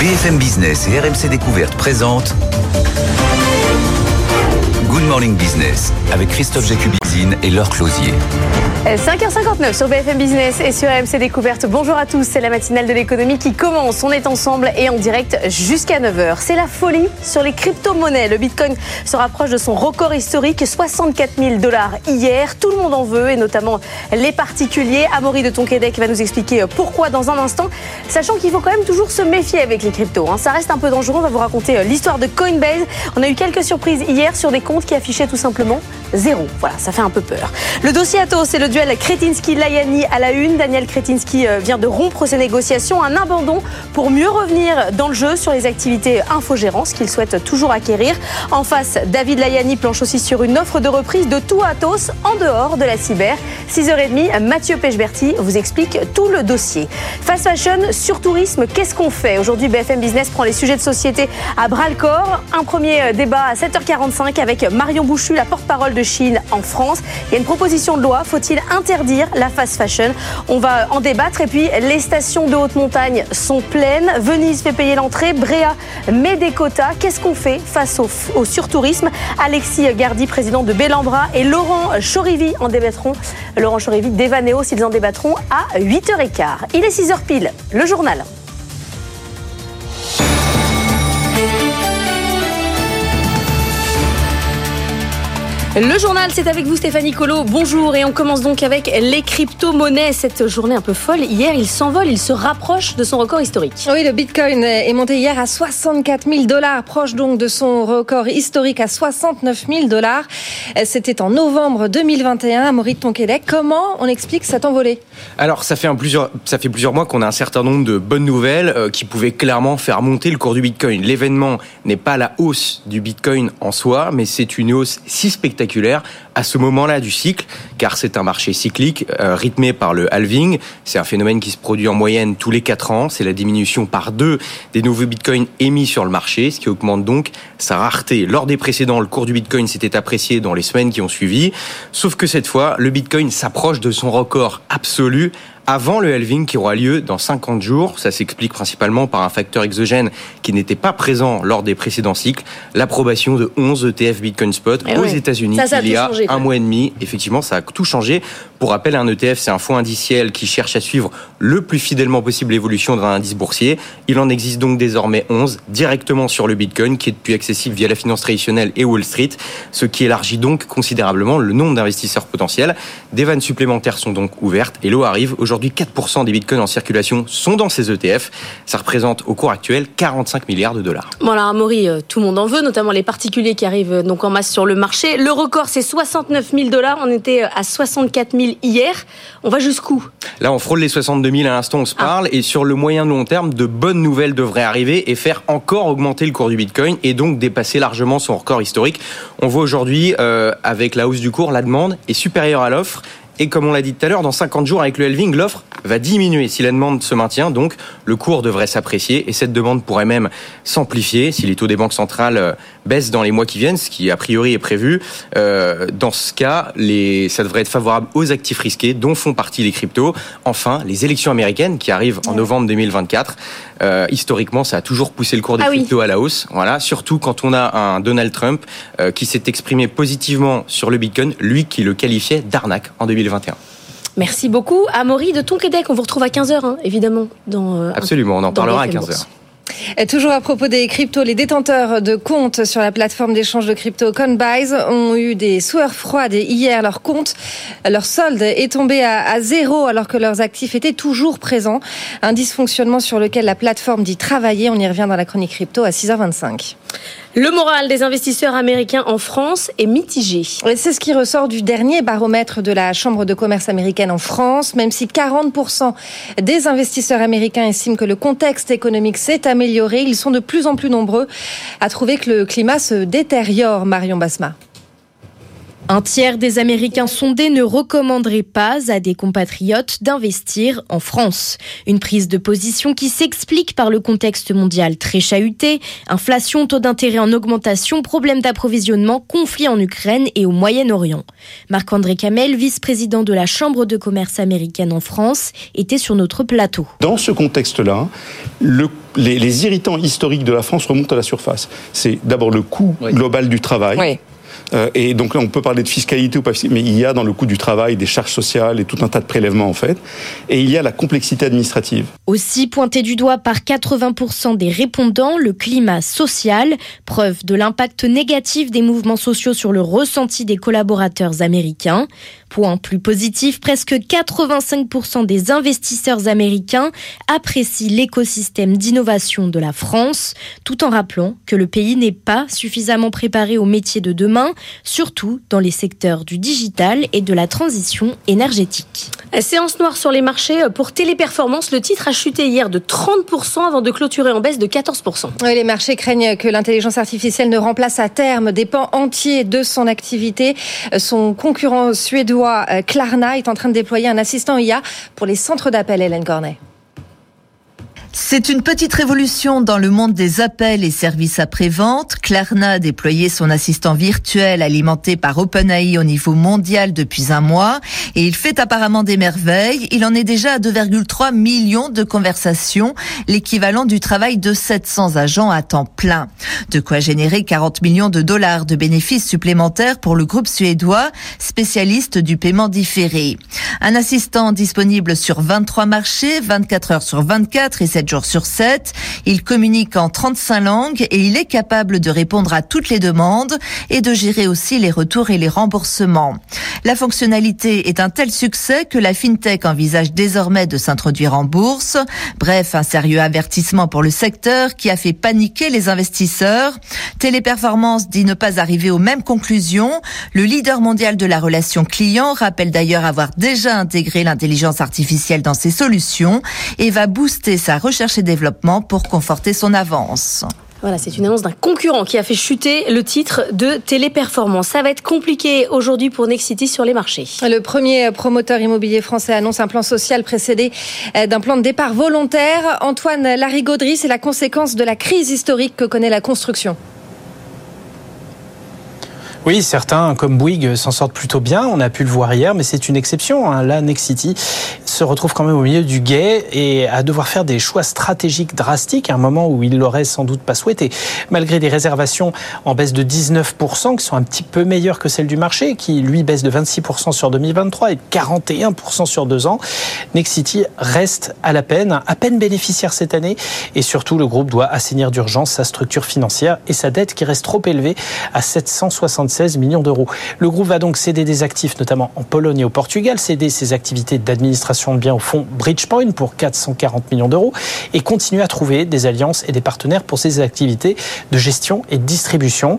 BFM Business et RMC Découverte présentent Good Morning Business avec Christophe Jacubizine et Laure Closier. 5h59 sur BFM Business et sur AMC Découverte. Bonjour à tous, c'est la matinale de l'économie qui commence. On est ensemble et en direct jusqu'à 9h. C'est la folie sur les crypto-monnaies. Le Bitcoin se rapproche de son record historique, 64 000 dollars hier. Tout le monde en veut et notamment les particuliers. Amaury de Tonquédec va nous expliquer pourquoi dans un instant, sachant qu'il faut quand même toujours se méfier avec les cryptos. Hein. Ça reste un peu dangereux. On va vous raconter l'histoire de Coinbase. On a eu quelques surprises hier sur des comptes qui affichaient tout simplement zéro. Voilà, ça fait un peu peur. Le dossier Atos, c'est le duel Kretinsky-Layani à la une. Daniel Kretinsky euh, vient de rompre ses négociations. Un abandon pour mieux revenir dans le jeu sur les activités infogérance qu'il souhaite toujours acquérir. En face, David Layani planche aussi sur une offre de reprise de tout Atos en dehors de la cyber. 6h30, Mathieu Pechberti vous explique tout le dossier. Fast fashion, sur tourisme, qu'est-ce qu'on fait? Aujourd'hui, BFM Business prend les sujets de société à bras le corps. Un premier euh, débat à 7h45 avec Marion Bouchu, la porte-parole de Chine en France. Il y a une proposition de loi. Faut-il interdire la fast fashion? On va en débattre. Et puis, les stations de haute montagne sont pleines. Venise fait payer l'entrée. Bréa met des quotas. Qu'est-ce qu'on fait face au, surtourisme? Alexis Gardi, président de Bellambra, et Laurent Chorivi en débattront. Laurent Chorivi d'Evaneo, s'ils en débattront à 8h15. Il est 6h pile. Le journal. Le journal, c'est avec vous Stéphanie Colo. Bonjour et on commence donc avec les crypto-monnaies. Cette journée un peu folle. Hier, il s'envole, il se rapproche de son record historique. Oui, le Bitcoin est monté hier à 64 000 dollars, proche donc de son record historique à 69 000 dollars. C'était en novembre 2021 à Maurice Tonquédec. Comment on explique cette envolée? Alors, ça fait, un plusieurs, ça fait plusieurs mois qu'on a un certain nombre de bonnes nouvelles euh, qui pouvaient clairement faire monter le cours du Bitcoin. L'événement n'est pas la hausse du Bitcoin en soi, mais c'est une hausse si spectaculaire à ce moment-là du cycle, car c'est un marché cyclique euh, rythmé par le halving. C'est un phénomène qui se produit en moyenne tous les 4 ans. C'est la diminution par deux des nouveaux bitcoins émis sur le marché, ce qui augmente donc sa rareté. Lors des précédents, le cours du bitcoin s'était apprécié dans les semaines qui ont suivi. Sauf que cette fois, le bitcoin s'approche de son record absolu avant le halving qui aura lieu dans 50 jours. Ça s'explique principalement par un facteur exogène qui n'était pas présent lors des précédents cycles, l'approbation de 11 ETF Bitcoin Spot eh aux États-Unis il y a un mois et demi. Effectivement, ça a tout changé. Pour rappel, un ETF, c'est un fonds indiciel qui cherche à suivre le plus fidèlement possible l'évolution d'un indice boursier. Il en existe donc désormais 11 directement sur le Bitcoin qui est depuis accessible via la finance traditionnelle et Wall Street, ce qui élargit donc considérablement le nombre d'investisseurs potentiels. Des vannes supplémentaires sont donc ouvertes et l'eau arrive aujourd'hui Aujourd'hui, 4% des bitcoins en circulation sont dans ces ETF. Ça représente au cours actuel 45 milliards de dollars. Voilà, Amaury, euh, tout le monde en veut, notamment les particuliers qui arrivent euh, donc en masse sur le marché. Le record, c'est 69 000 dollars. On était euh, à 64 000 hier. On va jusqu'où? Là, on frôle les 62 000 à l'instant, on se ah. parle. Et sur le moyen long terme, de bonnes nouvelles devraient arriver et faire encore augmenter le cours du bitcoin et donc dépasser largement son record historique. On voit aujourd'hui, avec la hausse du cours, la demande est supérieure à l'offre. Et comme on l'a dit tout à l'heure, dans 50 jours avec le halving, l'offre va diminuer. Si la demande se maintient, donc le cours devrait s'apprécier et cette demande pourrait même s'amplifier si les taux des banques centrales euh, baissent dans les mois qui viennent, ce qui a priori est prévu. Euh, dans ce cas, les, ça devrait être favorable aux actifs risqués, dont font partie les cryptos. Enfin, les élections américaines qui arrivent en novembre 2024. Euh, historiquement, ça a toujours poussé le cours des ah cryptos à la hausse. Voilà, surtout quand on a un Donald Trump euh, qui s'est exprimé positivement sur le Bitcoin, lui qui le qualifiait d'arnaque en 2024. Merci beaucoup. Amaury de Tonquédec, on vous retrouve à 15h, hein, évidemment. Dans, euh, Absolument, on en parlera à 15h. Et toujours à propos des cryptos, les détenteurs de comptes sur la plateforme d'échange de crypto Coinbase ont eu des sueurs froides et hier leur compte, leur solde est tombé à, à, zéro alors que leurs actifs étaient toujours présents. Un dysfonctionnement sur lequel la plateforme dit travailler. On y revient dans la chronique crypto à 6h25. Le moral des investisseurs américains en France est mitigé. C'est ce qui ressort du dernier baromètre de la Chambre de commerce américaine en France. Même si 40% des investisseurs américains estiment que le contexte économique s'est amélioré, ils sont de plus en plus nombreux à trouver que le climat se détériore, Marion Basma. Un tiers des Américains sondés ne recommanderaient pas à des compatriotes d'investir en France. Une prise de position qui s'explique par le contexte mondial très chahuté, inflation, taux d'intérêt en augmentation, problèmes d'approvisionnement, conflits en Ukraine et au Moyen-Orient. Marc-André Camel, vice-président de la Chambre de commerce américaine en France, était sur notre plateau. Dans ce contexte-là, le les, irritants historiques de la France remontent à la surface. C'est d'abord le coût global du travail. Oui. Euh, et donc là, on peut parler de fiscalité ou pas, mais il y a dans le coût du travail des charges sociales et tout un tas de prélèvements en fait. Et il y a la complexité administrative. Aussi pointé du doigt par 80% des répondants, le climat social, preuve de l'impact négatif des mouvements sociaux sur le ressenti des collaborateurs américains. Point plus positif, presque 85% des investisseurs américains apprécient l'écosystème d'innovation de la France, tout en rappelant que le pays n'est pas suffisamment préparé aux métiers de demain, surtout dans les secteurs du digital et de la transition énergétique. Séance noire sur les marchés pour Téléperformance. Le titre a chuté hier de 30% avant de clôturer en baisse de 14%. les marchés craignent que l'intelligence artificielle ne remplace à terme des pans entiers de son activité. Son concurrent suédois euh, Klarna est en train de déployer un assistant IA pour les centres d'appel, Hélène Cornet. C'est une petite révolution dans le monde des appels et services après-vente. Klarna a déployé son assistant virtuel alimenté par OpenAI au niveau mondial depuis un mois et il fait apparemment des merveilles. Il en est déjà à 2,3 millions de conversations, l'équivalent du travail de 700 agents à temps plein. De quoi générer 40 millions de dollars de bénéfices supplémentaires pour le groupe suédois, spécialiste du paiement différé. Un assistant disponible sur 23 marchés, 24 heures sur 24 et 7 jours sur 7. Il communique en 35 langues et il est capable de répondre à toutes les demandes et de gérer aussi les retours et les remboursements. La fonctionnalité est un tel succès que la FinTech envisage désormais de s'introduire en bourse. Bref, un sérieux avertissement pour le secteur qui a fait paniquer les investisseurs. Téléperformance dit ne pas arriver aux mêmes conclusions. Le leader mondial de la relation client rappelle d'ailleurs avoir déjà intégré l'intelligence artificielle dans ses solutions et va booster sa recherche et développement pour conforter son avance. Voilà, c'est une annonce d'un concurrent qui a fait chuter le titre de Téléperformance. Ça va être compliqué aujourd'hui pour Nexity sur les marchés. Le premier promoteur immobilier français annonce un plan social précédé euh, d'un plan de départ volontaire. Antoine Larigauderie, c'est la conséquence de la crise historique que connaît la construction. Oui, certains, comme Bouygues, s'en sortent plutôt bien. On a pu le voir hier, mais c'est une exception. Hein. Là, Nexity se retrouve quand même au milieu du guet et à devoir faire des choix stratégiques drastiques à un moment où il l'aurait sans doute pas souhaité. Malgré des réservations en baisse de 19%, qui sont un petit peu meilleures que celles du marché, qui lui baisse de 26% sur 2023 et de 41% sur deux ans, Nexity reste à la peine, à peine bénéficiaire cette année. Et surtout, le groupe doit assainir d'urgence sa structure financière et sa dette qui reste trop élevée à 760 16 millions d'euros. Le groupe va donc céder des actifs, notamment en Pologne et au Portugal, céder ses activités d'administration de biens au fonds Bridgepoint pour 440 millions d'euros et continuer à trouver des alliances et des partenaires pour ses activités de gestion et de distribution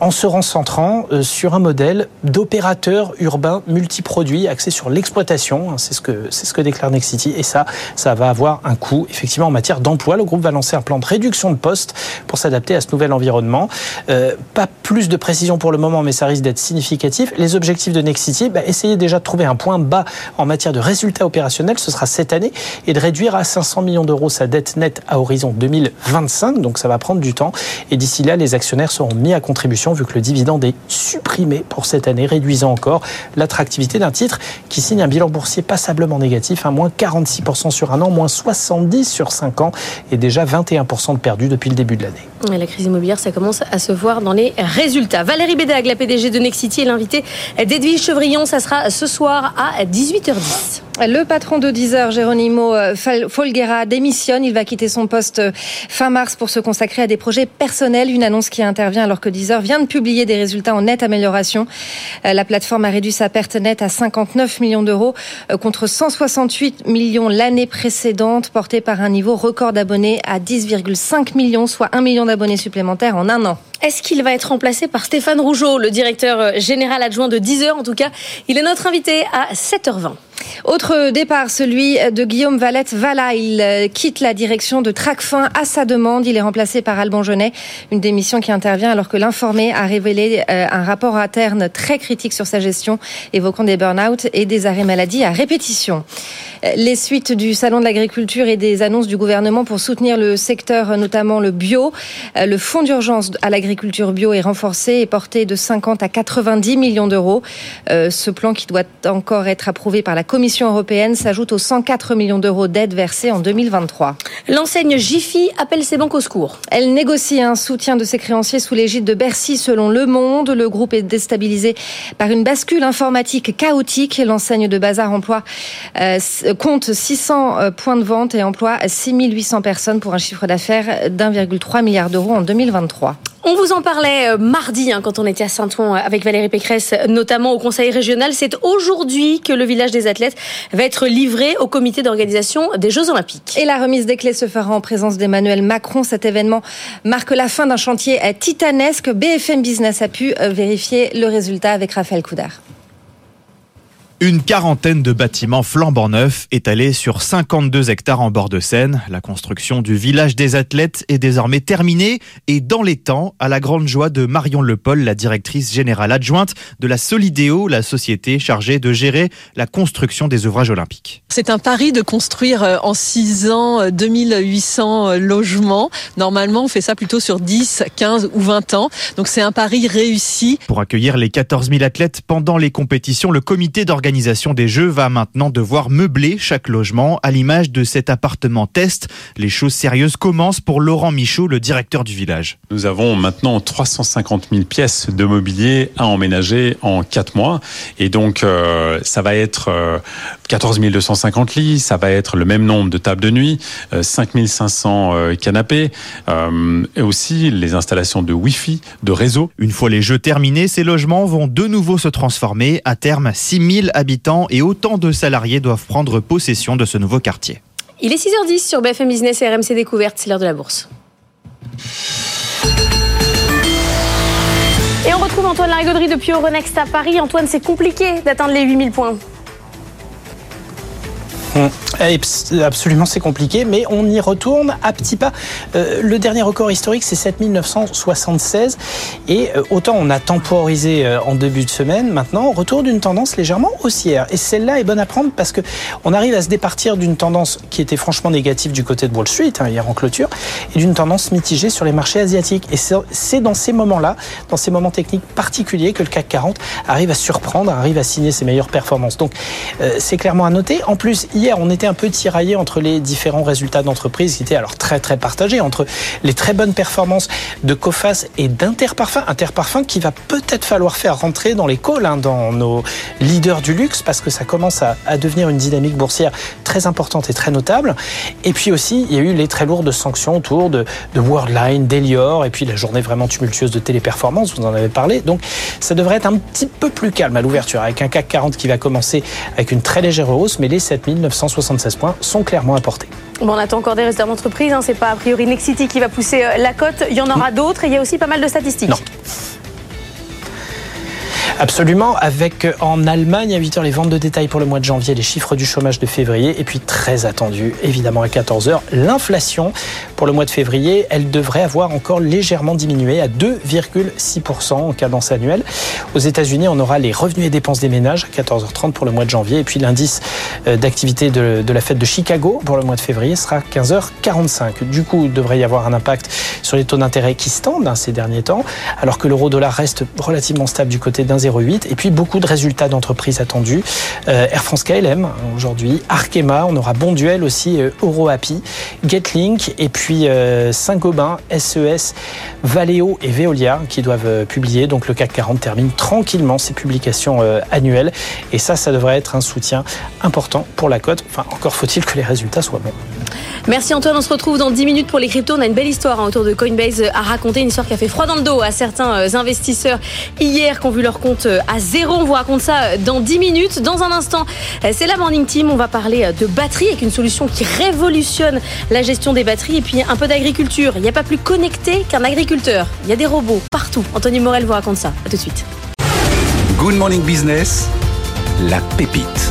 en se recentrant euh, sur un modèle d'opérateur urbain multiproduit axé sur l'exploitation. Hein, c'est ce que ce que déclare Nexity et ça, ça va avoir un coût effectivement en matière d'emploi. Le groupe va lancer un plan de réduction de postes pour s'adapter à ce nouvel environnement. Euh, pas plus de précision pour le moment mais ça risque d'être significatif. Les objectifs de Nexity, bah, essayez déjà de trouver un point bas en matière de résultats opérationnels, ce sera cette année, et de réduire à 500 millions d'euros sa dette nette à horizon 2025. Donc ça va prendre du temps. Et d'ici là, les actionnaires seront mis à contribution vu que le dividende est supprimé pour cette année, réduisant encore l'attractivité d'un titre qui signe un bilan boursier passablement négatif, à moins 46% sur un an, moins 70 sur 5 ans, et déjà 21% de perdu depuis le début de l'année. La crise immobilière, ça commence à se voir dans les résultats. Valérie Bédard la PDG de Nexity, et l'invité d'Edwige Chevrillon. Ça sera ce soir à 18h10. Le patron de Deezer, Geronimo euh, Folguera, démissionne. Il va quitter son poste euh, fin mars pour se consacrer à des projets personnels. Une annonce qui intervient alors que Deezer vient de publier des résultats en nette amélioration. Euh, la plateforme a réduit sa perte nette à 59 millions d'euros contre 168 millions l'année précédente, portée par un niveau record d'abonnés à 10,5 millions, soit 1 million d'abonnés supplémentaires en un an. Est-ce qu'il va être remplacé par Stéphane Rougeau, le directeur général adjoint de 10h En tout cas, il est notre invité à 7h20. Autre départ, celui de Guillaume Valette Vala. Il euh, quitte la direction de Tracfin à sa demande. Il est remplacé par Alban Genet. Une démission qui intervient alors que l'informé a révélé euh, un rapport interne très critique sur sa gestion, évoquant des burn-out et des arrêts maladie à répétition. Euh, les suites du Salon de l'agriculture et des annonces du gouvernement pour soutenir le secteur, notamment le bio. Le fonds d'urgence à l'agriculture bio est renforcé et porté de 50 à 90 millions d'euros. Ce plan qui doit encore être approuvé par la Commission européenne s'ajoute aux 104 millions d'euros d'aide versés en 2023. L'enseigne Jiffy appelle ses banques au secours. Elle négocie un soutien de ses créanciers sous l'égide de Bercy selon Le Monde. Le groupe est déstabilisé par une bascule informatique chaotique. L'enseigne de Bazar emploi euh, compte 600 euh, points de vente et emploie 6800 personnes pour un chiffre d'affaires d'1,3 milliard d'euros en 2023. On vous en parlait euh, mardi hein, quand on était à Saint-Ouen avec Valérie Pécresse, notamment au Conseil régional. C'est aujourd'hui que le village des athlètes va être livré au comité d'organisation des Jeux Olympiques. Et la remise des clés se fera en présence d'Emmanuel Macron. Cet événement marque la fin d'un chantier titanesque. BFM Business a pu euh, vérifier le résultat avec Raphaël Coudard. Une quarantaine de bâtiments flambant neufs étalés sur 52 hectares en bord de Seine. La construction du village des athlètes est désormais terminée et dans les temps, à la grande joie de Marion Lepol, la directrice générale adjointe de la Solidéo, la société chargée de gérer la construction des ouvrages olympiques. C'est un pari de construire euh, en 6 ans 2800 euh, euh, logements. Normalement, on fait ça plutôt sur 10, 15 ou 20 ans. Donc c'est un pari réussi. Pour accueillir les 14 000 athlètes pendant les compétitions, le comité d'organisation l'organisation des Jeux va maintenant devoir meubler chaque logement à l'image de cet appartement test. Les choses sérieuses commencent pour Laurent Michaud, le directeur du village. Nous avons maintenant 350 000 pièces de mobilier à emménager en 4 mois. Et donc, euh, ça va être 14 euh, 250 lits, ça va être le même nombre de tables de nuit, 5 euh, 500 canapés, et aussi les installations de Wi-Fi, de réseau. Une fois les Jeux terminés, ces logements vont de nouveau se transformer. À terme, 6 000 habitants et autant de salariés doivent prendre possession de ce nouveau quartier. Il est 6h10 sur BFM Business et RMC Découverte, c'est l'heure de la bourse. Et on retrouve Antoine Larigauderie depuis Euronext à Paris. Antoine, c'est compliqué d'atteindre les 8000 points. Absolument, c'est compliqué, mais on y retourne à petits pas. Euh, le dernier record historique, c'est 7976. Et euh, autant on a temporisé euh, en début de semaine, maintenant, on retourne d'une tendance légèrement haussière. Et celle-là est bonne à prendre parce que on arrive à se départir d'une tendance qui était franchement négative du côté de Wall Street, hein, hier en clôture, et d'une tendance mitigée sur les marchés asiatiques. Et c'est dans ces moments-là, dans ces moments techniques particuliers, que le CAC 40 arrive à surprendre, arrive à signer ses meilleures performances. Donc, c'est clairement à noter. En plus, on était un peu tiraillé entre les différents résultats d'entreprise qui étaient alors très très partagés entre les très bonnes performances de Cofas et d'Interparfum. Interparfum qui va peut-être falloir faire rentrer dans les calls, hein, dans nos leaders du luxe parce que ça commence à, devenir une dynamique boursière très importante et très notable. Et puis aussi, il y a eu les très lourdes sanctions autour de, de Worldline, d'Elior et puis la journée vraiment tumultueuse de Téléperformance, vous en avez parlé. Donc ça devrait être un petit peu plus calme à l'ouverture avec un CAC 40 qui va commencer avec une très légère hausse, mais les 7960 16 points sont clairement apportés. Bon, on attend encore des résultats d'entreprise. Hein. C'est pas a priori Nexity qui va pousser euh, la cote. Il y en aura d'autres et il y a aussi pas mal de statistiques. Non. Absolument, avec euh, en Allemagne à 8h les ventes de détail pour le mois de janvier, les chiffres du chômage de février, et puis très attendu, évidemment à 14h, l'inflation. Pour le mois de février, elle devrait avoir encore légèrement diminué à 2,6% en cadence annuelle. Aux États-Unis, on aura les revenus et dépenses des ménages à 14h30 pour le mois de janvier, et puis l'indice euh, d'activité de, la fête de Chicago pour le mois de février sera 15h45. Du coup, il devrait y avoir un impact sur les taux d'intérêt qui se tendent hein, ces derniers temps, alors que l'euro-dollar reste relativement stable du côté d'un et puis beaucoup de résultats d'entreprises attendus. Euh, Air France KLM aujourd'hui, Arkema, on aura Bonduel aussi, euh, EuroHappy, Getlink et puis euh, Saint-Gobain, SES, Valeo et Veolia qui doivent publier. Donc le CAC 40 termine tranquillement ses publications annuelles et ça, ça devrait être un soutien important pour la cote. Enfin, encore faut-il que les résultats soient bons. Merci Antoine, on se retrouve dans 10 minutes pour les cryptos. On a une belle histoire hein, autour de Coinbase à raconter, une histoire qui a fait froid dans le dos à certains euh, investisseurs hier qui ont vu leur compte euh, à zéro. On vous raconte ça dans 10 minutes. Dans un instant, c'est la Morning Team. On va parler de batterie avec une solution qui révolutionne la gestion des batteries et puis un peu d'agriculture. Il n'y a pas plus connecté qu'un agriculteur. Il y a des robots partout. Anthony Morel vous raconte ça. A tout de suite. Good Morning Business, la pépite.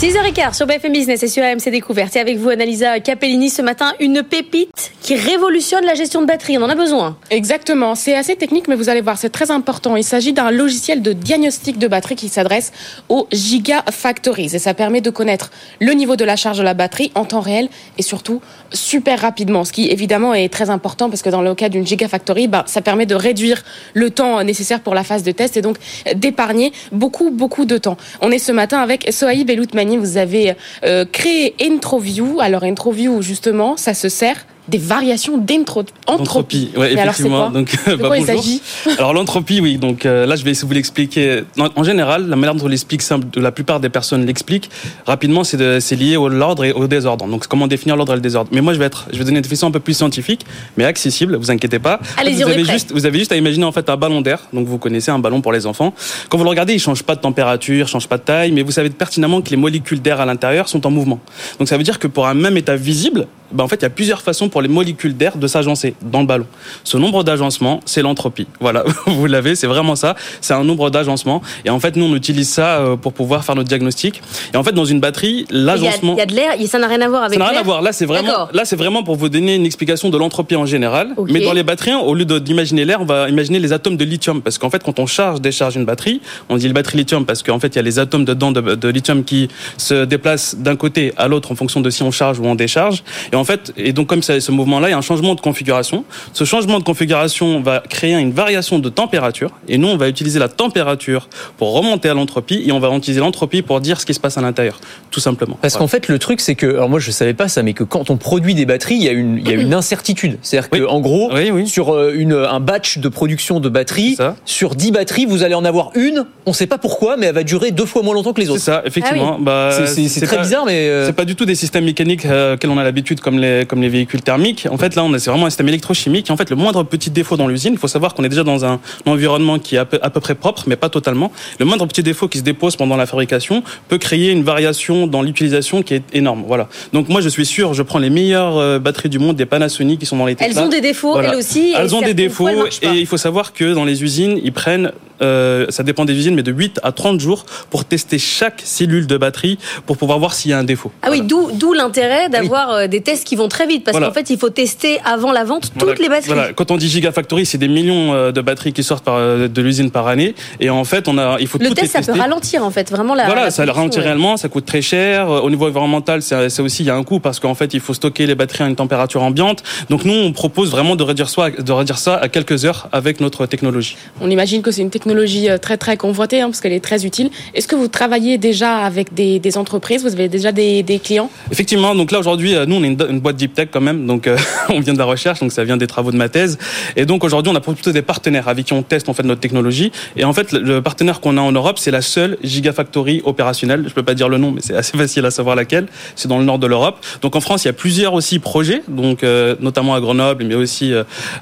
6h15 sur BFM Business et sur AMC Découverte. Et avec vous, Annalisa Capellini, ce matin, une pépite qui révolutionne la gestion de batterie. On en a besoin. Exactement. C'est assez technique, mais vous allez voir, c'est très important. Il s'agit d'un logiciel de diagnostic de batterie qui s'adresse aux Gigafactories. Et ça permet de connaître le niveau de la charge de la batterie en temps réel et surtout super rapidement. Ce qui, évidemment, est très important parce que dans le cas d'une Gigafactory, bah, ça permet de réduire le temps nécessaire pour la phase de test et donc d'épargner beaucoup, beaucoup de temps. On est ce matin avec Sohaib Eloutmani vous avez euh, créé IntroView. Alors IntroView, justement, ça se sert des variations d'entropie. Ouais, effectivement. donc, de bah, quoi il s'agit? Alors l'entropie, oui. Donc euh, là, je vais essayer de vous l'expliquer. En, général, la manière dont on l'explique, simple, la plupart des personnes l'expliquent rapidement, c'est lié au l'ordre et au désordre. Donc comment définir l'ordre et le désordre. Mais moi, je vais être, je vais donner une définition un peu plus scientifique, mais accessible. Vous inquiétez pas. Allez-y, vous avez juste, vous avez juste à imaginer en fait un ballon d'air. Donc vous connaissez un ballon pour les enfants. Quand vous le regardez, il change pas de température, il change pas de taille, mais vous savez pertinemment que les molécules d'air à l'intérieur sont en mouvement. Donc ça veut dire que pour un même état visible, ben, en fait, il y a plusieurs façons pour les molécules d'air de s'agencer dans le ballon. Ce nombre d'agencements, c'est l'entropie. Voilà, vous l'avez, c'est vraiment ça. C'est un nombre d'agencements. Et en fait, nous, on utilise ça euh, pour pouvoir faire notre diagnostic. Et en fait, dans une batterie, l'agencement. Il y, a de l'air, ça n'a rien à voir avec Ça n'a rien à voir. Là, c'est vraiment, là, c'est vraiment pour vous donner une explication de l'entropie en général. Mais dans les batteries, au lieu d'imaginer l'air, on va imaginer les atomes de lithium. Parce qu'en fait, quand on charge, décharge une batterie, on dit le batterie lithium parce qu'en fait, il y a les atomes dedans de, de lithium qui se déplacent d'un côté à l'autre en fonction de si on charge ou on décharge. Et en fait, et donc comme ce mouvement-là, il y a un changement de configuration. Ce changement de configuration va créer une variation de température. Et nous, on va utiliser la température pour remonter à l'entropie et on va utiliser l'entropie pour dire ce qui se passe à l'intérieur, tout simplement. Parce qu'en fait, le truc, c'est que, alors moi, je savais pas ça, mais que quand on produit des batteries, il y a une, il y a une incertitude. C'est-à-dire que, en gros, sur euh, une, un batch de production de batteries, sur 10 batteries, vous allez en avoir une. On ne sait pas pourquoi, mais elle va durer deux fois moins longtemps que les autres. C'est ça, effectivement. Ah bah, c'est très bizarre, mais euh, c'est pas du tout des systèmes mécaniques euh, auxquels on a l'habitude, comme les comme les véhicules thermiques. En fait, là, on c'est vraiment un système électrochimique. En fait, le moindre petit défaut dans l'usine, il faut savoir qu'on est déjà dans un environnement qui est à peu, à peu, près propre, mais pas totalement. Le moindre petit défaut qui se dépose pendant la fabrication peut créer une variation dans l'utilisation qui est énorme. Voilà. Donc moi, je suis sûr, je prends les meilleures euh, batteries du monde, des Panasonic qui sont dans les Elles ont des défauts, elles aussi. Elles ont des défauts, et il faut savoir que dans les usines, ils prennent euh, ça dépend des usines, mais de 8 à 30 jours pour tester chaque cellule de batterie pour pouvoir voir s'il y a un défaut. Ah oui, d'où l'intérêt d'avoir euh, des tests qui vont très vite, parce qu'en fait, il faut tester avant la vente toutes les batteries. Voilà. Quand on dit Gigafactory, c'est des millions euh, de batteries qui sortent par, de l'usine par année, et en fait, on a, il faut le test, ça peut ralentir en fait, vraiment la. Voilà, ça ralentit réellement, ça coûte très cher. Au niveau environnemental, c'est aussi il y a un coût parce qu'en fait, il faut stocker les batteries à une température ambiante. Donc nous, on propose vraiment de réduire ça, de réduire ça à quelques heures avec notre technologie. On imagine que c'est une technologie très très convoitée hein, parce qu'elle est très utile. Est-ce que vous travaillez déjà avec des, des entreprises? Vous avez déjà des, des, clients? Effectivement. Donc là aujourd'hui, euh, nous on est une, boîte deep tech quand même, donc euh, on vient de la recherche, donc ça vient des travaux de ma thèse. Et donc aujourd'hui, on a plutôt des partenaires avec qui on teste en fait notre technologie. Et en fait, le partenaire qu'on a en Europe, c'est la seule gigafactory opérationnelle. Je peux pas dire le nom, mais c'est assez facile à savoir laquelle. C'est dans le nord de l'Europe. Donc en France, il y a plusieurs aussi projets, donc euh, notamment à Grenoble, mais aussi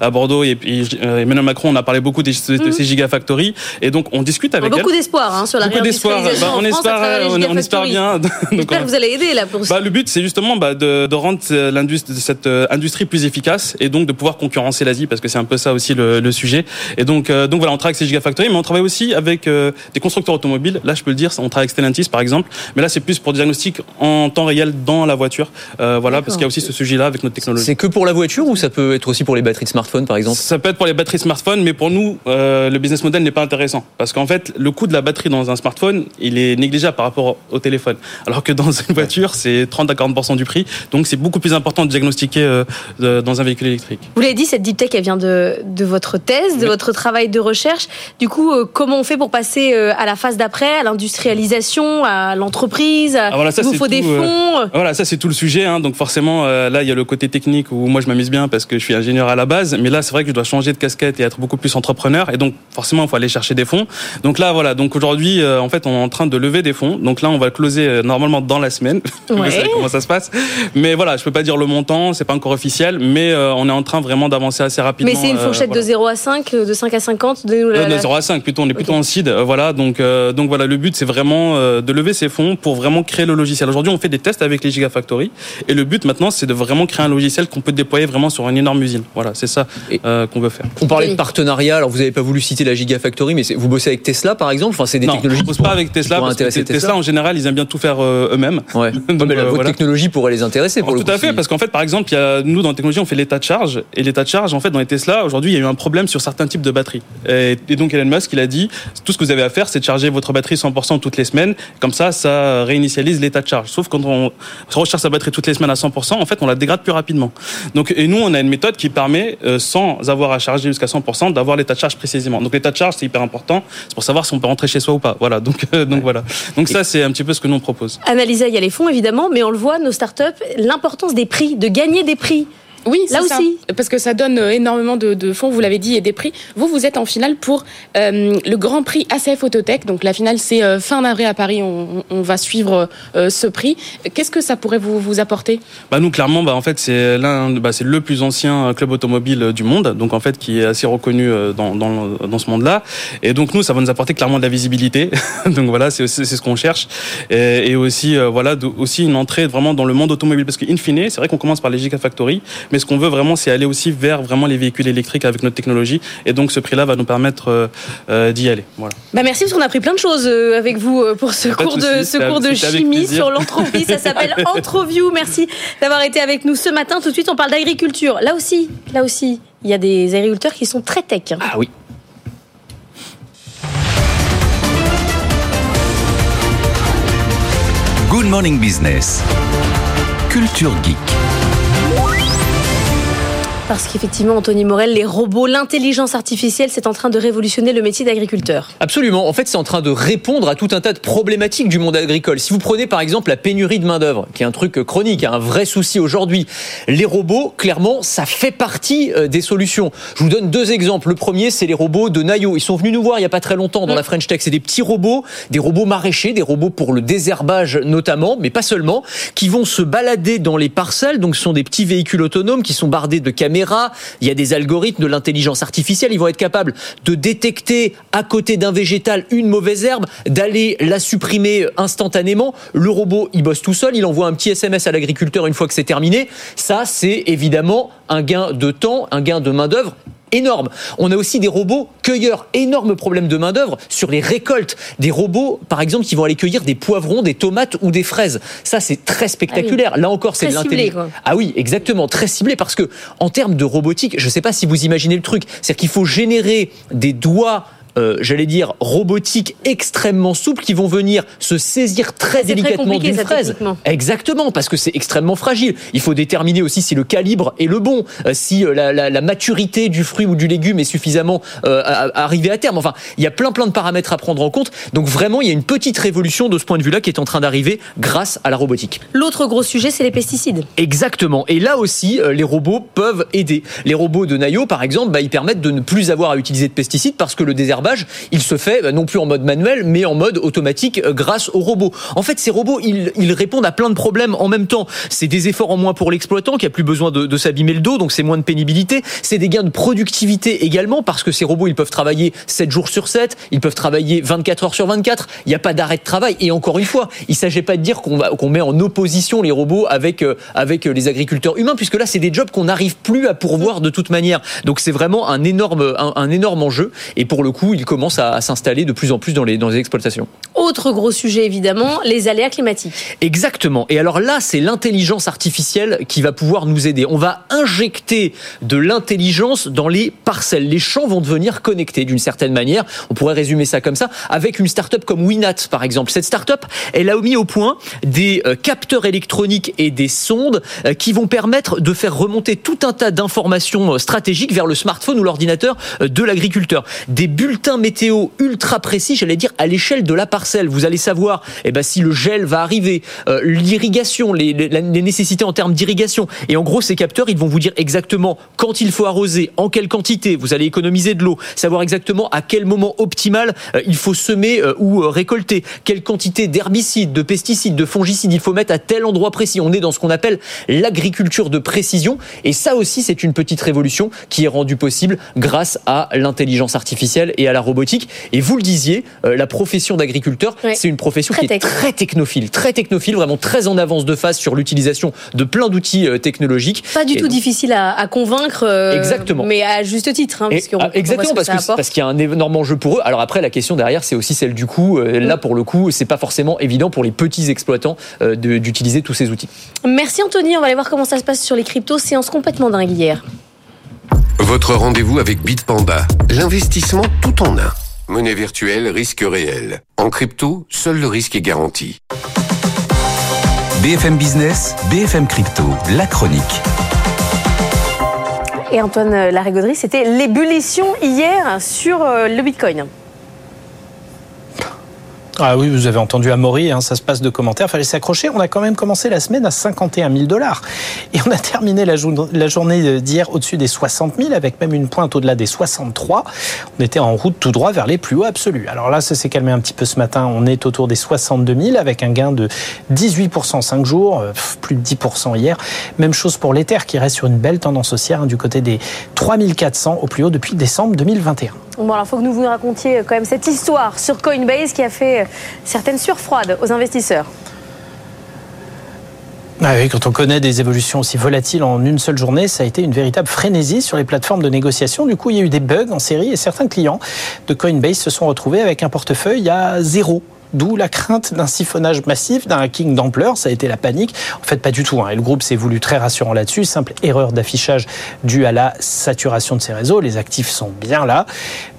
à Bordeaux. Et puis Emmanuel Macron, on a parlé beaucoup de mmh. ces gigafactories. Et donc on discute avec beaucoup d'espoir hein, sur la beaucoup d'espoir. Bah, on, espère, on, on, espère bien. J'espère que vous allez aider là pour bah, Le but, c'est justement bah, de, de, rendre cette euh, industrie plus efficace et donc de pouvoir concurrencer l'Asie parce que c'est un peu ça aussi le, le sujet. Et donc, euh, donc voilà, on travaille avec ces Gigafactory, mais on travaille aussi avec euh, des constructeurs automobiles. Là, je peux le dire, on travaille avec Stellantis par exemple, mais là, c'est plus pour diagnostic en temps réel dans la voiture. voilà, parce qu'il y a aussi ce sujet-là avec notre technologie. C'est que pour la voiture ou ça peut être aussi pour les batteries de smartphone par exemple? Ça peut être pour les batteries de smartphone, mais pour nous, le business model n'est pas intéressant parce qu'en fait, le coût de la batterie dans un smartphone, il est négligeable par rapport au téléphone. Alors que dans une voiture, c'est 30 à 40% du prix. Donc c'est beaucoup plus important de diagnostiquer euh, dans un véhicule électrique. Vous l'avez dit, cette deep tech, elle vient de, de votre thèse, de votre travail de recherche. Du coup, euh, comment on fait pour passer euh, à la phase d'après, à l'industrialisation, à l'entreprise ah, Il vous faut des fonds? Voilà, ça c'est tout le sujet. Hein. Donc forcément, là, il y a le côté technique où moi je m'amuse bien parce que je suis ingénieur à la base. Mais là, c'est vrai que je dois changer de casquette et être beaucoup plus entrepreneur. Et donc forcément, il faut aller chercher des fonds. Donc là, voilà. Donc aujourd'hui, en fait, on est en train de lever des fonds. Donc là, on va closer normalement dans la semaine. Vous savez comment ça se passe. Mais voilà, je peux pas dire le montant, c'est pas encore officiel, mais on est en train vraiment d'avancer assez rapidement. Mais c'est une fourchette de 0 à 5, de 5 à 50 de, 0 à 5 plutôt. On est plutôt en seed. voilà. Donc donc voilà, le but c'est vraiment de lever ces fonds pour vraiment créer le logiciel. Aujourd'hui, on fait des tests avec les Gigafactory et le but maintenant, c'est de vraiment créer un logiciel qu'on peut déployer vraiment sur une énorme usine. Voilà, c'est ça qu'on veut faire. On parlait de partenariat. Alors vous n'avez pas voulu citer la Gigafactory, mais vous bossez avec Tesla par exemple? Enfin, c'est des technologies. On bosse pas avec Tesla parce que Tesla, en général, ils aiment bien tout faire euh, eux-mêmes. Ouais. Donc, mais la, votre technologie pourrait les intéresser. Pour tout à fait, parce qu'en fait, par exemple, il y a, nous dans la technologie, on fait l'état de charge et l'état de charge, en fait, dans les Tesla, aujourd'hui, il y a eu un problème sur certains types de batteries. Et, donc Elon Musk, il a dit, tout ce que vous avez à faire, c'est de charger votre batterie 100% toutes les semaines. Comme ça, ça réinitialise l'état de charge. Sauf quand on recharge sa batterie toutes les semaines à 100%, en fait, on la dégrade plus rapidement. Donc, et nous, on a une méthode qui permet, euh, sans avoir à charger jusqu'à 100%, d'avoir l'état de charge précisément. Donc l'état de charge, c'est hyper important. C'est pour savoir si on peut rentrer chez soi ou pas. Voilà. Donc, euh, donc voilà. Donc ça, c'est un petit peu ce que nous on propose. Analyser, il y a les fonds évidemment, mais on le voit, nos startups, l'importance des prix, de gagner des prix. Oui, là aussi. Parce que ça donne euh, énormément de, fonds, vous l'avez dit, et des prix. Vous, vous êtes en finale pour euh, le Grand Prix ACF Autotech. Donc la finale, c'est euh, fin d'avril à Paris. On, va suivre ce prix. Qu'est-ce que ça pourrait vous, vous apporter? Bah Nous, clairement, bah, en fait, c'est l'un, bah, c'est le plus ancien club automobile du monde. Donc en fait, qui est assez reconnu dans, dans, dans ce monde-là. Et donc nous, ça va nous apporter clairement de la visibilité. donc voilà, c'est, c'est ce qu'on cherche. Et, et aussi, voilà, aussi une entrée vraiment dans le monde automobile. Parce qu'in fine, c'est vrai qu'on commence par les Gigafactory, mais ce qu'on veut vraiment, c'est aller aussi vers vraiment les véhicules électriques avec notre technologie. Et donc, ce prix-là va nous permettre euh, euh, d'y aller. Voilà. Bah merci parce qu'on a appris plein de choses euh, avec vous pour ce cours de, ce cours de chimie sur l'entropie. Ça s'appelle Entroview. Merci d'avoir été avec nous ce matin. Tout de suite, on parle d'agriculture. Là aussi, là aussi, il y a des agriculteurs qui sont très tech. Ah oui. Good Morning Business. Culture Geek. Parce qu'effectivement, Anthony Morel, les robots, l'intelligence artificielle, c'est en train de révolutionner le métier d'agriculteur. Absolument. En fait, c'est en train de répondre à tout un tas de problématiques du monde agricole. Si vous prenez par exemple la pénurie de main-d'œuvre, qui est un truc chronique, un vrai souci aujourd'hui, les robots, clairement, ça fait partie euh, des solutions. Je vous donne deux exemples. Le premier, c'est les robots de Nayo. Ils sont venus nous voir il n'y a pas très longtemps dans mm. la French Tech. C'est des petits robots, des robots maraîchers, des robots pour le désherbage notamment, mais pas seulement, qui vont se balader dans les parcelles. Donc, ce sont des petits véhicules autonomes qui sont bardés de caméras il y a des algorithmes de l'intelligence artificielle, ils vont être capables de détecter à côté d'un végétal une mauvaise herbe, d'aller la supprimer instantanément. Le robot, il bosse tout seul, il envoie un petit SMS à l'agriculteur une fois que c'est terminé. Ça, c'est évidemment un gain de temps, un gain de main-d'œuvre énorme. On a aussi des robots cueilleurs, énorme problème de main-d'œuvre sur les récoltes. Des robots, par exemple, qui vont aller cueillir des poivrons, des tomates ou des fraises. Ça, c'est très spectaculaire. Ah Là encore, c'est de l'intelligence. Ah oui, exactement, très ciblé parce que en termes de robotique, je ne sais pas si vous imaginez le truc, c'est qu'il faut générer des doigts euh, j'allais dire, robotiques extrêmement souples qui vont venir se saisir très délicatement d'une fraise. Exactement, parce que c'est extrêmement fragile. Il faut déterminer aussi si le calibre est le bon, euh, si euh, la, la, la, maturité du fruit ou du légume est suffisamment euh, arrivée à terme. Enfin, il y a plein plein de paramètres à prendre en compte. Donc vraiment, il y a une petite révolution de ce point de vue-là qui est en train d'arriver grâce à la robotique. L'autre gros sujet, c'est les pesticides. Exactement. Et là aussi, les robots peuvent aider. Les robots de Nayo, par exemple, bah, ils permettent de ne plus avoir à utiliser de pesticides parce que le désherbage il se fait bah, non plus en mode manuel, mais en mode automatique euh, grâce aux robots. En fait, ces robots, ils, répondent à plein de problèmes en même temps. C'est des efforts en moins pour l'exploitant qui a plus besoin de, s'abîmer le dos, donc c'est moins de pénibilité. C'est des gains de productivité également parce que ces robots, ils peuvent travailler 7 jours sur 7, ils peuvent travailler 24 heures sur 24. Il n'y a pas d'arrêt de travail. Et encore une fois, il ne s'agit pas de dire qu'on qu'on met en opposition les robots avec euh, avec les agriculteurs humains, puisque là, c'est des jobs qu'on n'arrive plus à pourvoir de toute manière. Donc c'est vraiment un énorme un énorme enjeu. Et pour le coup, il commence à, s'installer de plus en plus dans les, dans les exploitations. Autre gros sujet, évidemment, les aléas climatiques. Exactement. Et alors là, c'est l'intelligence artificielle qui va pouvoir nous aider. On va injecter de l'intelligence dans les parcelles. Les champs vont devenir connectés d'une certaine manière. On pourrait résumer ça comme ça, avec une start-up comme Winat, par exemple. Cette start-up, elle a mis au point des euh, capteurs électroniques et des sondes euh, qui vont permettre de faire remonter tout un tas d'informations euh, stratégiques vers le smartphone ou l'ordinateur de l'agriculteur. Des bulletins météo ultra précis, j'allais dire, à l'échelle de la parcelle Vous allez savoir eh ben, si le gel va arriver, euh, l'irrigation, les, nécessités en termes d'irrigation. Et en gros, ces capteurs, ils vont vous dire exactement quand il faut arroser, en quelle quantité, vous allez économiser de l'eau, savoir exactement à quel moment optimal euh, il faut semer euh, ou récolter, quelle quantité d'herbicides, de pesticides, de fongicides il faut mettre à tel endroit précis. On est dans ce qu'on appelle l'agriculture de précision. Et ça aussi, c'est une petite révolution qui est rendue possible grâce à l'intelligence artificielle et à la robotique. Et vous le disiez, la profession c'est une profession qui est très technophile, très technophile, vraiment très en avance de phase sur l'utilisation de plein d'outils euh, technologiques. Pas du tout difficile à, convaincre. Euh, exactement. Mais à juste titre. Hein, parce ah, exactement, parce, parce qu'il y a un énorme enjeu pour eux. Alors après, la question derrière, c'est aussi celle du coût. Euh, là, mm. pour le coup, c'est pas forcément évident pour les petits exploitants d'utiliser tous ces outils. Merci Anthony. On va aller voir comment ça se passe sur les cryptos. Séance complètement dingue hier. Votre rendez-vous avec Bitpanda. L'investissement tout en un. Monnaie virtuelle, risque réel. En crypto, seul le risque est garanti. BFM Business, BFM Crypto, la chronique. Et Antoine Larigauderie, c'était l'ébullition hier sur euh, le Bitcoin. Ah oui, vous avez entendu Amaury, hein, ça se passe de commentaires, fallait s'accrocher. On a quand même commencé la semaine à 51 000 dollars. Et on a terminé la, journée d'hier au-dessus des 60 000, avec même une pointe au-delà des 63. On était en route tout droit vers les plus hauts absolus. Alors là, ça s'est calmé un petit peu ce matin. On est autour des 62 000, avec un gain de 18% en 5 jours, euh, plus de 10% hier. Même chose pour l'Ether, qui reste sur une belle tendance haussière, hein, du côté des 3400 au plus haut depuis décembre 2021. Bon, alors il faut que nous vous racontiez quand même cette histoire sur Coinbase qui a fait certaines surfroides aux investisseurs. Ah oui, quand on connaît des évolutions aussi volatiles en une seule journée, ça a été une véritable frénésie sur les plateformes de négociation. Du coup, il y a eu des bugs en série et certains clients de Coinbase se sont retrouvés avec un portefeuille à zéro D'où la crainte d'un siphonnage massif, d'un hacking d'ampleur. Ça a été la panique. En fait, pas du tout. Hein. Et le groupe s'est voulu très rassurant là-dessus. Simple erreur d'affichage due à la saturation de ses réseaux. Les actifs sont bien là.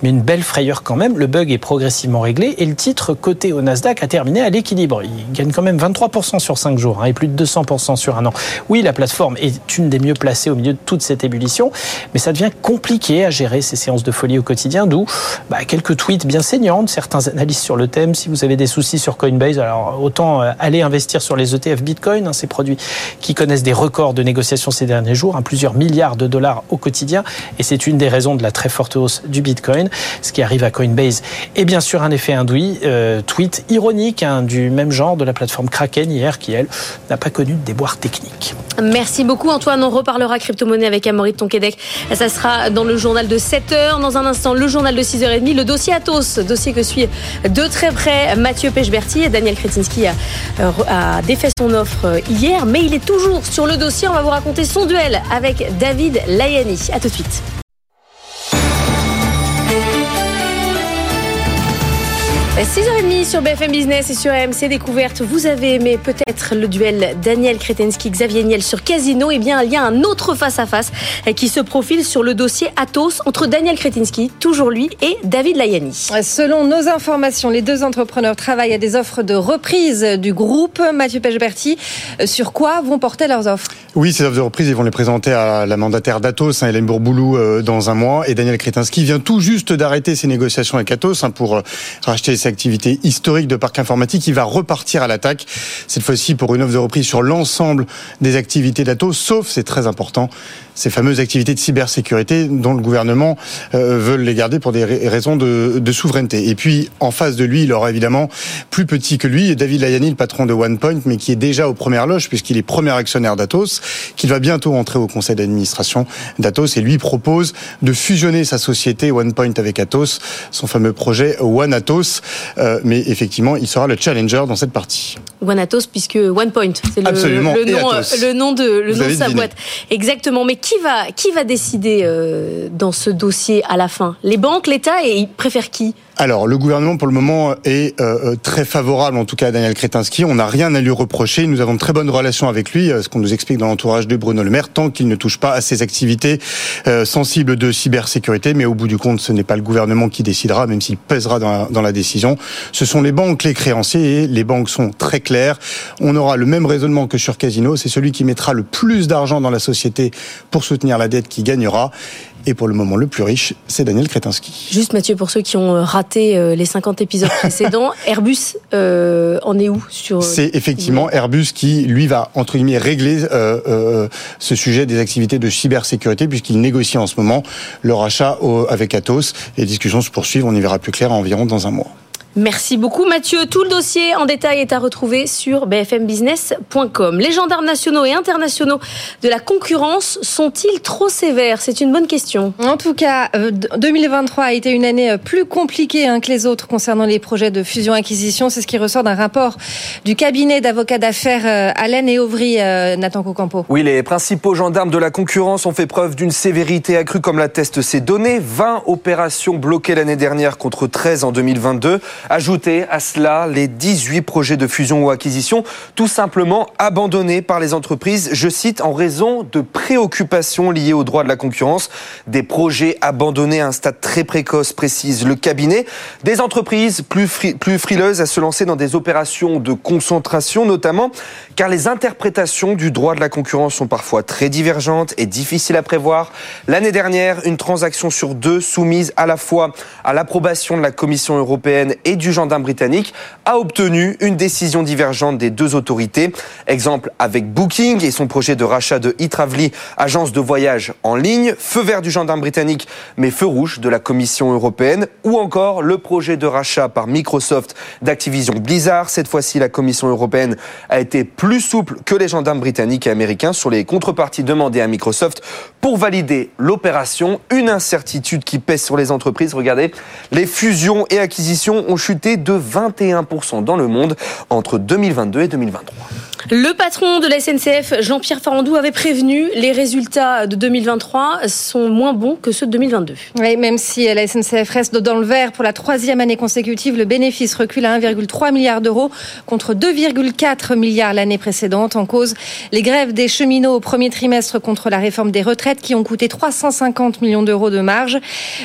Mais une belle frayeur quand même. Le bug est progressivement réglé et le titre coté au Nasdaq a terminé à l'équilibre. Il gagne quand même 23% sur 5 jours hein, et plus de 200% sur un an. Oui, la plateforme est une des mieux placées au milieu de toute cette ébullition. Mais ça devient compliqué à gérer ces séances de folie au quotidien. D'où bah, quelques tweets bien saignants de certains analystes sur le thème. Si vous avez des soucis sur Coinbase, alors autant euh, aller investir sur les ETF Bitcoin, hein, ces produits qui connaissent des records de négociation ces derniers jours, hein, plusieurs milliards de dollars au quotidien, et c'est une des raisons de la très forte hausse du Bitcoin. Ce qui arrive à Coinbase est bien sûr un effet induit, euh, tweet ironique hein, du même genre de la plateforme Kraken hier, qui elle n'a pas connu de déboire technique. Merci beaucoup Antoine, on reparlera crypto-monnaie avec Amaury de Tonquédec. Ça sera dans le journal de 7h, dans un instant le journal de 6h30, le dossier Atos, dossier que suit de très près Mathieu Pechberti et Daniel Kretinsky a, euh, défait son offre euh, hier, mais il est toujours sur le dossier. On va vous raconter son duel avec David Layani. A tout de suite. 6h30 sur BFM Business et sur AMC Découverte. Vous avez aimé peut-être le duel Daniel Kretensky-Xavier Niel sur Casino. Eh bien, il y a un autre face-à-face qui se profile sur le dossier Atos entre Daniel Kretensky, toujours lui, et David Layani. Selon nos informations, les deux entrepreneurs travaillent à des offres de reprise du groupe. Mathieu Pechberti, sur quoi vont porter leurs offres? Oui, ces offres de reprise, ils vont les présenter à la mandataire d'Atos, hein, Hélène Bourboulou, euh, dans un mois. Et Daniel Kretinsky vient tout juste d'arrêter ses négociations avec Atos hein, pour euh, racheter ses activité historique de parc informatique. Il va repartir à l'attaque, cette fois-ci pour une offre de reprise sur l'ensemble des activités d'Atos, sauf, c'est très important, ces fameuses activités de cybersécurité dont le gouvernement euh, veut les garder pour des raisons de, de, souveraineté. Et puis, en face de lui, il aura évidemment plus petit que lui, David Layani, le patron de OnePoint, mais qui est déjà aux premières loges puisqu'il est premier actionnaire d'Atos, qu'il va bientôt entrer au conseil d'administration d'Atos et lui propose de fusionner sa société OnePoint avec Atos, son fameux projet One Atos. Euh, mais effectivement, il sera le challenger dans cette partie. One Atos, puisque OnePoint, c'est le, le, nom, le nom de, le nom de sa boîte. Exactement. Mais qui va, qui va décider euh, dans ce dossier à la fin? Les banques, l'État, et ils préfèrent qui? Alors, le gouvernement, pour le moment, est euh, très favorable, en tout cas, à Daniel Kretinsky. On n'a rien à lui reprocher. Nous avons de très bonnes relations avec lui, ce qu'on nous explique dans l'entourage de Bruno Le Maire, tant qu'il ne touche pas à ses activités sensibles de cybersécurité. Mais au bout du compte, ce n'est pas le gouvernement qui décidera, même s'il pèsera dans la, dans la décision. Ce sont les banques les créanciers et les banques sont très claires. On aura le même raisonnement que sur Casino. C'est celui qui mettra le plus d'argent dans la société pour soutenir la dette qui gagnera. Et pour le moment, le plus riche, c'est Daniel Kretinsky. Juste Mathieu, pour ceux qui ont euh, raté euh, les 50 épisodes précédents, Airbus euh, en est où sur C'est effectivement Airbus qui, lui, va entre guillemets régler euh, euh, ce sujet des activités de cybersécurité puisqu'il négocie en ce moment le rachat au, avec Atos. Les discussions se poursuivent. On y verra plus clair environ dans un mois. Merci beaucoup Mathieu. Tout le dossier en détail est à retrouver sur bfmbusiness.com. Les gendarmes nationaux et internationaux de la concurrence sont-ils trop sévères? C'est une bonne question. En tout cas, 2023 euh, a été une année euh, plus compliquée hein, que les autres concernant les projets de fusion-acquisition. C'est ce qui ressort d'un rapport du cabinet d'avocats d'affaires euh, Allen et Auvry, Nathan Cocampo. Oui, les principaux gendarmes de la concurrence ont fait preuve d'une sévérité accrue comme l'attestent ces données. 20 opérations bloquées l'année dernière contre 13 en 2022. Ajouter à cela les 18 projets de fusion ou acquisition tout simplement abandonnés par les entreprises, je cite, en raison de préoccupations liées au droit de la concurrence. Des projets abandonnés à un stade très précoce, précise le cabinet. Des entreprises plus, plus frileuses à se lancer dans des opérations de concentration notamment, car les interprétations du droit de la concurrence sont parfois très divergentes et difficiles à prévoir. L'année dernière, une transaction sur deux soumise à la fois à l'approbation de la Commission européenne et du gendarme britannique a obtenu une décision divergente des deux autorités. Exemple avec Booking et son projet de rachat de e-Travely, agence de voyage en ligne, feu vert du gendarme britannique, mais feu rouge de la Commission européenne, ou encore le projet de rachat par Microsoft d'Activision Blizzard. Cette fois-ci, la Commission européenne a été plus souple que les gendarmes britanniques et américains sur les contreparties demandées à Microsoft pour valider l'opération. Une incertitude qui pèse sur les entreprises. Regardez, les fusions et acquisitions ont de 21% dans le monde entre 2022 et 2023. Le patron de la SNCF, Jean-Pierre Farandou, avait prévenu les résultats de 2023 sont moins bons que ceux de 2022. Oui, même si la SNCF reste dans le vert pour la troisième année consécutive, le bénéfice recule à 1,3 milliard d'euros contre 2,4 milliards l'année précédente. En cause, les grèves des cheminots au premier trimestre contre la réforme des retraites qui ont coûté 350 millions d'euros de marge,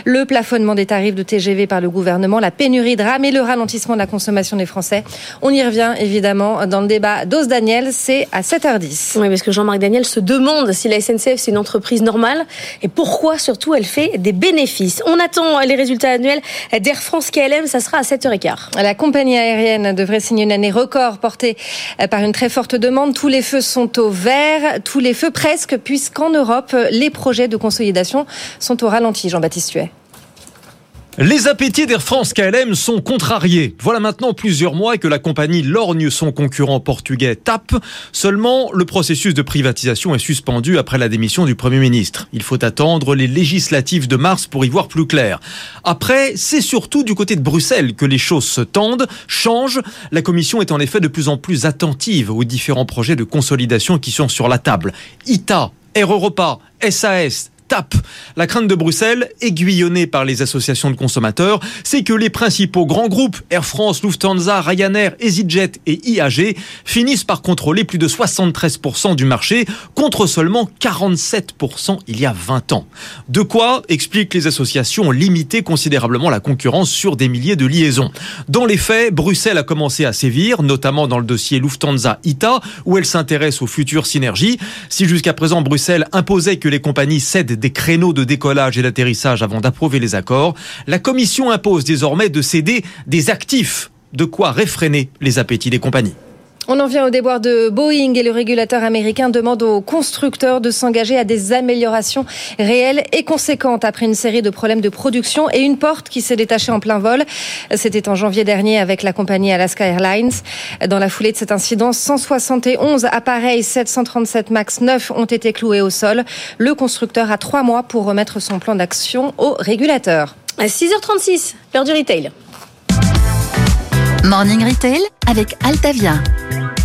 le plafonnement des tarifs de TGV par le gouvernement, la pénurie de rames et le ralentissement de la consommation des Français. On y revient évidemment dans le débat d'Ose Daniel, c'est à 7h10. Oui, parce que Jean-Marc Daniel se demande si la SNCF c'est une entreprise normale et pourquoi surtout elle fait des bénéfices. On attend les résultats annuels d'Air France KLM, ça sera à 7h15. La compagnie aérienne devrait signer une année record portée par une très forte demande. Tous les feux sont au vert, tous les feux presque, puisqu'en Europe, les projets de consolidation sont au ralenti. Jean-Baptiste Huet. Les appétits d'Air France KLM sont contrariés. Voilà maintenant plusieurs mois que la compagnie lorgne son concurrent portugais TAP. Seulement, le processus de privatisation est suspendu après la démission du Premier ministre. Il faut attendre les législatives de mars pour y voir plus clair. Après, c'est surtout du côté de Bruxelles que les choses se tendent, changent. La Commission est en effet de plus en plus attentive aux différents projets de consolidation qui sont sur la table. ITA, Air Europa, SAS, la crainte de Bruxelles, aiguillonnée par les associations de consommateurs, c'est que les principaux grands groupes, Air France, Lufthansa, Ryanair, EasyJet et IAG, finissent par contrôler plus de 73% du marché, contre seulement 47% il y a 20 ans. De quoi, expliquent les associations, limiter considérablement la concurrence sur des milliers de liaisons. Dans les faits, Bruxelles a commencé à sévir, notamment dans le dossier Lufthansa-ITA, où elle s'intéresse aux futures synergies. Si jusqu'à présent Bruxelles imposait que les compagnies cèdent des créneaux de décollage et d'atterrissage avant d'approuver les accords, la Commission impose désormais de céder des actifs, de quoi réfréner les appétits des compagnies. On en vient au déboire de Boeing et le régulateur américain demande aux constructeurs de s'engager à des améliorations réelles et conséquentes après une série de problèmes de production et une porte qui s'est détachée en plein vol. C'était en janvier dernier avec la compagnie Alaska Airlines. Dans la foulée de cet incident, 171 appareils 737 MAX 9 ont été cloués au sol. Le constructeur a trois mois pour remettre son plan d'action au régulateur. À 6h36, l'heure du retail. Morning Retail avec Altavia.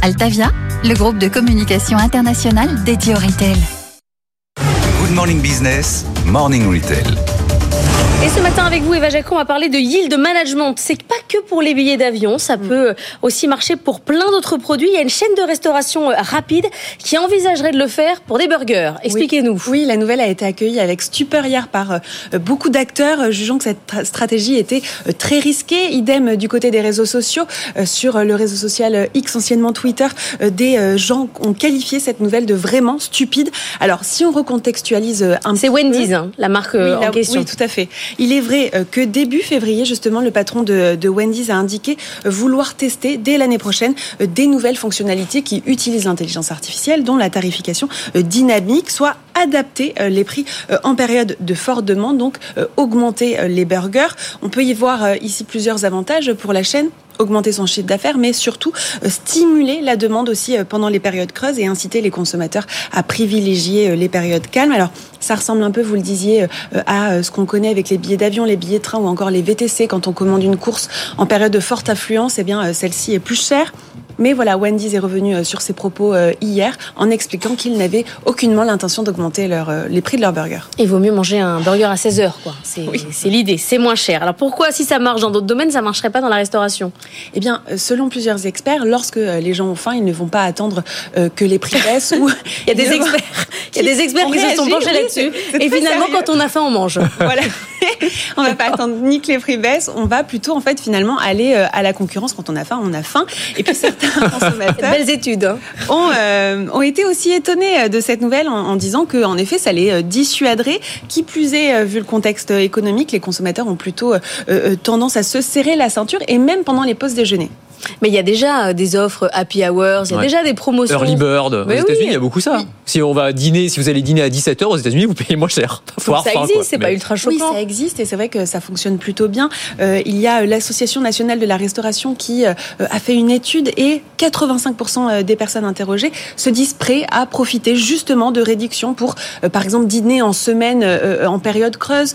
Altavia, le groupe de communication internationale dédié au retail. Good Morning Business, Morning Retail. Et ce matin avec vous, Eva Jacon, on va parler de yield management. C'est pas que pour les billets d'avion, ça mm. peut aussi marcher pour plein d'autres produits. Il y a une chaîne de restauration euh, rapide qui envisagerait de le faire pour des burgers. Expliquez-nous. Oui. la nouvelle a été accueillie avec stupeur hier par euh, beaucoup d'acteurs, euh, jugeant que cette stratégie était très risquée. Idem du côté des réseaux sociaux. Sur le réseau social X, anciennement Twitter, des gens ont qualifié cette nouvelle de vraiment stupide. Alors, si on recontextualise un C'est Wendy's, hein, la marque en question. Oui, tout à fait. Il est vrai euh, que début février, justement, le patron de, Wendy's a indiqué euh, vouloir tester dès l'année prochaine euh, des nouvelles fonctionnalités qui utilisent l'intelligence artificielle, dont la tarification dynamique, soit adapter les prix en période de forte demande, donc augmenter les burgers. On peut y voir ici plusieurs avantages pour la chaîne augmenter son chiffre d'affaires, mais surtout euh, stimuler la demande aussi euh, pendant les périodes creuses et inciter les consommateurs à privilégier euh, les périodes calmes. Alors, ça ressemble un peu, vous le disiez, à ce qu'on connaît avec les billets d'avion, les billets de train ou encore les VTC. Quand on commande une course en période de forte affluence, eh bien, celle-ci est plus chère. Mais voilà, Wendy's est revenu euh, sur ses propos euh, hier en expliquant qu'ils n'avaient aucunement l'intention d'augmenter euh, les prix de leurs burgers. Il vaut mieux manger un burger à 16 heures, quoi. C'est l'idée, c'est moins cher. Alors pourquoi, si ça marche dans d'autres domaines, ça marcherait pas dans la restauration? Eh bien, selon plusieurs experts, lorsque les gens ont faim, ils ne vont pas attendre que les prix baissent. ou... il y a des experts, il y a des experts qui se sont penchés là-dessus. Et finalement, quand on a faim, on mange. Voilà. on va pas attendre ni que les prix baissent, on va plutôt en fait finalement aller à la concurrence. Quand on a faim, on a faim. Et puis certains consommateurs. Belles études. Hein. Euh, ont, été aussi étonnés euh, de cette nouvelle en, disant que, en effet, ça les euh, dissuaderait. Qui plus est, vu le contexte économique, les consommateurs ont plutôt tendance à se serrer la ceinture et même pendant les pauses déjeuner. Mais il y a déjà des offres happy hours, il y a déjà des promotions. Early bird. aux États-Unis, il y a beaucoup ça. Si on va dîner, si vous allez dîner à 17h aux États-Unis, vous payez moins cher. ça existe, c'est pas ultra choquant. Oui, ça existe et c'est vrai que ça fonctionne plutôt bien. Euh, il y a l'Association nationale de la restauration qui euh, a fait une étude et 85% euh, des personnes interrogées se disent prêts à profiter justement de réductions pour, par exemple, dîner en semaine en période creuse,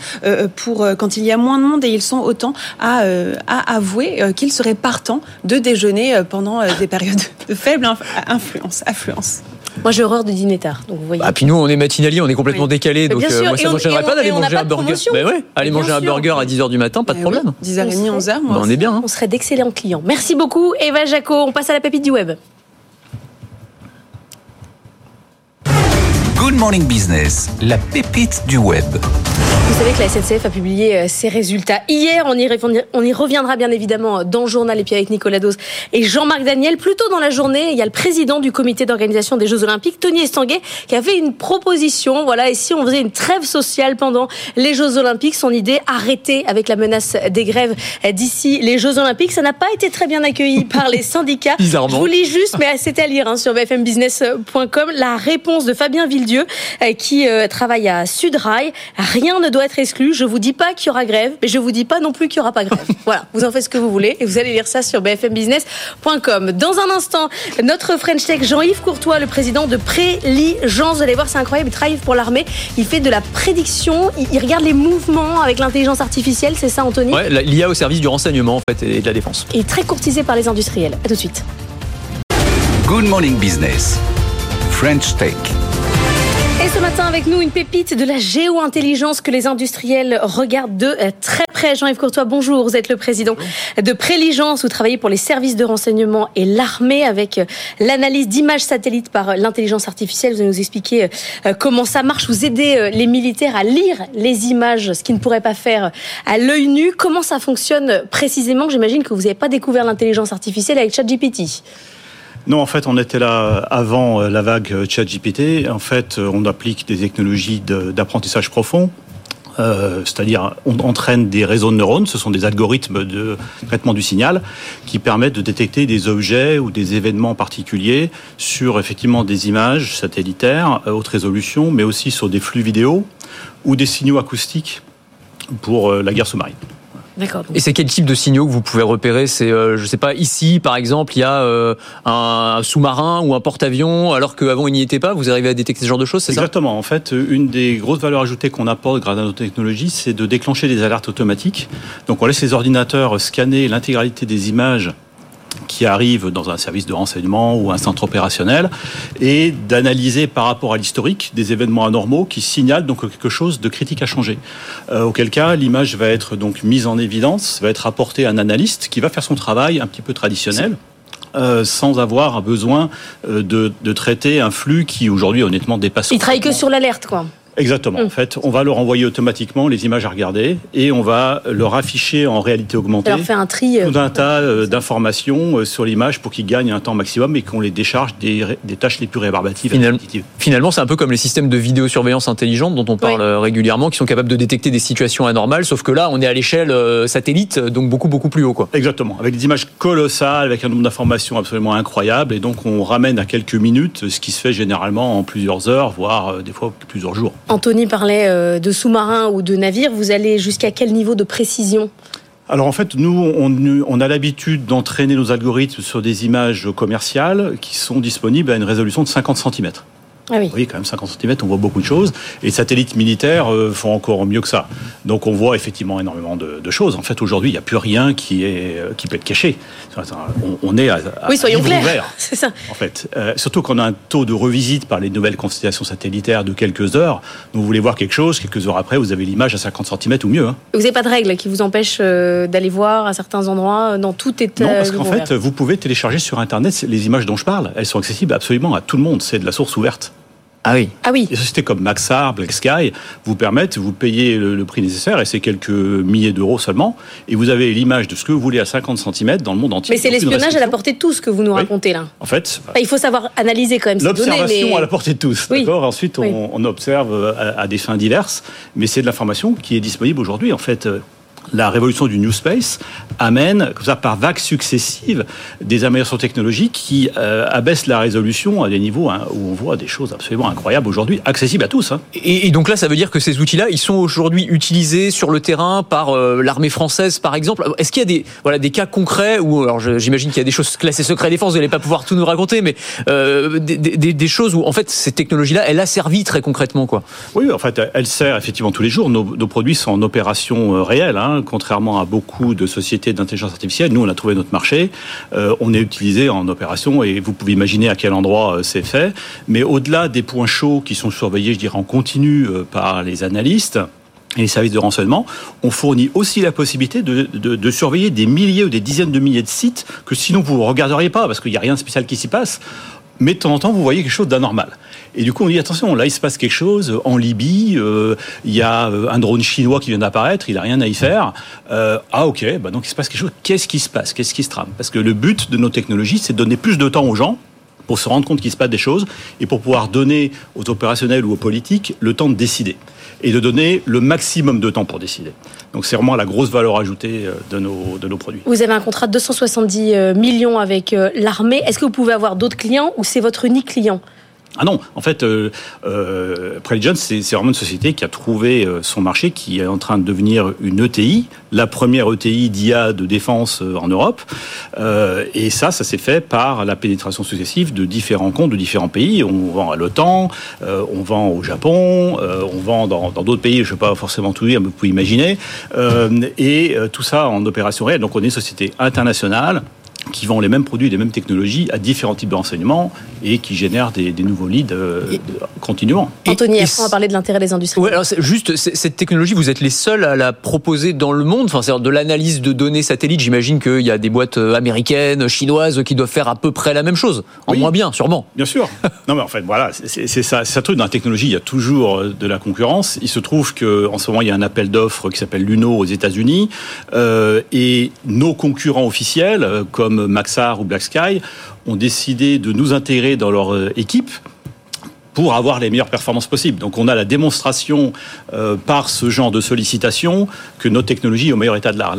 pour quand il y a moins de monde et ils sont autant à, à avouer qu'ils seraient partants de déjeuner euh, pendant euh, des périodes de faible influence, affluence. Moi, j'ai horreur de dîner tard. Donc vous voyez. Ah, puis nous, on est matinaliers, on est complètement décalés. Donc, euh, moi, ça ne me gênerait pas d'aller manger un burger. Ben ouais, aller manger un burger à 10h du matin, pas de problème. 10h30, 11h. Ben, on est bien. Hein. On serait d'excellents clients. Merci beaucoup, Eva Jaco. On passe à la pépite du web. Good Morning Business, la pépite du web. Vous savez que la SNCF a publié euh, ses résultats hier. On y, on y reviendra bien évidemment dans le journal et puis avec Nicolas Dos et Jean-Marc Daniel. Plus tôt dans la journée, il y a le président du comité d'organisation des Jeux Olympiques, Tony Estanguet, qui a fait une proposition. Voilà, et si on faisait une trêve sociale pendant les Jeux Olympiques, son idée, arrêter avec la menace des grèves d'ici les Jeux Olympiques. Ça n'a pas été très bien accueilli par les syndicats. Bizarrement. Je vous lis juste, mais c'est à lire hein, sur bfmbusiness.com, la réponse de Fabien Villedieu, euh, qui euh, travaille à Sudrail. Rien ne doit être exclu. Je vous dis pas qu'il y aura grève, mais je vous dis pas non plus qu'il y aura pas grève. voilà, vous en faites ce que vous voulez et vous allez lire ça sur bfmbusiness.com. Dans un instant, notre French Tech Jean-Yves Courtois, le président de Préligence, vous allez voir, c'est incroyable, il travaille pour l'armée, il fait de la prédiction, il, regarde les mouvements avec l'intelligence artificielle, c'est ça Anthony? Ouais, l'IA au service du renseignement en fait et de la défense. Et très courtisé par les industriels. À tout de suite. Good Morning Business. French Tech. Matin avec nous une pépite de la géo-intelligence que les industriels regardent de euh, très près. Jean-Yves Courtois, bonjour. Vous êtes le président de Préligence. Vous travaillez pour les services de renseignement et l'armée avec euh, l'analyse d'images satellites par euh, l'intelligence artificielle. Vous allez nous expliquer comment ça marche. Vous aidez les militaires à lire les images, ce qu'ils ne pourraient pas faire à l'œil nu. Comment ça fonctionne précisément? J'imagine que vous n'avez pas découvert l'intelligence artificielle avec ChatGPT. Non, en fait, on était là avant euh, la vague euh, ChatGPT. En fait, euh, on applique des technologies d'apprentissage profond. c'est-à-dire on entraîne des réseaux de neurones, ce sont des algorithmes de traitement du signal qui permettent de détecter des objets ou des événements particuliers sur effectivement des images satellitaires haute résolution, mais aussi sur des flux vidéo ou des signaux acoustiques pour la guerre sous-marine. Et c'est quel type de signaux que vous pouvez repérer? C'est, euh, je sais pas, ici par exemple, il y a euh, un sous-marin ou un porte-avions, alors qu'avant il n'y était pas? Vous arrivez à détecter ce genre de choses, c'est ça? Exactement. En fait, une des grosses valeurs ajoutées qu'on apporte grâce à nos technologies, c'est de déclencher des alertes automatiques. Donc on laisse les ordinateurs scanner l'intégralité des images qui arrive dans un service de renseignement ou un centre opérationnel et d'analyser par rapport à l'historique des événements anormaux qui signalent donc quelque chose de critique à changer. Euh, auquel cas, l'image va être donc mise en évidence, va être apportée à un analyste qui va faire son travail un petit peu traditionnel. Euh, sans avoir besoin euh, de, de, traiter un flux qui aujourd'hui honnêtement dépasse. Il travaille que sur l'alerte, quoi. Exactement. En fait, on va leur envoyer automatiquement les images à regarder et on va leur afficher en réalité augmentée leur fait un tri, tout un tas euh, d'informations euh, sur l'image pour qu'ils gagnent un temps maximum et qu'on les décharge des, des, tâches les plus rébarbatives. Finalement, finalement c'est un peu comme les systèmes de vidéosurveillance intelligente dont on parle oui. Euh, régulièrement, qui sont capables de détecter des situations anormales, sauf que là, on est à l'échelle satellite, donc beaucoup beaucoup plus haut. Quoi. Exactement. Avec des images colossales, avec un nombre d'informations absolument incroyable, et donc on ramène à quelques minutes ce qui se fait généralement en plusieurs heures, voire des fois plusieurs jours. Anthony parlait euh, de sous-marins ou de navires. Vous allez jusqu'à quel niveau de précision? Alors en fait, nous, on, on a l'habitude d'entraîner nos algorithmes sur des images commerciales qui sont disponibles à une résolution de 50 cm. Ah oui. oui, quand même 50 cm, on voit beaucoup de choses. Et les satellites militaires euh, font encore mieux que ça. Donc on voit effectivement énormément de, de choses. En fait, aujourd'hui, il n'y a plus rien qui, est, euh, qui peut être caché. On, on est à, à oui, soyons clairs. ouvert. C'est ça. En fait, euh, surtout qu'on a un taux de revisite par les nouvelles constellations satellitaires de quelques heures. Donc vous voulez voir quelque chose, quelques heures après, vous avez l'image à 50 cm ou mieux. Hein. Vous n'avez pas de règles qui vous empêchent d'aller voir à certains endroits dans tout état Non, parce qu'en fait, vous pouvez télécharger sur Internet les images dont je parle. Elles sont accessibles absolument à tout le monde. C'est de la source ouverte. Ah oui. Ah oui. Des sociétés comme Maxar, Black Sky vous permettent, vous payez le, le prix nécessaire et c'est quelques milliers d'euros seulement et vous avez l'image de ce que vous voulez à 50 cm dans le monde entier. Mais c'est l'espionnage à la portée de tous que vous nous oui. racontez là. En fait, enfin, il faut savoir analyser quand même ces données. L'observation mais... à la portée de tous. Oui. D'accord? Ensuite, oui. on, on, observe à, à, des fins diverses, mais c'est de l'information qui est disponible aujourd'hui. En fait, la révolution du New Space amène, comme ça, par vagues successives, des améliorations technologiques qui euh, abaissent la résolution à des niveaux hein, où on voit des choses absolument incroyables aujourd'hui, accessibles à tous. Hein. Et, et, donc là, ça veut dire que ces outils-là, ils sont aujourd'hui utilisés sur le terrain par euh, l'armée française, par exemple. Est-ce qu'il y a des, voilà, des cas concrets où, alors j'imagine qu'il y a des choses classées secret défense, vous n'allez pas pouvoir tout nous raconter, mais euh, des, des, des, choses où, en fait, ces technologies-là, elles a servi très concrètement, quoi? Oui, en fait, elle sert effectivement tous les jours. Nos, nos produits sont en opération réelle. Hein, contrairement à beaucoup de sociétés d'intelligence artificielle, nous, on a trouvé notre marché. Euh, on est utilisé en opération et vous pouvez imaginer à quel endroit euh, c'est fait. Mais au-delà des points chauds qui sont surveillés, je dirais, en continu euh, par les analystes, et les services de renseignement, on fournit aussi la possibilité de, de, de, surveiller des milliers ou des dizaines de milliers de sites que sinon vous ne regarderiez pas parce qu'il n'y a rien de spécial qui s'y passe. Mais de temps en temps, vous voyez quelque chose d'anormal. Et du coup, on dit attention, là, il se passe quelque chose en Libye. Euh, il y a un drone chinois qui vient d'apparaître. Il a rien à y faire. Euh, ah, ok. Bah, donc, il se passe quelque chose. Qu'est-ce qui se passe? Qu'est-ce qui se trame? Parce que le but de nos technologies, c'est de donner plus de temps aux gens pour se rendre compte qu'il se passe des choses et pour pouvoir donner aux opérationnels ou aux politiques le temps de décider et de donner le maximum de temps pour décider. Donc c'est vraiment la grosse valeur ajoutée de nos, de nos produits. Vous avez un contrat de 270 millions avec l'armée. Est-ce que vous pouvez avoir d'autres clients ou c'est votre unique client? Ah non, en fait, euh, euh, c'est vraiment une société qui a trouvé euh, son marché, qui est en train de devenir une ETI, la première ETI d'IA de défense en Europe. Euh, et ça, ça s'est fait par la pénétration successive de différents comptes de différents pays. On vend à l'OTAN, euh, on vend au Japon, euh, on vend dans d'autres pays, je ne vais pas forcément tout dire, mais vous pouvez imaginer. et tout ça en opération réelle. Donc on est une société internationale qui vend les mêmes produits, les mêmes technologies à différents types de renseignements et qui génèrent des, des nouveaux leads euh, continuellement. Anthony, après on va parler de l'intérêt des industries. Ouais, alors juste cette technologie, vous êtes les seuls à la proposer dans le monde. Enfin, c'est de l'analyse de données satellites. J'imagine qu'il y a des boîtes euh, américaines, chinoises qui doivent faire à peu près la même chose, en oui, moins bien, sûrement. Bien sûr. non, mais en fait, voilà, c'est ça, ça truc dans la technologie. Il y a toujours euh, de la concurrence. Il se trouve que en ce moment, il y a un appel d'offres qui s'appelle Luno aux États-Unis euh, et nos concurrents officiels comme Maxar ou Black Sky ont décidé de nous intégrer dans leur équipe pour avoir les meilleures performances possibles. Donc on a la démonstration euh, par ce genre de sollicitation que notre technologie est au meilleur état de l'art.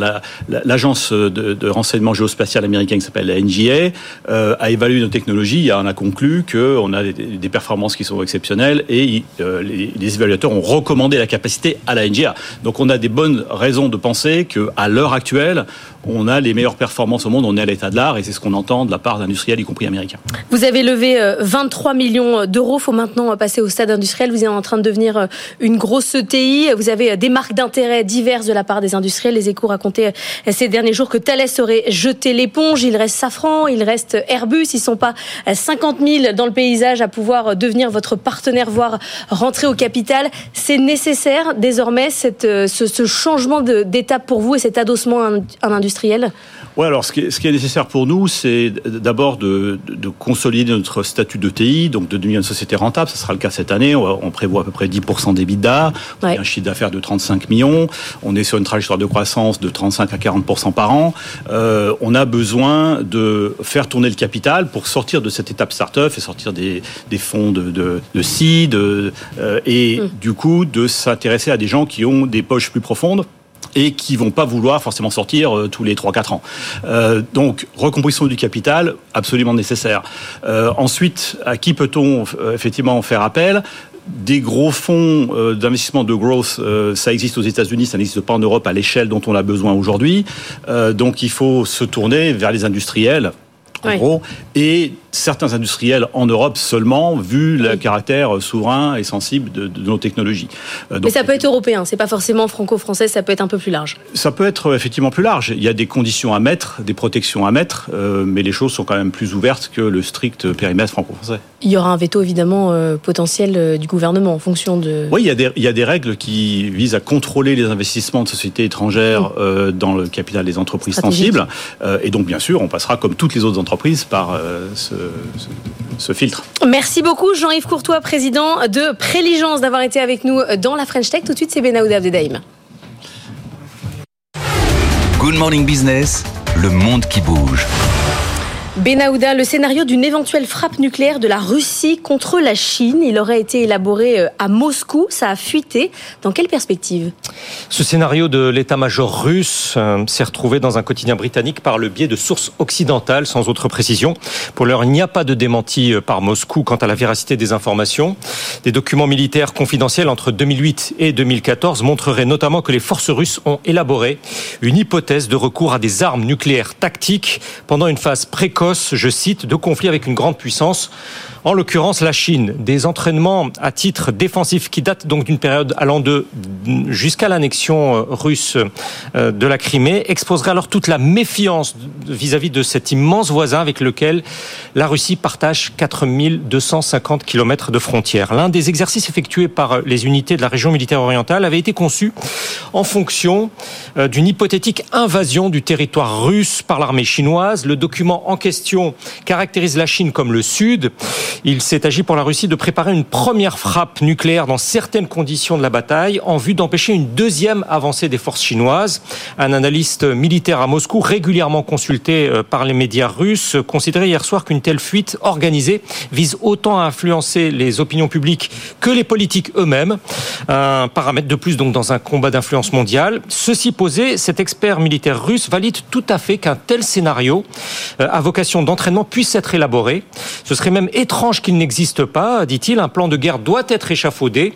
L'agence la, la, de, renseignement géospatial américaine qui s'appelle la NGA euh, a évalué nos technologies et en a conclu qu'on a des, des, performances qui sont exceptionnelles et euh, les, les, évaluateurs ont recommandé la capacité à la NGA. Donc on a des bonnes raisons de penser qu'à l'heure actuelle, on a les meilleures performances au monde, on est à l'état de l'art et c'est ce qu'on entend de la part d'industriels, y compris américains. Vous avez levé 23 millions d'euros, faut maintenant passer au stade industriel. Vous êtes en train de devenir une grosse ETI. Vous avez des marques d'intérêt diverses de la part des industriels. Les échos racontaient ces derniers jours que Thales aurait jeté l'éponge. Il reste Safran, il reste Airbus. Ils sont pas 50 000 dans le paysage à pouvoir devenir votre partenaire, voire rentrer au capital. C'est nécessaire désormais cette, ce, changement d'étape pour vous et cet adossement à un industriel oui, alors ce qui, est, ce qui, est, nécessaire pour nous, c'est d'abord de, de, consolider notre statut de TI, donc de devenir une société rentable. Ce sera le cas cette année. On, prévoit à peu près 10% d'EBITDA. On a un chiffre d'affaires de 35 millions. On est sur une trajectoire de croissance de 35 à 40% par an. Euh, on a besoin de faire tourner le capital pour sortir de cette étape start-up et sortir des, des fonds de, de, de seed euh, et mm. du coup de s'intéresser à des gens qui ont des poches plus profondes et qui vont pas vouloir forcément sortir euh, tous les 3-4 ans. Euh, donc, recomposition du capital, absolument nécessaire. Euh, ensuite, à qui peut-on euh, effectivement faire appel? Des gros fonds euh, d'investissement de growth, ça existe aux États-Unis, ça n'existe pas en Europe à l'échelle dont on a besoin aujourd'hui. donc il faut se tourner vers les industriels, en gros, et certains industriels en Europe seulement, vu le caractère souverain et sensible de, nos technologies. Euh, Mais ça peut être européen, c'est pas forcément franco-français, ça peut être un peu plus large. Ça peut être effectivement plus large. Il y a des conditions à mettre, des protections à mettre, euh, mais les choses sont quand même plus ouvertes que le strict périmètre franco-français. Il y aura un veto évidemment euh, potentiel du gouvernement en fonction de. Oui, il y, a des, il y a des règles qui visent à contrôler les investissements de sociétés étrangères mmh. dans le capital des entreprises sensibles. et donc, bien sûr, on passera comme toutes les autres entreprises par ce ce, filtre. Merci beaucoup Jean-Yves Courtois, président de Préligence, d'avoir été avec nous dans la French Tech. Tout de suite, c'est Benaouda Abdedaïm. Good Morning Business, le monde qui bouge. Benahouda, le scénario d'une éventuelle frappe nucléaire de la Russie contre la Chine, il aurait été élaboré euh, à Moscou, ça a fuité. Dans quelle perspective? Ce scénario de l'état-major russe euh, s'est retrouvé dans un quotidien britannique par le biais de sources occidentales, sans autre précision. Pour l'heure, il n'y a pas de démenti euh, par Moscou quant à la véracité des informations. Des documents militaires confidentiels entre 2008 et 2014 montreraient notamment que les forces russes ont élaboré une hypothèse de recours à des armes nucléaires tactiques pendant une phase précoce je cite, de conflit avec une grande puissance en l'occurrence la Chine. Des entraînements à titre défensif qui datent donc d'une période allant de jusqu'à l'annexion euh, russe euh, de la Crimée exposeraient alors toute la méfiance vis-à-vis de cet immense voisin avec lequel la Russie partage 4250 km de frontières. L'un des exercices effectués par les unités de la région militaire orientale avait été conçu en fonction euh, d'une hypothétique invasion du territoire russe par l'armée chinoise. Le document en question caractérise la Chine comme le Sud il s'est agi pour la Russie de préparer une première frappe nucléaire dans certaines conditions de la bataille en vue d'empêcher une deuxième avancée des forces chinoises. Un analyste militaire à Moscou, régulièrement consulté euh, par les médias russes, considérait hier soir qu'une telle fuite organisée vise autant à influencer les opinions publiques que les politiques eux-mêmes. Un paramètre de plus donc dans un combat d'influence mondiale. Ceci posé, cet expert militaire russe valide tout à fait qu'un tel scénario euh, à vocation d'entraînement puisse être élaboré. Ce serait même étrange qu'il n'existe pas, dit-il. Un plan de guerre doit être échafaudé,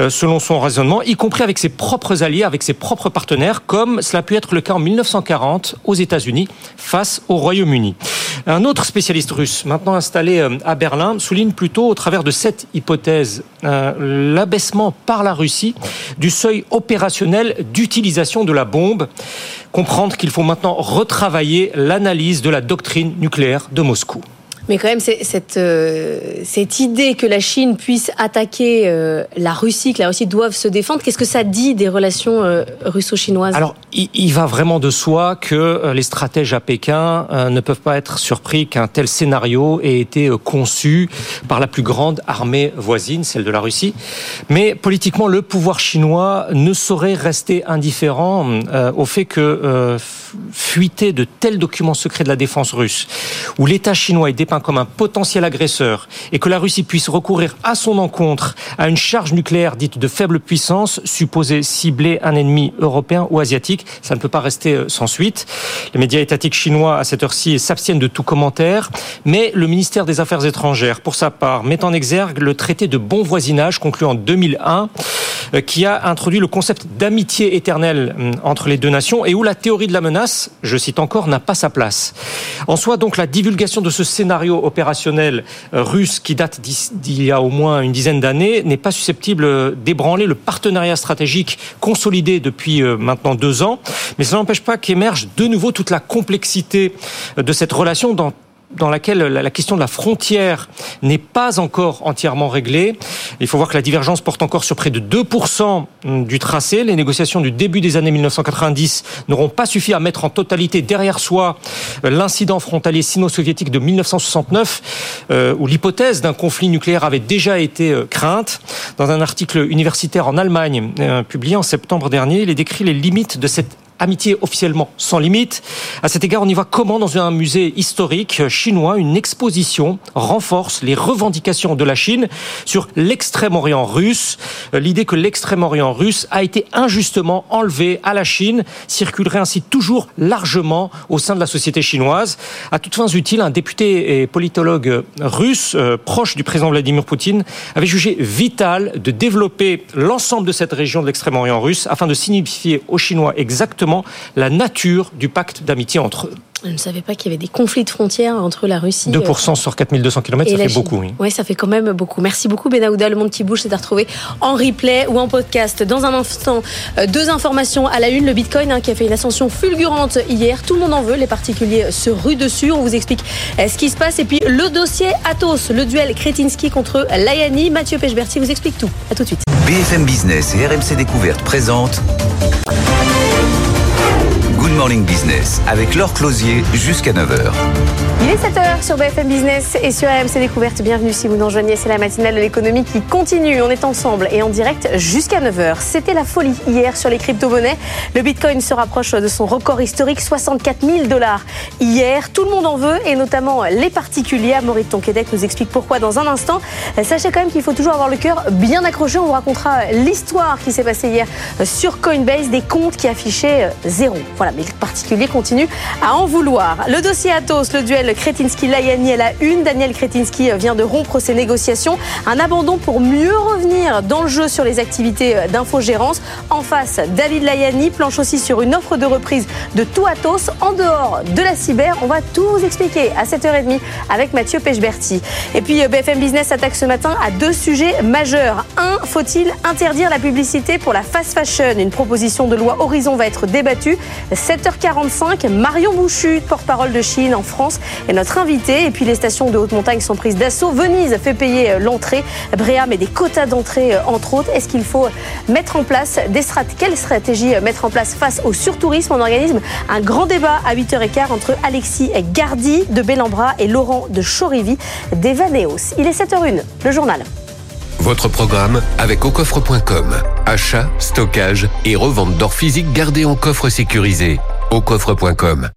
euh, selon son raisonnement, y compris avec ses propres alliés, avec ses propres partenaires, comme cela a pu être le cas en 1940 aux États-Unis face au Royaume-Uni. Un autre spécialiste russe, maintenant installé euh, à Berlin, souligne plutôt, au travers de cette hypothèse, euh, l'abaissement par la Russie du seuil opérationnel d'utilisation de la bombe. Comprendre qu'il faut maintenant retravailler l'analyse de la doctrine nucléaire de Moscou. Mais quand même, cette, euh, cette idée que la Chine puisse attaquer euh, la Russie, que la Russie doive se défendre, qu'est-ce que ça dit des relations euh, russo-chinoises? Alors, il, va vraiment de soi que les stratèges à Pékin ne peuvent pas être surpris qu'un tel scénario ait été conçu par la plus grande armée voisine, celle de la Russie. Mais politiquement, le pouvoir chinois ne saurait rester indifférent au fait que fuiter de tels documents secrets de la défense russe, où l'État chinois est dépeint comme un potentiel agresseur et que la Russie puisse recourir à son encontre à une charge nucléaire dite de faible puissance, supposée cibler un ennemi européen ou asiatique, ça ne peut pas rester euh, sans suite. Les médias étatiques chinois, à cette heure-ci, s'abstiennent de tout commentaire, mais le ministère des Affaires étrangères, pour sa part, met en exergue le traité de bon voisinage conclu en 2001, euh, qui a introduit le concept d'amitié éternelle hum, entre les deux nations et où la théorie de la menace, je cite encore, n'a pas sa place. En soi, donc, la divulgation de ce scénario opérationnel euh, russe qui date d'il y a au moins une dizaine d'années n'est pas susceptible d'ébranler le partenariat stratégique consolidé depuis euh, maintenant deux ans. Mais ça n'empêche pas qu'émerge de nouveau toute la complexité de cette relation dans dans laquelle la question de la frontière n'est pas encore entièrement réglée. Il faut voir que la divergence porte encore sur près de 2% du tracé. Les négociations du début des années 1990 n'auront pas suffi à mettre en totalité derrière soi l'incident frontalier sino-soviétique de 1969, euh, où l'hypothèse d'un conflit nucléaire avait déjà été euh, crainte. Dans un article universitaire en Allemagne euh, publié en septembre dernier, il est décrit les limites de cette amitié officiellement sans limite. À cet égard, on y voit comment, dans un musée historique chinois, une exposition renforce les revendications de la Chine sur l'extrême-orient russe. L'idée que l'extrême-orient russe a été injustement enlevé à la Chine circulerait ainsi toujours largement au sein de la société chinoise. À toutes fins utiles, un député et politologue russe, euh, proche du président Vladimir Poutine, avait jugé vital de développer l'ensemble de cette région de l'extrême-orient russe afin de signifier aux Chinois exactement la nature du pacte d'amitié entre eux. Je ne savais pas qu'il y avait des conflits de frontières entre la Russie. 2% sur 4200 km, ça fait beaucoup, oui. Oui, ça fait quand même beaucoup. Merci beaucoup, Benahouda. Le monde qui bouge, c'est à retrouver en replay ou en podcast. Dans un instant, euh, deux informations à la une. Le Bitcoin hein, qui a fait une ascension fulgurante hier. Tout le monde en veut. Les particuliers se ruent dessus. On vous explique euh, ce qui se passe. Et puis, le dossier Atos, le duel Kretinsky contre Layani. Mathieu Pechberti vous explique tout. À tout de suite. BFM Business et RMC Découverte présentent Good Morning Business avec Laure Closier jusqu'à 9h. Il est 7h sur BFM Business et sur RMC Découverte. Bienvenue si vous nous rejoignez. C'est la matinale de l'économie qui continue. On est ensemble et en direct jusqu'à 9h. C'était la folie hier sur les crypto-monnaies. Le Bitcoin se rapproche de son record historique, 64 000 dollars. Hier, tout le monde en veut et notamment les particuliers. Maurice Tonquédec nous explique pourquoi dans un instant. Sachez quand même qu'il faut toujours avoir le cœur bien accroché. On vous racontera l'histoire qui s'est passée hier sur Coinbase, des comptes qui affichaient zéro. Voilà, mais les particuliers continuent à en vouloir. Le dossier Atos, le duel Kretinsky-Layani à la une. Daniel Kretinsky vient de rompre ses négociations. Un abandon pour mieux revenir dans le jeu sur les activités d'infogérance. En face, David Layani planche aussi sur une offre de reprise de tout Atos en dehors de la cyber. On va tout vous expliquer à 7h30 avec Mathieu Pechberti. Et puis BFM Business attaque ce matin à deux sujets majeurs. Un, faut-il interdire la publicité pour la fast fashion? Une proposition de loi Horizon va être débattue. 7h45, Marion Bouchu, porte-parole de Chine en France, notre invité. Et puis les stations de haute montagne sont prises d'assaut. Venise fait payer l'entrée. Bréa met des quotas d'entrée, entre autres. Est-ce qu'il faut mettre en place des stratégies? Quelle stratégie mettre en place face au surtourisme? On organise un grand débat à 8h15 entre Alexis Gardi de Bellambra et Laurent de Chorivi d'Evaneos. Il est 7h01, le journal. Votre programme avec aucoffre.com. Achat, stockage et revente d'or physique gardé en coffre sécurisé. aucoffre.com.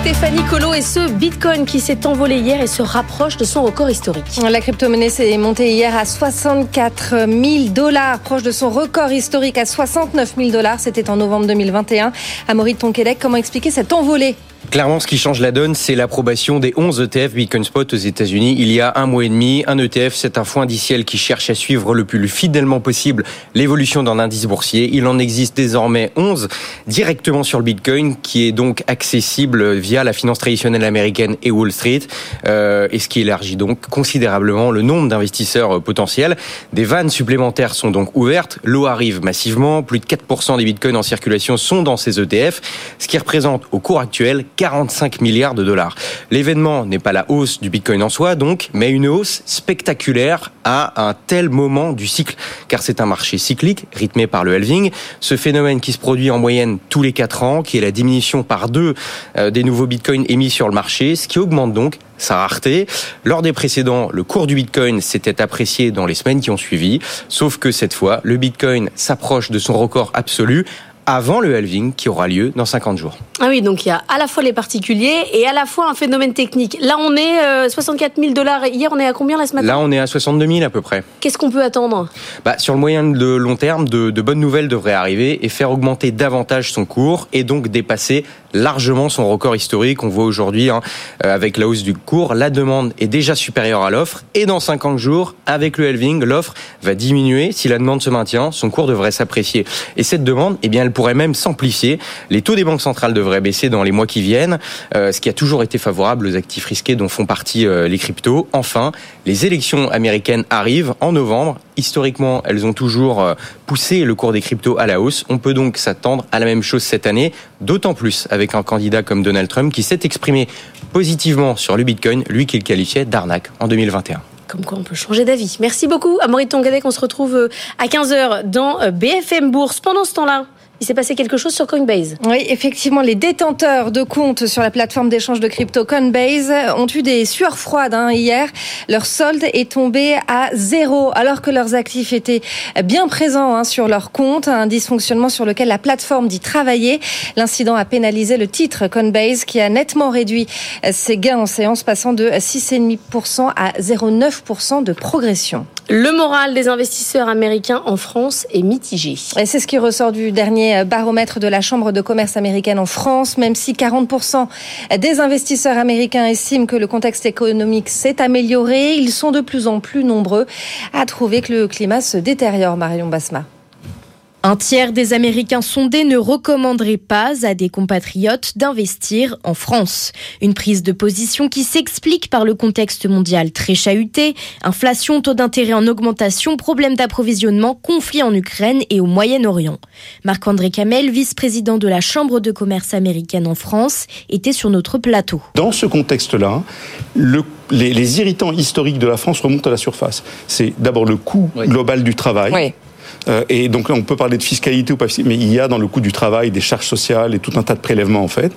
Stéphanie Colo et ce Bitcoin qui s'est envolé hier et se rapproche de son record historique. La crypto-monnaie s'est montée hier à 64 000 dollars, proche de son record historique à 69 000 dollars. C'était en novembre 2021. Amaury Tonquédec, comment expliquer cette envolée? Clairement, ce qui change la donne, c'est l'approbation des 11 ETF Bitcoin Spot aux États-Unis il y a un mois et demi. Un ETF, c'est un fonds indiciel qui cherche à suivre le plus fidèlement possible l'évolution d'un indice boursier. Il en existe désormais 11 directement sur le Bitcoin, qui est donc accessible via la finance traditionnelle américaine et Wall Street, euh, et ce qui élargit donc considérablement le nombre d'investisseurs potentiels. Des vannes supplémentaires sont donc ouvertes. L'eau arrive massivement. Plus de 4% des Bitcoins en circulation sont dans ces ETF, ce qui représente au cours actuel 45 milliards de dollars. L'événement n'est pas la hausse du Bitcoin en soi, donc, mais une hausse spectaculaire à un tel moment du cycle, car c'est un marché cyclique rythmé par le halving. Ce phénomène qui se produit en moyenne tous les 4 ans, qui est la diminution par deux euh, des nouveaux Bitcoins émis sur le marché, ce qui augmente donc sa rareté. Lors des précédents, le cours du Bitcoin s'était apprécié dans les semaines qui ont suivi, sauf que cette fois, le Bitcoin s'approche de son record absolu avant le halving qui aura lieu dans 50 jours. Ah oui, donc il y a à la fois les particuliers et à la fois un phénomène technique. Là, on est 64 000 dollars. Hier, on est à combien la semaine Là, on est à 62 000 à peu près. Qu'est-ce qu'on peut attendre? Bah, Sur le moyen de long terme, de, de bonnes nouvelles devraient arriver et faire augmenter davantage son cours et donc dépasser largement son record historique. On voit aujourd'hui, hein, euh, avec la hausse du cours, la demande est déjà supérieure à l'offre. Et dans 50 jours, avec le halving, l'offre va diminuer. Si la demande se maintient, son cours devrait s'apprécier. Et cette demande, eh bien, elle pourrait même s'amplifier. Les taux des banques centrales devraient baisser dans les mois qui viennent, euh, ce qui a toujours été favorable aux actifs risqués dont font partie euh, les cryptos. Enfin, les élections américaines arrivent en novembre. Historiquement, elles ont toujours poussé le cours des cryptos à la hausse. On peut donc s'attendre à la même chose cette année, d'autant plus avec un candidat comme Donald Trump qui s'est exprimé positivement sur le Bitcoin, lui qu'il qualifiait d'arnaque en 2021. Comme quoi on peut changer d'avis. Merci beaucoup. Amaury Tongadec, on se retrouve euh, à 15h dans euh, BFM Bourse. Pendant ce temps-là, il s'est passé quelque chose sur Coinbase. Oui, effectivement, les détenteurs de comptes sur la plateforme d'échange de crypto Coinbase ont eu des sueurs froides hein, hier. Leur solde est tombé à zéro, alors que leurs actifs étaient bien présents hein, sur leur compte. Un dysfonctionnement sur lequel la plateforme dit travailler. L'incident a pénalisé le titre Coinbase, qui a nettement réduit ses gains en séance, passant de 6,5% à 0,9% de progression. Le moral des investisseurs américains en France est mitigé. C'est ce qui ressort du dernier baromètre de la Chambre de commerce américaine en France. Même si 40% des investisseurs américains estiment que le contexte économique s'est amélioré, ils sont de plus en plus nombreux à trouver que le climat se détériore, Marion Basma. Un tiers des Américains sondés ne recommanderait pas à des compatriotes d'investir en France. Une prise de position qui s'explique par le contexte mondial très chahuté, inflation, taux d'intérêt en augmentation, problèmes d'approvisionnement, conflits en Ukraine et au Moyen-Orient. Marc-André Camel, vice-président de la Chambre de commerce américaine en France, était sur notre plateau. Dans ce contexte-là, le les, les, irritants historiques de la France remontent à la surface. C'est d'abord le coût oui. global du travail. Oui. Euh, et donc là, on peut parler de fiscalité ou pas, mais il y a dans le coût du travail des charges sociales et tout un tas de prélèvements en fait.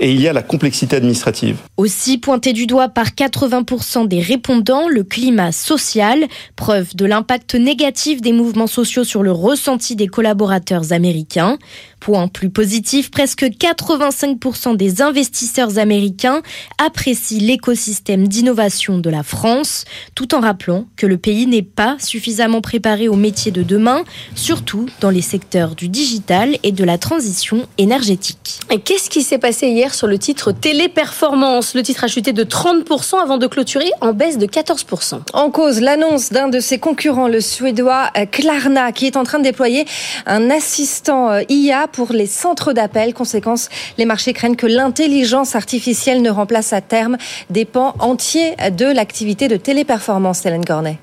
Et il y a la complexité administrative. Aussi pointé du doigt par 80% des répondants, le climat social, preuve de l'impact négatif des mouvements sociaux sur le ressenti des collaborateurs américains. Point plus positif, presque 85% des investisseurs américains apprécient l'écosystème d'innovation de la France, tout en rappelant que le pays n'est pas suffisamment préparé aux métiers de demain, surtout dans les secteurs du digital et de la transition énergétique. Et qu'est-ce qui s'est passé hier sur le titre Téléperformance Le titre a chuté de 30% avant de clôturer en baisse de 14%. En cause, l'annonce d'un de ses concurrents, le suédois Klarna, qui est en train de déployer un assistant IA pour les centres d'appel. Conséquence, les marchés craignent que l'intelligence artificielle ne remplace à terme des pans entiers de l'activité de téléperformance, Hélène Cornet.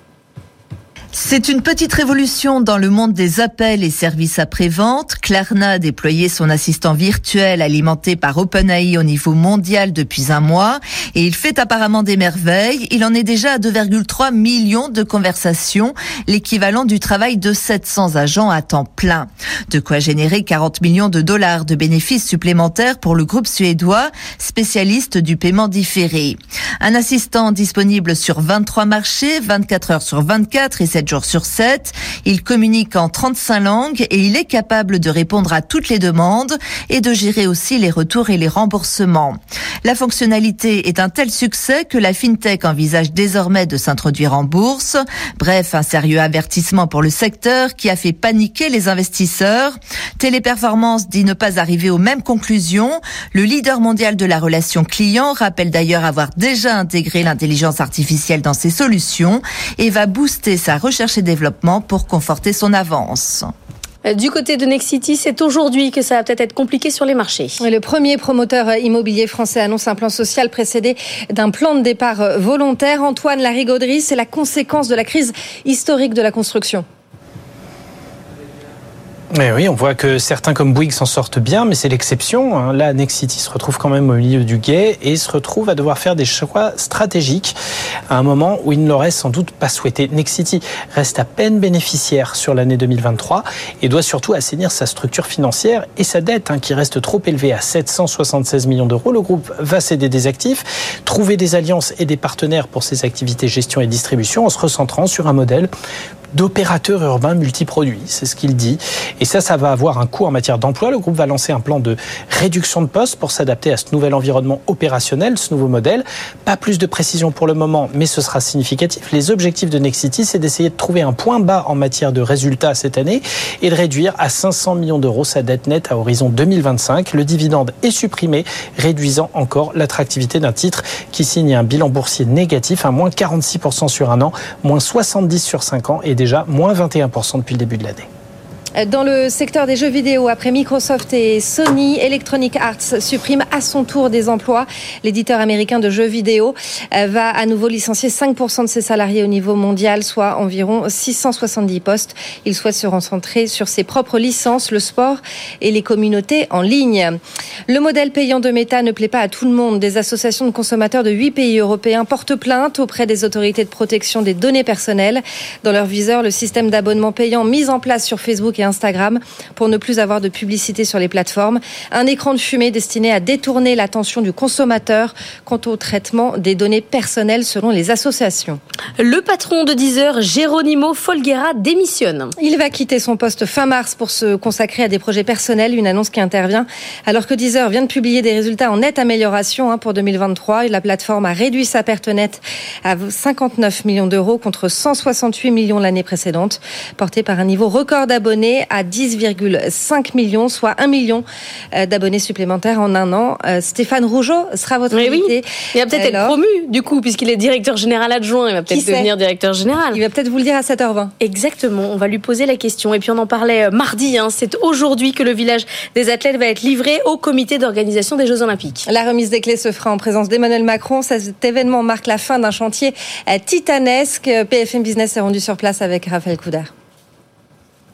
C'est une petite révolution dans le monde des appels et services après-vente. Klarna a déployé son assistant virtuel alimenté par OpenAI au niveau mondial depuis un mois et il fait apparemment des merveilles. Il en est déjà à 2,3 millions de conversations, l'équivalent du travail de 700 agents à temps plein. De quoi générer 40 millions de dollars de bénéfices supplémentaires pour le groupe suédois, spécialiste du paiement différé. Un assistant disponible sur 23 marchés, 24 heures sur 24 et 7 jours sur 7. Il communique en 35 langues et il est capable de répondre à toutes les demandes et de gérer aussi les retours et les remboursements. La fonctionnalité est un tel succès que la FinTech envisage désormais de s'introduire en bourse. Bref, un sérieux avertissement pour le secteur qui a fait paniquer les investisseurs. Téléperformance dit ne pas arriver aux mêmes conclusions. Le leader mondial de la relation client rappelle d'ailleurs avoir déjà intégré l'intelligence artificielle dans ses solutions et va booster sa recherche et développement pour conforter son avance. Du côté de Nexity, c'est aujourd'hui que ça va peut-être être compliqué sur les marchés. Le premier promoteur immobilier français annonce un plan social précédé d'un plan de départ volontaire. Antoine Larigauderie, c'est la conséquence de la crise historique de la construction. Mais oui, on voit que certains comme Bouygues s'en sortent bien, mais c'est l'exception. Là, Nexity se retrouve quand même au milieu du guet et se retrouve à devoir faire des choix stratégiques à un moment où il ne l'aurait sans doute pas souhaité. Nexity reste à peine bénéficiaire sur l'année 2023 et doit surtout assainir sa structure financière et sa dette, hein, qui reste trop élevée à 776 millions d'euros. Le groupe va céder des actifs, trouver des alliances et des partenaires pour ses activités gestion et distribution en se recentrant sur un modèle d'opérateurs urbains multiproduits. C'est ce qu'il dit. Et ça, ça va avoir un coût en matière d'emploi. Le groupe va lancer un plan de réduction de postes pour s'adapter à ce nouvel environnement opérationnel, ce nouveau modèle. Pas plus de précision pour le moment, mais ce sera significatif. Les objectifs de Nexity, c'est d'essayer de trouver un point bas en matière de résultats cette année et de réduire à 500 millions d'euros sa dette nette à horizon 2025. Le dividende est supprimé, réduisant encore l'attractivité d'un titre qui signe un bilan boursier négatif à moins 46% sur un an, moins 70 sur 5 ans et déjà moins 21% depuis le début de l'année. Dans le secteur des jeux vidéo, après Microsoft et Sony, Electronic Arts supprime à son tour des emplois. L'éditeur américain de jeux vidéo euh, va à nouveau licencier 5% de ses salariés au niveau mondial, soit environ 670 postes. Il souhaite se concentrer sur ses propres licences, le sport et les communautés en ligne. Le modèle payant de Meta ne plaît pas à tout le monde. Des associations de consommateurs de 8 pays européens portent plainte auprès des autorités de protection des données personnelles. Dans leur viseur, le système d'abonnement payant mis en place sur Facebook Instagram pour ne plus avoir de publicité sur les plateformes. Un écran de fumée destiné à détourner l'attention du consommateur quant au traitement des données personnelles selon les associations. Le patron de Deezer, Geronimo Folguera, démissionne. Il va quitter son poste fin mars pour se consacrer à des projets personnels, une annonce qui intervient alors que Deezer vient de publier des résultats en nette amélioration hein, pour 2023. La plateforme a réduit sa perte nette à 59 millions d'euros contre 168 millions l'année précédente, portée par un niveau record d'abonnés à 10,5 millions, soit 1 million euh, d'abonnés supplémentaires en un an. Euh, Stéphane Rougeau sera votre invité. Il va peut-être être promu, du coup, puisqu'il est directeur général adjoint. Il va peut-être devenir directeur général. Il va peut-être vous le dire à 7h20. Exactement. On va lui poser la question. Et puis, on en parlait euh, mardi. Hein. C'est aujourd'hui que le village des athlètes va être livré au comité d'organisation des Jeux Olympiques. La remise des clés se fera en présence d'Emmanuel Macron. Cet événement marque la fin d'un chantier titanesque. PFM Business est rendu sur place avec Raphaël Coudert.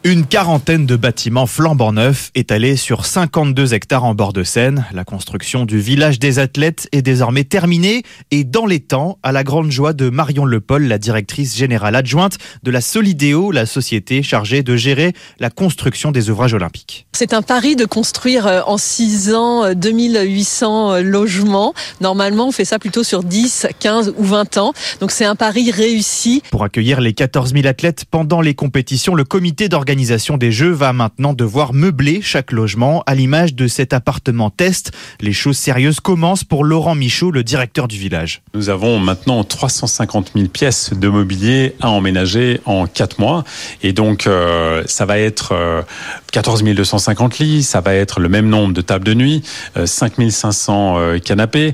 Une quarantaine de bâtiments flambant neufs étalés sur 52 hectares en bord de Seine. La construction du village des athlètes est désormais terminée et dans les temps, à la grande joie de Marion Lepol, la directrice générale adjointe de la Solidéo, la société chargée de gérer la construction des ouvrages olympiques. C'est un pari de construire euh, en 6 ans 2800 euh, logements. Normalement, on fait ça plutôt sur 10, 15 ou 20 ans. Donc c'est un pari réussi. Pour accueillir les 14 000 athlètes pendant les compétitions, le comité d'organisation l'organisation des Jeux va maintenant devoir meubler chaque logement à l'image de cet appartement test. Les choses sérieuses commencent pour Laurent Michaud, le directeur du village. Nous avons maintenant 350 000 pièces de mobilier à emménager en 4 mois. Et donc, euh, ça va être 14 euh, 250 lits, ça va être le même nombre de tables de nuit, 5 euh, 500 canapés,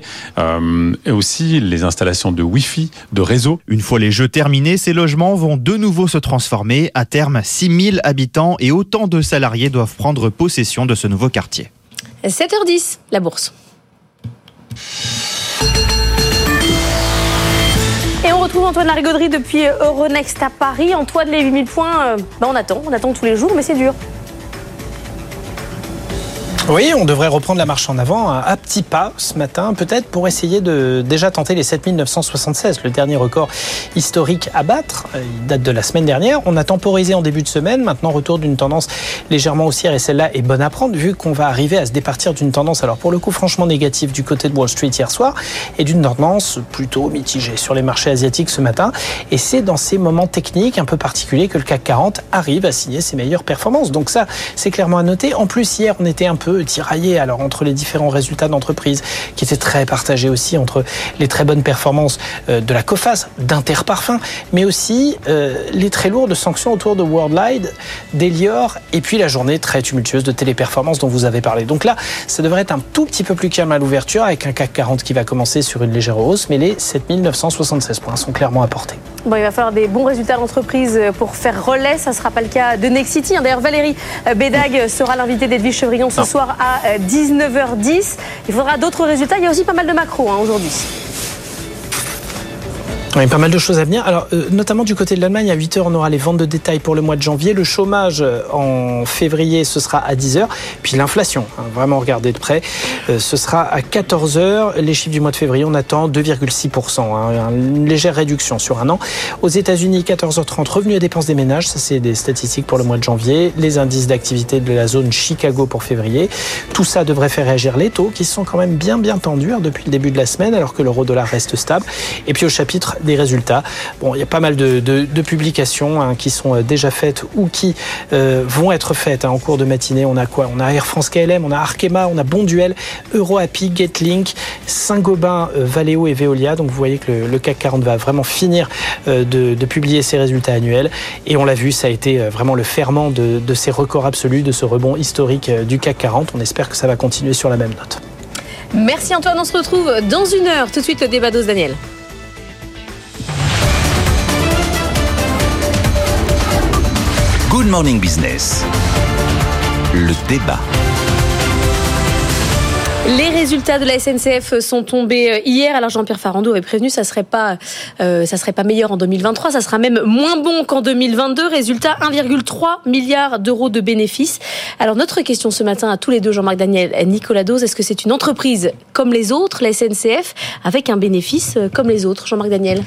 et aussi les installations de Wi-Fi, de réseau. Une fois les Jeux terminés, ces logements vont de nouveau se transformer. À terme, 6 000 habitants et autant de salariés doivent prendre possession de ce nouveau quartier. 7h10, la bourse. Et on retrouve Antoine Larigauderie depuis Euronext à Paris. Antoine, les 8000 points, euh, ben on attend, on attend tous les jours, mais c'est dur. Oui, on devrait reprendre la marche en avant à petits pas ce matin, peut-être pour essayer de déjà tenter les 7976, le dernier record historique à battre. Euh, il date de la semaine dernière. On a temporisé en début de semaine. Maintenant, retour d'une tendance légèrement haussière et celle-là est bonne à prendre vu qu'on va arriver à se départir d'une tendance, alors pour le coup, franchement négative du côté de Wall Street hier soir et d'une tendance plutôt mitigée sur les marchés asiatiques ce matin. Et c'est dans ces moments techniques un peu particuliers que le CAC 40 arrive à signer ses meilleures performances. Donc ça, c'est clairement à noter. En plus, hier, on était un peu tiraillé alors entre les différents résultats d'entreprise qui étaient très partagés aussi entre les très bonnes performances euh, de la COFAS, d'Interparfum, mais aussi euh, les très lourdes sanctions autour de Worldline, d'Elior et puis la journée très tumultueuse de Téléperformance dont vous avez parlé. Donc là, ça devrait être un tout petit peu plus calme à l'ouverture avec un CAC 40 qui va commencer sur une légère hausse, mais les 7976 points sont clairement apportés. Bon, il va falloir des bons résultats d'entreprise pour faire relais. Ça ne sera pas le cas de Nexity. D'ailleurs, Valérie Bédag sera l'invitée d'Edwige Chevrillon ce soir à 19h10. Il faudra d'autres résultats. Il y a aussi pas mal de macro hein, aujourd'hui. Oui, pas mal de choses à venir. Alors, euh, notamment du côté de l'Allemagne, à 8h, on aura les ventes de détail pour le mois de janvier. Le chômage euh, en février, ce sera à 10h. Puis l'inflation, hein, vraiment regarder de près, euh, ce sera à 14h. Les chiffres du mois de février, on attend 2,6%, hein, une légère réduction sur un an. Aux États-Unis, 14h30, revenus et dépenses des ménages, ça c'est des statistiques pour le mois de janvier. Les indices d'activité de la zone Chicago pour février. Tout ça devrait faire réagir les taux qui sont quand même bien bien tendus hein, depuis le début de la semaine alors que l'euro dollar reste stable. Et puis au chapitre des résultats. Bon, il y a pas mal de, publications hein, qui sont déjà faites ou qui euh, vont être faites hein, en cours de matinée. On a quoi? On a Air France KLM, on a Arkema, on a Bonduel, EuroAPI, Getlink, Saint-Gobain, euh, Valeo et Veolia. Donc vous voyez que le, CAC 40 va vraiment finir euh, de, publier ses résultats annuels. Et on l'a vu, ça a été euh, vraiment le ferment de, ces records absolus, de ce rebond historique euh, du CAC 40. On espère que ça va continuer sur la même note. Merci Antoine, on se retrouve dans une heure. Tout de suite le débat d'Ose Daniel. Good Morning Business. Le débat. Les résultats de la SNCF sont tombés hier. Alors Jean-Pierre Farandou avait prévenu, ça serait pas, euh, ça serait pas meilleur en 2023, ça sera même moins bon qu'en 2022. Résultat 1,3 milliard d'euros de bénéfices. Alors notre question ce matin à tous les deux, Jean-Marc Daniel et Nicolas Dose, est-ce que c'est une entreprise comme les autres, la SNCF, avec un bénéfice comme les autres, Jean-Marc Daniel?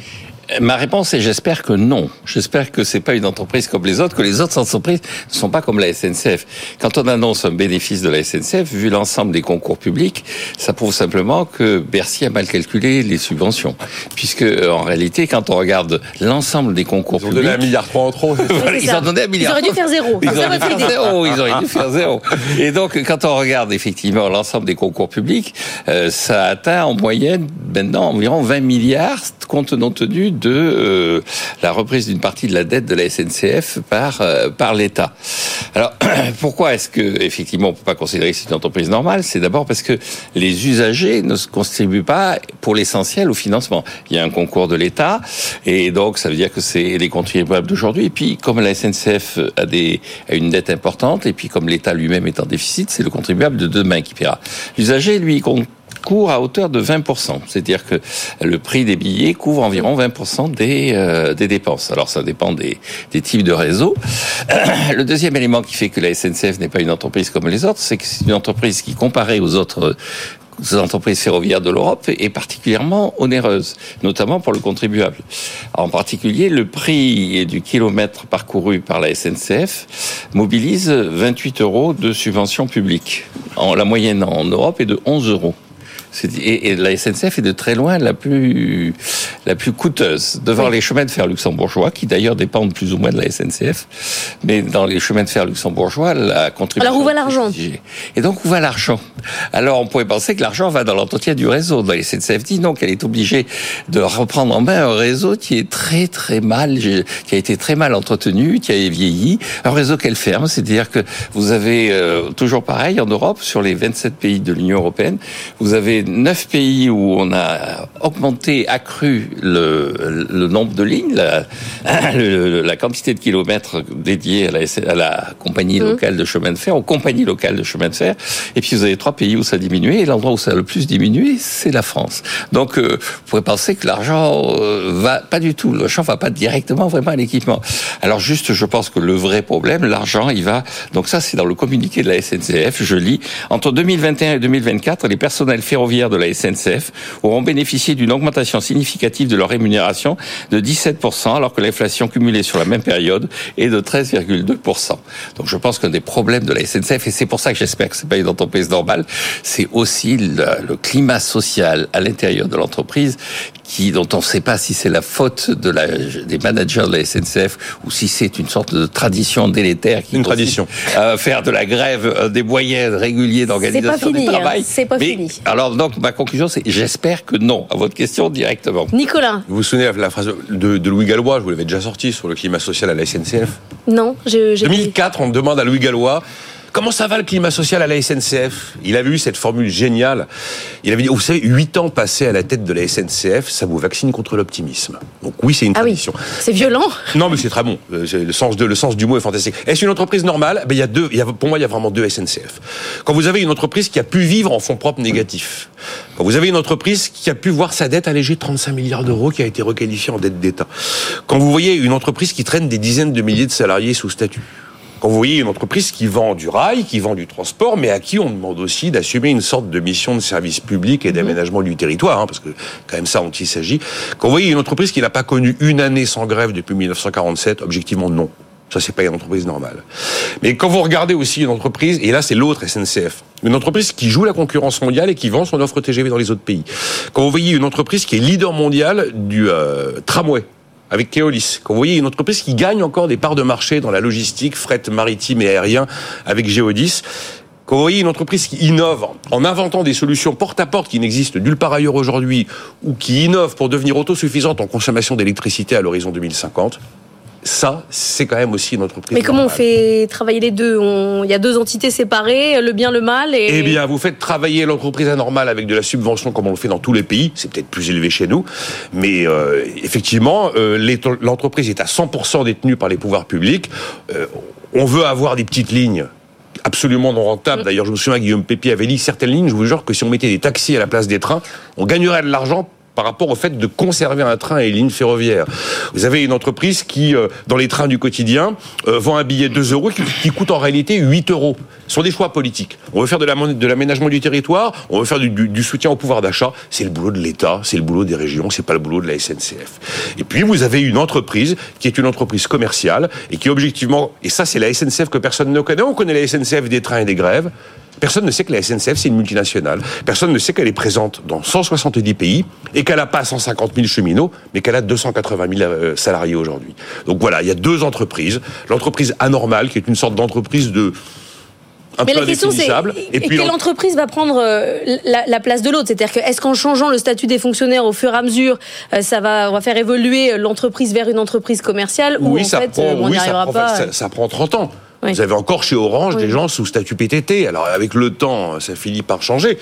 Ma réponse est j'espère que non. J'espère que c'est pas une entreprise comme les autres, que les autres entreprises ne sont pas comme la SNCF. Quand on annonce un bénéfice de la SNCF, vu l'ensemble des concours publics, ça prouve simplement que Bercy a mal calculé les subventions. Puisque, en réalité, quand on regarde l'ensemble des concours ils ont publics. donné un milliard trois en trop. ils ont donné un milliard. Ils auraient dû faire zéro. Ils auraient dû faire zéro. Ils auraient dû faire zéro. Et donc, quand on regarde effectivement l'ensemble des concours publics, euh, ça atteint en moyenne maintenant environ 20 milliards, compte tenu de euh, la reprise d'une partie de la dette de la SNCF par euh, par l'État. Alors pourquoi est-ce que effectivement on peut pas considérer que c'est une entreprise normale? C'est d'abord parce que les usagers ne se contribuent pas pour l'essentiel au financement. Il y a un concours de l'État et donc ça veut dire que c'est les contribuables d'aujourd'hui. Et puis comme la SNCF a des a une dette importante et puis comme l'État lui-même est en déficit, c'est le contribuable de demain qui paiera. L'usager lui compte court à hauteur de 20%. C'est-à-dire que le prix des billets couvre environ 20% des, euh, des dépenses. Alors ça dépend des, des types de réseaux. Le deuxième élément qui fait que la SNCF n'est pas une entreprise comme les autres, c'est que c'est une entreprise qui, comparée aux autres aux entreprises ferroviaires de l'Europe est particulièrement onéreuse, notamment pour le contribuable. En particulier, le prix du kilomètre parcouru par la SNCF mobilise 28 euros de subvention publique. En, la moyenne en Europe est de 11 euros. Et, et, la SNCF est de très loin la plus la plus coûteuse devant oui. les chemins de fer luxembourgeois qui d'ailleurs dépendent plus ou moins de la SNCF mais dans les chemins de fer luxembourgeois la contribution Alors où va l'argent Et donc où va l'argent? Alors on pourrait penser que l'argent va dans l'entretien du réseau. La SNCF dit non qu'elle est obligée de reprendre en main un réseau qui est très très mal qui a été très mal entretenu, qui a vieilli, un réseau qu'elle ferme, c'est-à-dire que vous avez euh, toujours pareil en Europe sur les 27 pays de l'Union européenne, vous avez neuf pays où on a augmenté, accru le, le nombre de lignes, la, le, la quantité de kilomètres dédiés à la, à la compagnie locale de chemin de fer, aux compagnies locales de chemin de fer. Et puis vous avez trois pays où ça a diminué. Et l'endroit où ça a le plus diminué, c'est la France. Donc euh, vous pourrez penser que l'argent euh, va pas du tout. L'argent va pas directement vraiment à l'équipement. Alors juste, je pense que le vrai problème, l'argent, il va. Donc ça, c'est dans le communiqué de la SNCF. Je lis entre 2021 et 2024, les personnels ferroviaires de la SNCF auront bénéficié d'une augmentation significative de leur rémunération de 17%, alors que l'inflation cumulée sur la même période est de 13,2%. Donc je pense qu'un des problèmes de la SNCF, et c'est pour ça que j'espère que c'est pas une entreprise normale, c'est aussi le, le, climat social à l'intérieur de l'entreprise qui, dont on ne sait pas si c'est la faute de la, des managers de la SNCF ou si c'est une sorte de tradition délétère qui une tradition à faire de la grève euh, des moyens réguliers d'organisation du travail. Hein, c'est pas Mais, fini. Alors donc ma conclusion c'est j'espère que non à votre question directement. Nicolas. Vous vous souvenez de la phrase de, de Louis Gallois, je vous l'avais déjà sorti sur le climat social à la SNCF. Non, je. 2004, on demande à Louis Gallois Comment ça va le climat social à la SNCF Il avait eu cette formule géniale. Il avait dit, vous savez, 8 ans passés à la tête de la SNCF, ça vous vaccine contre l'optimisme. Donc oui, c'est une ah tradition. Oui. C'est violent. Non, mais c'est très bon. Le sens, de, le sens du mot est fantastique. Est-ce une entreprise normale? Ben, il y a deux, il y a, Pour moi, il y a vraiment deux SNCF. Quand vous avez une entreprise qui a pu vivre en fonds propres négatifs, quand vous avez une entreprise qui a pu voir sa dette allégée de 35 milliards d'euros, qui a été requalifiée en dette d'État, quand vous voyez une entreprise qui traîne des dizaines de milliers de salariés sous statut, quand vous voyez une entreprise qui vend du rail, qui vend du transport, mais à qui on demande aussi d'assumer une sorte de mission de service public et d'aménagement du territoire, hein, parce que quand même ça dont il s'agit. Quand vous voyez une entreprise qui n'a pas connu une année sans grève depuis 1947, objectivement non. Ça, c'est pas une entreprise normale. Mais quand vous regardez aussi une entreprise, et là, c'est l'autre SNCF, Une entreprise qui joue la concurrence mondiale et qui vend son offre TGV dans les autres pays. Quand vous voyez une entreprise qui est leader mondial du euh, tramway, avec Keolis. Quand vous voyez une entreprise qui gagne encore des parts de marché dans la logistique, fret maritime et aérien avec Geodis, quand vous voyez une entreprise qui innove en inventant des solutions porte-à-porte qui n'existent nulle part ailleurs aujourd'hui, ou qui innove pour devenir autosuffisante en consommation d'électricité à l'horizon 2050, ça, c'est quand même aussi une entreprise. Mais comment on fait travailler les deux? On- Il y a deux entités séparées, le bien, le mal. Et... Eh bien, vous faites travailler l'entreprise anormale avec de la subvention comme on le fait dans tous les pays. C'est peut-être plus élevé chez nous. Mais euh, effectivement, euh, l'entreprise est à 100% détenue par les pouvoirs publics. Euh, on veut avoir des petites lignes absolument non rentables. D'ailleurs, je me souviens que Guillaume Pépi avait dit certaines lignes, je vous jure que si on mettait des taxis à la place des trains, on gagnerait de l'argent par rapport au fait de conserver un train et une ligne ferroviaire. Vous avez une entreprise qui, euh, dans les trains du quotidien, euh, vend un billet de 2 euros qui, coûte en réalité 8 euros. Ce sont des choix politiques. On veut faire de l'aménagement du territoire, on veut faire du, du- du soutien au pouvoir d'achat. C'est le boulot de l'État, c'est le boulot des régions, c'est pas le boulot de la SNCF. Et puis vous avez une entreprise qui est une entreprise commerciale et qui objectivement, et ça c'est la SNCF que personne ne connaît, on connaît la SNCF des trains et des grèves. Personne ne sait que la SNCF, c'est une multinationale. Personne ne sait qu'elle est présente dans 170 pays et qu'elle n'a pas 150 000 cheminots, mais qu'elle a 280 000 euh, salariés aujourd'hui. Donc voilà, il y a deux entreprises. L'entreprise anormale, qui est une sorte d'entreprise de un Mais peu la question c'est et puis quelle entreprise va prendre euh, la, la place de l'autre? C'est-à-dire que est-ce qu'en changeant le statut des fonctionnaires au fur et à mesure, euh, ça va on va faire évoluer l'entreprise vers une entreprise commerciale ou oui, en ça fait prend, on oui, ça arrivera prend, pas ça, ça prend 30 ans. Oui. Vous avez encore chez Orange Oui. des gens sous statut PTT. Alors avec le temps, ça finit par changer.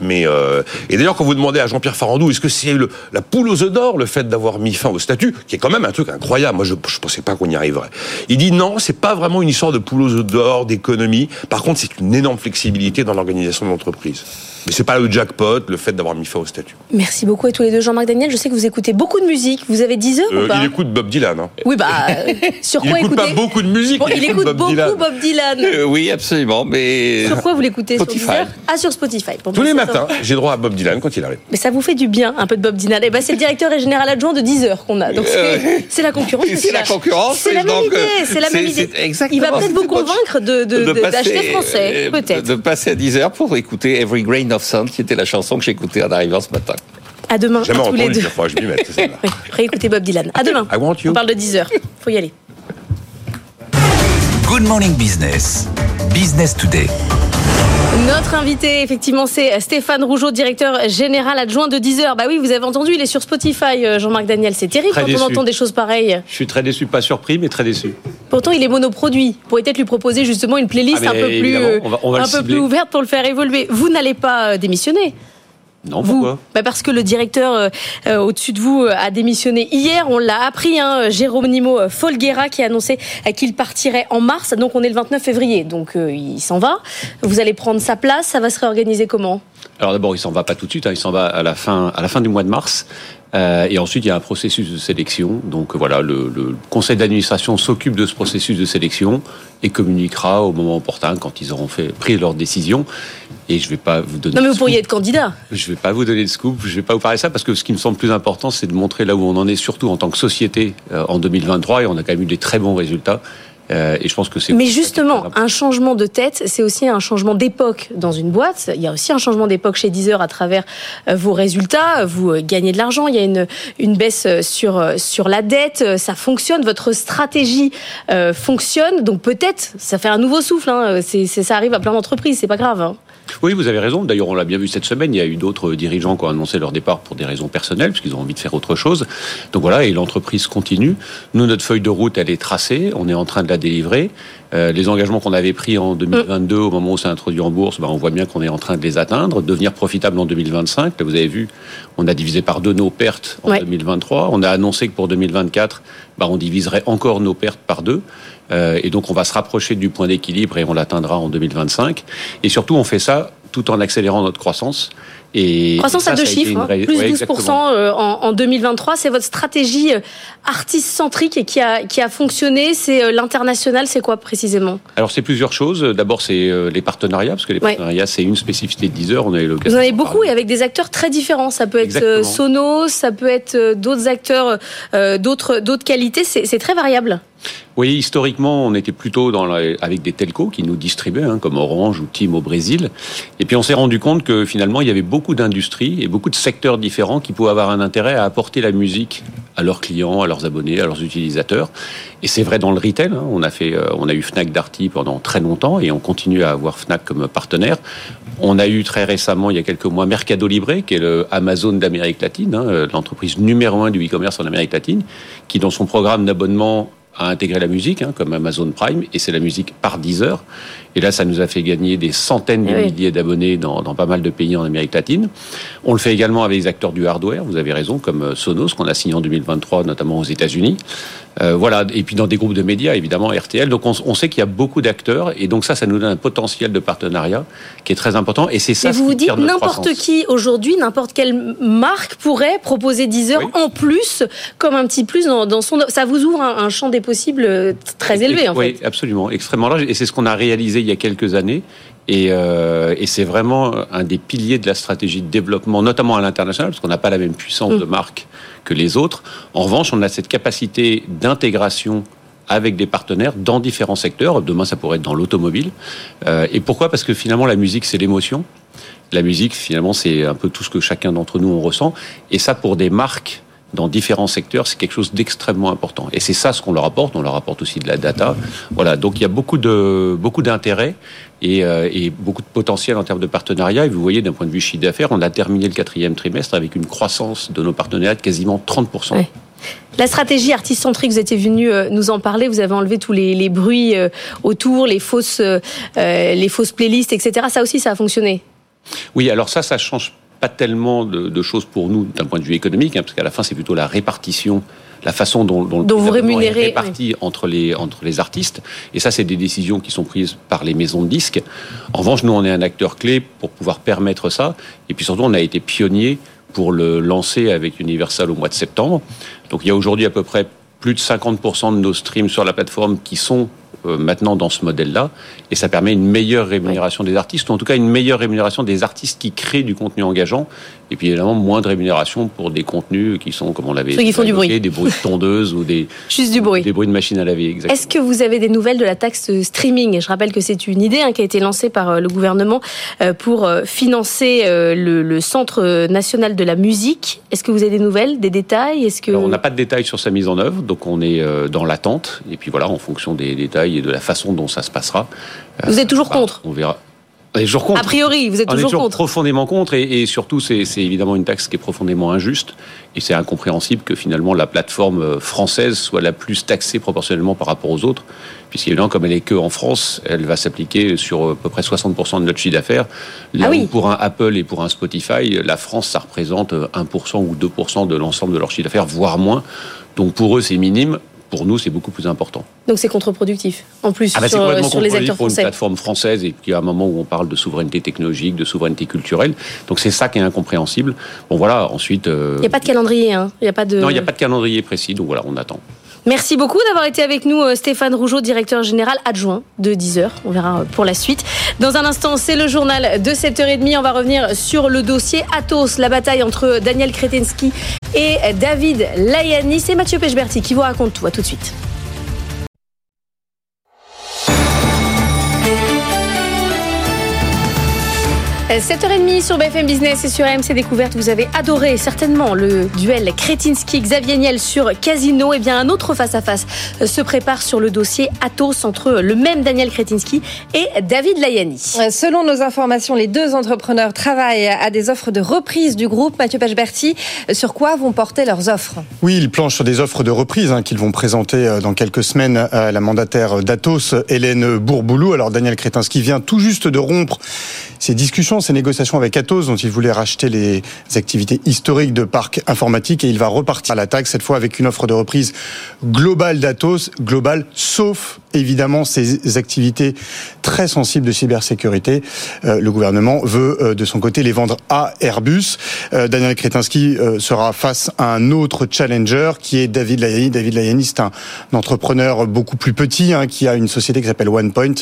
Mais euh, et d'ailleurs, quand vous demandez à Jean-Pierre Farandou, est-ce que c'est le- la poule aux œufs d'or le fait d'avoir mis fin au statut, qui est quand même un truc incroyable. Moi, je, je pensais pas qu'on y arriverait. Il dit non, c'est pas vraiment une histoire de poule aux œufs d'or, d'économie. Par contre, c'est une énorme flexibilité dans l'organisation de l'entreprise. Mais c'est pas le jackpot, le fait d'avoir mis fin au statut. Merci beaucoup à tous les deux Jean-Marc Daniel, je sais que vous écoutez beaucoup de musique, vous avez 10 heures Euh, ou pas il écoute Bob Dylan. Hein. Oui bah euh, sur Il quoi écoute pas beaucoup de musique, Bon, il il écoute écoute Bob beaucoup Dylan. Bob Dylan. Euh, oui, absolument. Mais Sur quoi vous l'écoutez Sur Spotify. Deezer? Ah sur Spotify. Tous les matins, j'ai droit à Bob Dylan quand il arrive. Mais ça vous fait du bien, un peu de Bob Dylan. Et ben c'est le directeur et général adjoint de 10 heures qu'on a. Donc c'est Euh, la concurrence. c'est la concurrence, C'est la même idée. euh, C'est la même idée. Il va peut-être vous convaincre d'acheter français, euh, peut-être. De passer à 10 heures pour écouter Every Grain of Sand, qui était la chanson que j'écoutais en arrivant ce matin. À demain, Jamais à tous les deux. je m'y mette. Oui, réécoutez Bob Dylan. À demain. I want you. On parle de 10 heures. Faut y aller. Good Morning Business. Business Today. Notre invité, effectivement, c'est Stéphane Rougeau, directeur général adjoint de 10 heures. Bah oui, vous avez entendu, il est sur Spotify, euh, Jean-Marc Daniel. C'est terrible Très quand déçu. on entend des choses pareilles. Je suis très déçu, pas surpris, mais très déçu. Pourtant, il est monoproduit. Vous pourriez peut-être lui proposer justement une playlist Ah, un peu plus, évidemment, on va- on va un le peu cibler. plus ouverte pour le faire évoluer. Vous n'allez pas euh, démissionner. Non, Vous pourquoi bah Parce que le directeur euh, euh, au-dessus de vous euh, a démissionné hier. On l'a appris, hein, Jérôme euh, Folguera qui a annoncé qu'il partirait en mars. Donc on est le 29 février. Donc euh, il s'en va. Vous allez prendre sa place. Ça va se réorganiser comment? Alors d'abord, il s'en va pas tout de suite, hein, il s'en va à la fin, à la fin du mois de mars. Euh, et ensuite, il y a un processus de sélection. Donc voilà, le, le conseil d'administration s'occupe de ce processus de sélection et communiquera au moment opportun quand ils auront fait, pris leur décision. Et je vais pas vous donner. Non mais vous pourriez scoop. être candidat. Je vais pas vous donner de scoop. Je vais pas vous parler de ça parce que ce qui me semble plus important, c'est de montrer là où on en est, surtout en tant que société euh, en 2023. Et on a quand même eu des très bons résultats. Euh, et je pense que c'est. Mais justement, un changement de tête, c'est aussi un changement d'époque dans une boîte. Il y a aussi un changement d'époque chez Deezer à travers euh, vos résultats. Vous gagnez de l'argent, il y a une, une baisse sur, sur la dette, ça fonctionne, votre stratégie euh, fonctionne. Donc peut-être, ça fait un nouveau souffle. Hein. C'est- ça arrive à plein d'entreprises, c'est pas grave. Hein. Oui, vous avez raison. D'ailleurs, on l'a bien vu cette semaine. Il y a eu d'autres dirigeants qui ont annoncé leur départ pour des raisons personnelles, puisqu'ils ont envie de faire autre chose. Donc voilà, et l'entreprise continue. Nous, notre feuille de route, elle est tracée. On est en train de la délivrer. Euh, les engagements qu'on avait pris en 2022, au moment où c'est introduit en bourse, ben, on voit bien qu'on est en train de les atteindre, devenir profitable en 2025. Là, vous avez vu, on a divisé par deux nos pertes en Ouais. 2023. On a annoncé que pour 2024, ben, on diviserait encore nos pertes par deux. Euh, et donc, on va se rapprocher du point d'équilibre et on l'atteindra en 2025. Et surtout, on fait ça tout en accélérant notre croissance. Et Croissance ça, à deux chiffres, une hein. plus Ouais, 12% exactement. euh, en, en 2023. C'est votre stratégie euh, artiste-centrique et qui a, qui a fonctionné. C'est l'international, c'est quoi précisément? Alors, c'est plusieurs choses. D'abord, c'est les partenariats, parce que les Ouais. partenariats, c'est une spécificité de Deezer. On a eu l'occasion Vous en avez beaucoup et avec des acteurs très différents. Ça peut être Exactement. Sonos, ça peut être d'autres acteurs, euh, d'autres d'autres qualités. C'est très variable. Oui, historiquement, on était plutôt avec des telcos qui nous distribuaient, hein, comme Orange ou Tim au Brésil. Et puis on s'est rendu compte que finalement, il y avait beaucoup d'industries et beaucoup de secteurs différents qui pouvaient avoir un intérêt à apporter la musique à leurs clients, à leurs abonnés, à leurs utilisateurs. Et c'est vrai dans le retail. Hein. On a fait, euh, on a eu Fnac Darty pendant très longtemps et on continue à avoir Fnac comme partenaire. On a eu très récemment, il y a quelques mois, Mercado Libre, qui est le Amazon d'Amérique latine, hein, l'entreprise numéro un du e-commerce en Amérique latine, qui dans son programme d'abonnement a intégré la musique, hein, comme Amazon Prime, et c'est la musique par 10 heures. Et là, ça nous a fait gagner des centaines de milliers d'abonnés dans, dans pas mal de pays en Amérique latine. On le fait également avec les acteurs du hardware, vous avez raison, comme euh, Sonos, qu'on a signé en 2023, notamment aux États-Unis. Euh, voilà, et puis dans des groupes de médias, évidemment, RTL. Donc on, on sait qu'il y a beaucoup d'acteurs, et donc ça, ça nous donne un potentiel de partenariat qui est très important. Et c'est ça Et ce vous vous dites, n'importe qui aujourd'hui, n'importe quelle marque pourrait proposer 10 heures en plus, comme un petit plus dans, dans son. Ça vous ouvre un, un champ des possibles euh, très élevé, en oui, fait. absolument, extrêmement large. Et c'est ce qu'on a réalisé il y a quelques années. Et, euh, et c'est vraiment un des piliers de la stratégie de développement, notamment à l'international, parce qu'on n'a pas la même puissance Mm. de marque que les autres. En revanche, on a cette capacité d'intégration avec des partenaires dans différents secteurs. Demain, ça pourrait être dans l'automobile. Euh, et pourquoi? Parce que finalement, la musique, c'est l'émotion. La musique, finalement, c'est un peu tout ce que chacun d'entre nous on ressent. Et ça, pour des marques dans différents secteurs, c'est quelque chose d'extrêmement important. Et c'est ça ce qu'on leur apporte. On leur apporte aussi de la data. Voilà. Donc il y a beaucoup de beaucoup d'intérêt et, euh, et beaucoup de potentiel en termes de partenariat. Et vous voyez, d'un point de vue chiffre d'affaires, on a terminé le quatrième trimestre avec une croissance de nos partenariats de quasiment 30% La stratégie artiste centrique, vous étiez venu euh, nous en parler. Vous avez enlevé tous les, les bruits euh, autour, les fausses, euh, euh, les fausses playlists, etc. Ça aussi, ça a fonctionné? Oui, alors ça, ça change pas tellement de, de choses pour nous d'un point de vue économique, hein, parce qu'à la fin, c'est plutôt la répartition, la façon dont, dont le Dont vous est réparti entre les entre les artistes. Et ça, c'est des décisions qui sont prises par les maisons de disques. En revanche, nous, on est un acteur clé pour pouvoir permettre ça. Et puis surtout, on a été pionnier pour le lancer avec Universal au mois de septembre. Donc, il y a aujourd'hui à peu près plus de 50% de nos streams sur la plateforme qui sont maintenant dans ce modèle-là, et ça permet une meilleure rémunération des artistes, ou en tout cas une meilleure rémunération des artistes qui créent du contenu engageant, et puis évidemment moins de rémunération pour des contenus qui sont, comme on l'avait bruit. des bruits de tondeuse ou des, Juste du bruit. des bruits de machine à laver. Exactement. Est-ce que vous avez des nouvelles de la taxe streaming? Je rappelle que c'est une idée hein, qui a été lancée par euh, le gouvernement euh, pour euh, financer le, le Centre national de la musique. Est-ce que vous avez des nouvelles, des détails? Est-ce que Alors, on n'a pas de détails sur sa mise en œuvre, donc on est dans l'attente, et puis voilà, en fonction des détails et de la façon dont ça se passera. vous êtes toujours contre? On verra. On est toujours contre. A priori, vous êtes on est toujours toujours contre. profondément contre et, et surtout c'est évidemment une taxe qui est profondément injuste et c'est incompréhensible que finalement la plateforme euh, française soit la plus taxée proportionnellement par rapport aux autres puisqu'évidemment comme elle est que en France elle va s'appliquer sur euh, à peu près 60% de notre chiffre d'affaires là Ah oui. où pour un Apple et pour un Spotify la France ça représente euh, 1% ou 2% de l'ensemble de leur chiffre d'affaires voire moins donc pour eux c'est minime pour nous c'est beaucoup plus important Donc c'est contre-productif. En plus, ah bah c'est sur, les acteurs pour une français. plateforme française et puis à un moment où on parle de souveraineté technologique, de souveraineté culturelle. Donc c'est ça qui est incompréhensible. Bon voilà, ensuite... euh, Il n'y a pas de calendrier, hein. Il n'y a pas de. Non, il n'y a pas de calendrier précis, donc voilà, on attend. Merci beaucoup d'avoir été avec nous, euh, Stéphane Rougeau, directeur général adjoint de 10h. On verra euh, pour la suite. Dans un instant, c'est le journal de 7h30. On va revenir sur le dossier Athos, la bataille entre Daniel Kretensky et David Layani. C'est Mathieu Pechberti qui vous raconte tout. À tout de suite. 7h30 sur BFM Business et sur AMC Découverte, vous avez adoré certainement le duel Kretinsky-Xavier Niel sur Casino. Et bien un autre face-à-face se prépare sur le dossier Athos entre le même Daniel Kretinsky et David Layani. Selon nos informations, les deux entrepreneurs travaillent à des offres de reprise du groupe. Mathieu Pechberti, sur quoi vont porter leurs offres? Oui, ils planchent sur des offres de reprise hein, qu'ils vont présenter euh, dans quelques semaines à la mandataire d'Atos, Hélène Bourboulou. Alors Daniel Kretinsky vient tout juste de rompre ces discussions, ces négociations avec Atos, dont il voulait racheter les activités historiques de parcs informatiques, et il va repartir à l'attaque, cette fois avec une offre de reprise globale d'Atos, globale sauf évidemment ces activités très sensibles de cybersécurité, euh, le gouvernement veut euh, de son côté les vendre à Airbus. Euh, Daniel Kretinsky sera face à un autre challenger qui est David Layani. David Layani, c'est un, entrepreneur beaucoup plus petit hein, qui a une société qui s'appelle OnePoint,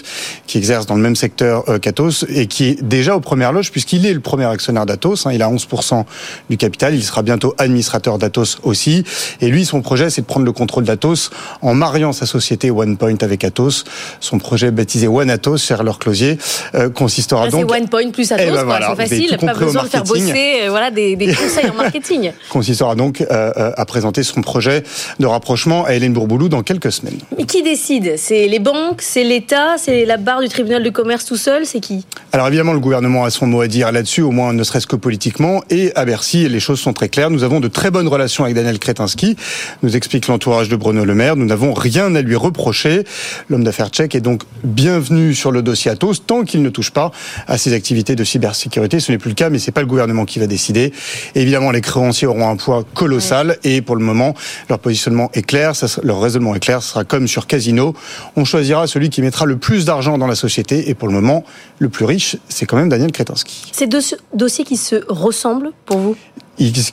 qui exerce dans le même secteur qu'Atos et qui est déjà aux premières loges puisqu'il est le premier actionnaire d'Atos. Hein, il a 11% du capital. Il sera bientôt administrateur d'Atos aussi. Et lui, son projet, c'est de prendre le contrôle d'Atos en mariant sa société OnePoint avec Atos. Son projet baptisé One Atos, cher leur closier, euh, consistera ah, donc. C'est OnePoint plus Atos, eh ben c'est facile, pas besoin de faire bosser euh, voilà, des, des conseils en marketing. consistera donc euh, à présenter son projet de rapprochement à Hélène Bourboulou dans quelques semaines. Mais qui décide? C'est les banques, c'est l'État, c'est la barre du tribunal de commerce tout seul, c'est qui? Alors évidemment, le gouvernement a son mot à dire là-dessus, au moins ne serait-ce que politiquement, et à Bercy, les choses sont très claires. Nous avons de très bonnes relations avec Daniel Kretinsky, nous explique l'entourage de Bruno Le Maire. Nous n'avons rien à lui reprocher. L'homme d'affaires tchèque est donc bienvenu sur le dossier Atos tant qu'il ne touche pas à ses activités de cybersécurité. Ce n'est plus le cas, mais c'est pas le gouvernement qui va décider. évidemment, les créanciers auront un poids colossal et pour le moment, leur positionnement est clair, leur raisonnement est clair. Ce sera comme sur Casino. On choisira celui qui mettra le plus d'argent dans la société et pour le moment, le plus riche, c'est quand même Daniel Kretinsky. C'est deux dossiers qui se ressemblent pour vous?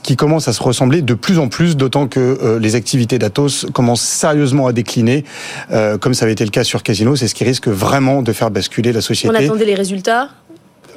Qui commence à se ressembler de plus en plus, d'autant que euh, les activités d'Atos commencent sérieusement à décliner, euh, comme ça avait été le cas sur Casino. C'est ce qui risque vraiment de faire basculer la société. On attendait les résultats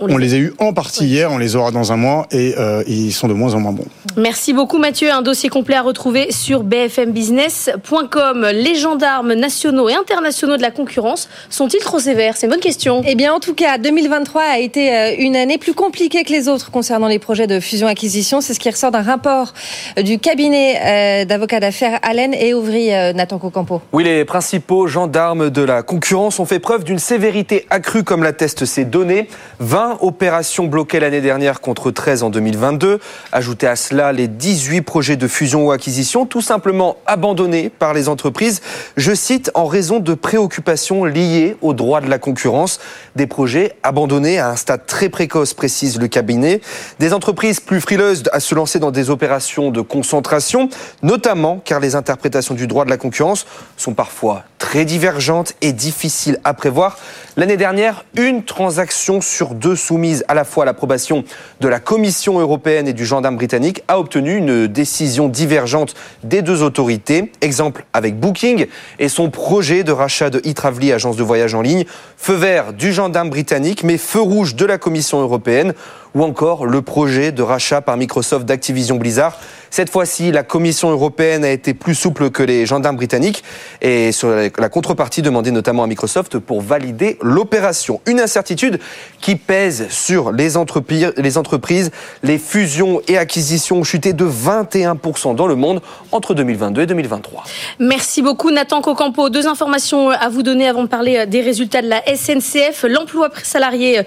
on, les, a eus en partie hier, on les aura dans un mois et euh, ils sont de moins en moins bons. Merci beaucoup Mathieu. Un dossier complet à retrouver sur bfmbusiness.com. Les gendarmes nationaux et internationaux de la concurrence sont-ils trop sévères? C'est une bonne question. Eh bien en tout cas, 2023 a été euh, une année plus compliquée que les autres concernant les projets de fusion-acquisition. C'est ce qui ressort d'un rapport euh, du cabinet d'avocats d'affaires Allen et Ouvry Nathan Cocampo. Oui, les principaux gendarmes de la concurrence ont fait preuve d'une sévérité accrue comme l'attestent ces données. 20 opérations bloquées l'année dernière contre 13 en 2022. Ajoutez à cela les 18 projets de fusion ou acquisition tout simplement abandonnés par les entreprises. Je cite en raison de préoccupations liées aux droits de la concurrence. Des projets abandonnés à un stade très précoce, précise le cabinet. Des entreprises plus frileuses à se lancer dans des opérations de concentration, notamment car les interprétations du droit de la concurrence sont parfois très divergentes et difficiles à prévoir. L'année dernière, une transaction sur deux soumise à la fois à l'approbation de la Commission européenne et du gendarme britannique, a obtenu une décision divergente des deux autorités. Exemple avec Booking et son projet de rachat de e-Travely, agence de voyage en ligne. Feu vert du gendarme britannique, mais feu rouge de la Commission européenne ou encore le projet de rachat par Microsoft d'Activision Blizzard. Cette fois-ci, la Commission européenne a été plus souple que les gendarmes britanniques et sur la contrepartie demandée notamment à Microsoft pour valider l'opération. Une incertitude qui pèse sur les. Les entreprises, les fusions et acquisitions ont chuté de 21% dans le monde entre 2022 et 2023. Merci beaucoup Nathan Cocampo. Deux informations à vous donner avant de parler des résultats de la SNCF. L'emploi salarié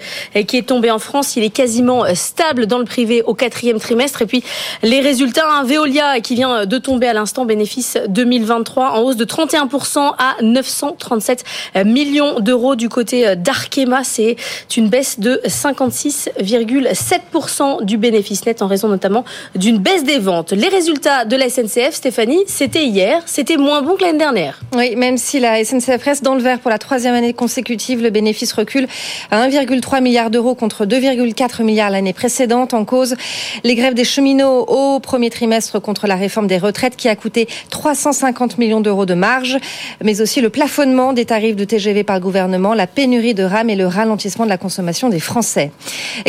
qui est tombé en France, il est quasiment stable dans le privé au quatrième trimestre. Et puis les résultats, un Veolia qui vient de tomber à l'instant, bénéfice 2023 en hausse de 31% à 937 millions d'euros du côté euh, d'Arkema. C'est une baisse de 56,7% du bénéfice net en raison notamment d'une baisse des ventes. Les résultats de la SNCF, Stéphanie, c'était hier, c'était moins bon que l'année dernière. Oui, même si la SNCF reste dans le vert pour la troisième année consécutive, le bénéfice recule à 1,3 milliard d'euros contre 2,4 milliards l'année précédente. En cause, les grèves des cheminots au premier trimestre contre la réforme des retraites qui a coûté 350 millions d'euros de marge, mais aussi le plafonnement des tarifs de TGV par gouvernement, la pénurie de rames et le ralentissement de la consommation des Français.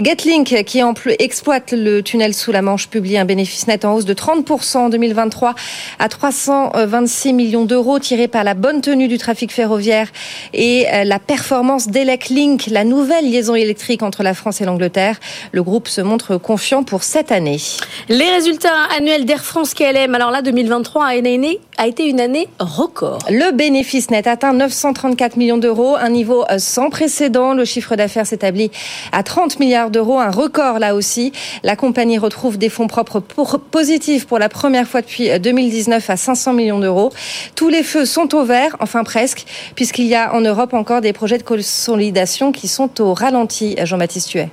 Getlink, qui exploite le tunnel sous la Manche, publie un bénéfice net en hausse de 30% en 2023 à 326 millions d'euros, tirés par la bonne tenue du trafic ferroviaire et euh, la performance d'Electlink, la nouvelle liaison électrique entre la France et l'Angleterre. Le groupe se montre confiant pour cette année. Les résultats annuels d'Air France KLM, alors là, 2023 a été une année record. Le bénéfice net atteint 934 millions d'euros, un niveau euh, sans précédent. Le chiffre d'affaires s'établit à 30 milliards d'euros, un record là aussi. La compagnie retrouve des fonds propres positifs pour la première fois depuis 2019 euh, à 500 millions d'euros. Tous les feux sont au vert, enfin presque, puisqu'il y a en Europe encore des projets de consolidation qui sont au ralenti, Jean-Baptiste Huet.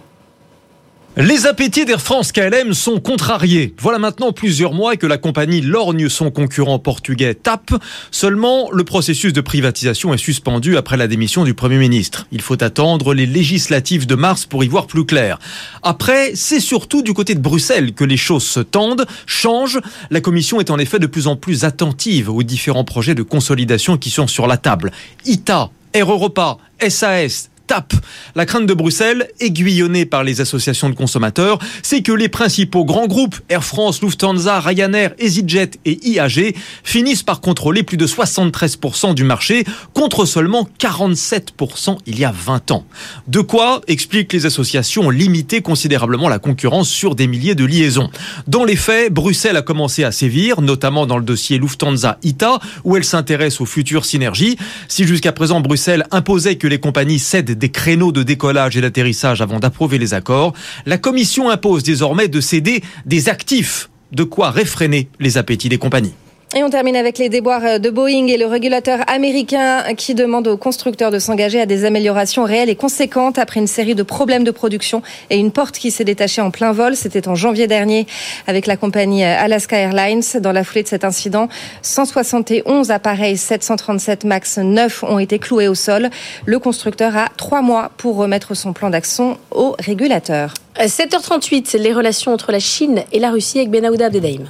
Les appétits d'Air France KLM sont contrariés. Voilà maintenant plusieurs mois que la compagnie lorgne son concurrent portugais TAP. Seulement, le processus de privatisation est suspendu après la démission du Premier ministre. Il faut attendre les législatives de mars pour y voir plus clair. Après, c'est surtout du côté de Bruxelles que les choses se tendent, changent. La Commission est en effet de plus en plus attentive aux différents projets de consolidation qui sont sur la table. ITA, Air Europa, SAS, la crainte de Bruxelles, aiguillonnée par les associations de consommateurs, c'est que les principaux grands groupes, Air France, Lufthansa, Ryanair, EasyJet et IAG, finissent par contrôler plus de 73% du marché, contre seulement 47% il y a 20 ans. De quoi, expliquent les associations, limiter considérablement la concurrence sur des milliers de liaisons. Dans les faits, Bruxelles a commencé à sévir, notamment dans le dossier Lufthansa-ITA, où elle s'intéresse aux futures synergies. Si jusqu'à présent Bruxelles imposait que les compagnies cèdent des créneaux de décollage et d'atterrissage avant d'approuver les accords, la Commission impose désormais de céder des actifs, de quoi réfréner les appétits des compagnies. Et on termine avec les déboires de Boeing et le régulateur américain qui demande aux constructeurs de s'engager à des améliorations réelles et conséquentes après une série de problèmes de production et une porte qui s'est détachée en plein vol. C'était en janvier dernier avec la compagnie Alaska Airlines. Dans la foulée de cet incident, 171 appareils 737 MAX 9 ont été cloués au sol. Le constructeur a trois mois pour remettre son plan d'action au régulateur. 7h38, les relations entre la Chine et la Russie avec Benahouda Abdedaïm.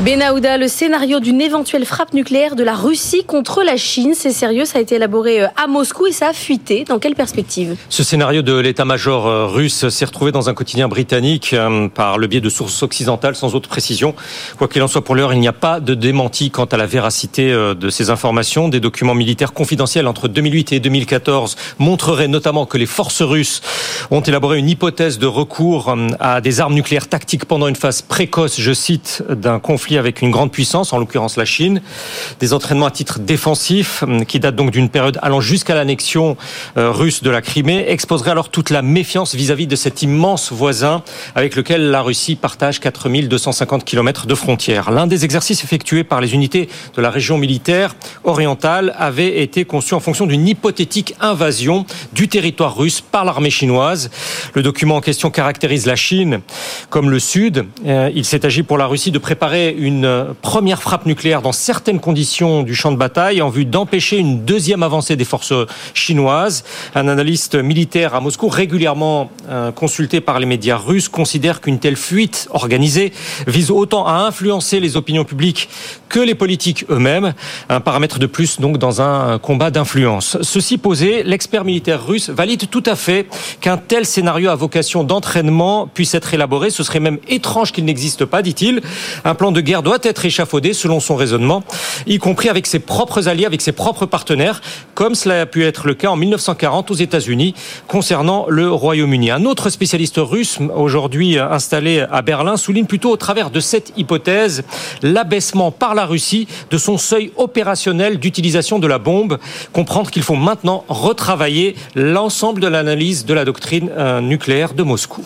Benahouda, le scénario d'une éventuelle frappe nucléaire de la Russie contre la Chine, c'est sérieux, ça a été élaboré euh, à Moscou et ça a fuité. Dans quelle perspective? Ce scénario de l'état-major euh, russe s'est retrouvé dans un quotidien britannique euh, par le biais de sources occidentales sans autre précision. Quoi qu'il en soit pour l'heure, il n'y a pas de démenti quant à la véracité de ces informations. Des documents militaires confidentiels entre 2008 et 2014 montreraient notamment que les forces russes ont élaboré une hypothèse de recours à des armes nucléaires tactiques pendant une phase précoce, je cite, d'un conflit avec une grande puissance, en l'occurrence la Chine. Des entraînements à titre défensif hum, qui datent donc d'une période allant jusqu'à l'annexion euh, russe de la Crimée exposeraient alors toute la méfiance vis-à-vis de cet immense voisin avec lequel la Russie partage 4250 km de frontières. L'un des exercices effectués par les unités de la région militaire orientale avait été conçu en fonction d'une hypothétique invasion du territoire russe par l'armée chinoise. Le document en question caractérise la Chine comme le Sud. Euh, il s'est agi pour la Russie de préparer une première frappe nucléaire dans certaines conditions du champ de bataille en vue d'empêcher une deuxième avancée des forces chinoises. Un analyste militaire à Moscou, régulièrement euh, consulté par les médias russes, considère qu'une telle fuite organisée vise autant à influencer les opinions publiques que les politiques eux-mêmes. Un paramètre de plus donc dans un combat d'influence. Ceci posé, l'expert militaire russe valide tout à fait qu'un tel scénario à vocation d'entraînement puisse être élaboré. Ce serait même étrange qu'il n'existe pas, dit-il. Un plan de guerre doit être échafaudé selon son raisonnement, y compris avec ses propres alliés, avec ses propres partenaires, comme cela a pu être le cas en 1940 aux États-Unis concernant le Royaume-Uni. Un autre spécialiste russe, aujourd'hui installé à Berlin, souligne plutôt au travers de cette hypothèse l'abaissement par la Russie de son seuil opérationnel d'utilisation de la bombe. Comprendre qu'il faut maintenant retravailler l'ensemble de l'analyse de la doctrine euh, nucléaire de Moscou.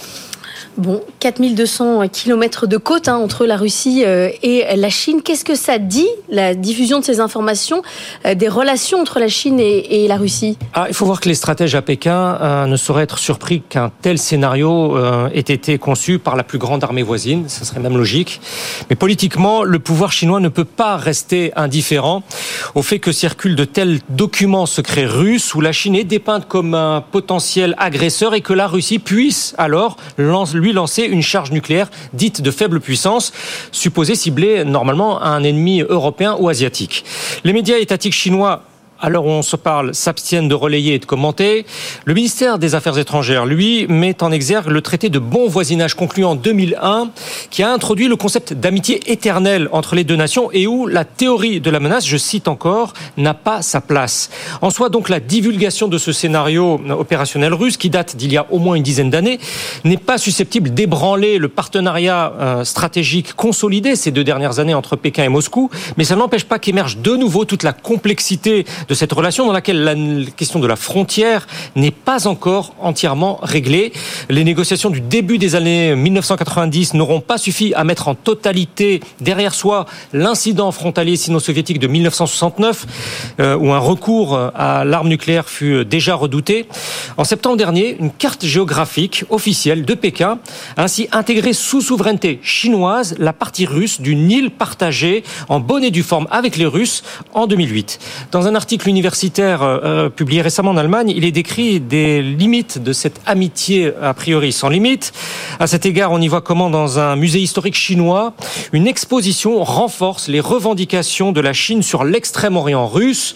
Bon, 4200 kilomètres de côte hein, entre la Russie euh, et la Chine. Qu'est-ce que ça dit, la diffusion de ces informations, euh, des relations entre la Chine et, la Russie? Ah, Il faut voir que les stratèges à Pékin euh, ne sauraient être surpris qu'un tel scénario ait été conçu par la plus grande armée voisine. Ce serait même logique. Mais politiquement, le pouvoir chinois ne peut pas rester indifférent au fait que circulent de tels documents secrets russes où la Chine est dépeinte comme un potentiel agresseur et que la Russie puisse alors lancer lancer une charge nucléaire dite de faible puissance, supposée cibler normalement un ennemi européen ou asiatique. Les médias étatiques chinois où on se parle, s'abstiennent de relayer et de commenter. Le ministère des Affaires étrangères, lui, met en exergue le traité de bon voisinage conclu en 2001, qui a introduit le concept d'amitié éternelle entre les deux nations et où la théorie de la menace, je cite encore, n'a pas sa place. En soi, donc, la divulgation de ce scénario opérationnel russe, qui date d'il y a au moins une dizaine d'années, n'est pas susceptible d'ébranler le partenariat euh, stratégique consolidé ces deux dernières années entre Pékin et Moscou, mais ça n'empêche pas qu'émerge de nouveau toute la complexité de cette relation dans laquelle la question de la frontière n'est pas encore entièrement réglée. Les négociations du début des années 1990 n'auront pas suffi à mettre en totalité derrière soi l'incident frontalier sino-soviétique de 1969, euh, où un recours à l'arme nucléaire fut déjà redouté. En septembre dernier, une carte géographique officielle de Pékin a ainsi intégré sous souveraineté chinoise la partie russe d'une île partagée en bonne et due forme avec les Russes en 2008. Dans un article universitaire euh, publié récemment en Allemagne, il est décrit des limites de cette amitié a priori sans limite. À cet égard, on y voit comment dans un musée historique chinois, une exposition renforce les revendications de la Chine sur l'extrême-orient russe.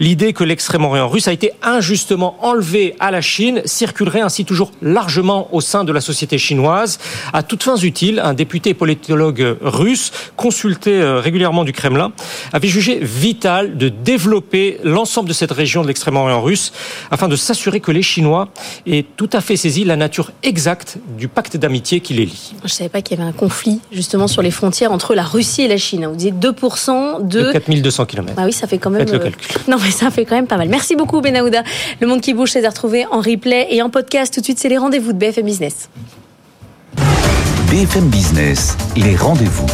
L'idée que l'extrême-orient russe a été injustement enlevé à la Chine circulerait ainsi toujours largement au sein de la société chinoise. À toutes fins utiles, un député politologue russe, consulté euh, régulièrement du Kremlin, avait jugé vital de développer l'ensemble de cette région de l'extrême-orient russe afin de s'assurer que les Chinois aient tout à fait saisi la nature exacte du pacte d'amitié qui les lie. Je ne savais pas qu'il y avait un conflit justement sur les frontières entre la Russie et la Chine. Vous disiez 2% de... de 4200 km. Ah oui, ça fait quand même... Faites le calcul. Non mais ça fait quand même pas mal. Merci beaucoup Benahouda. Le Monde qui bouge, c'est à retrouver en replay et en podcast. Tout de suite, c'est les rendez-vous de BFM Business. BFM Business, les rendez-vous.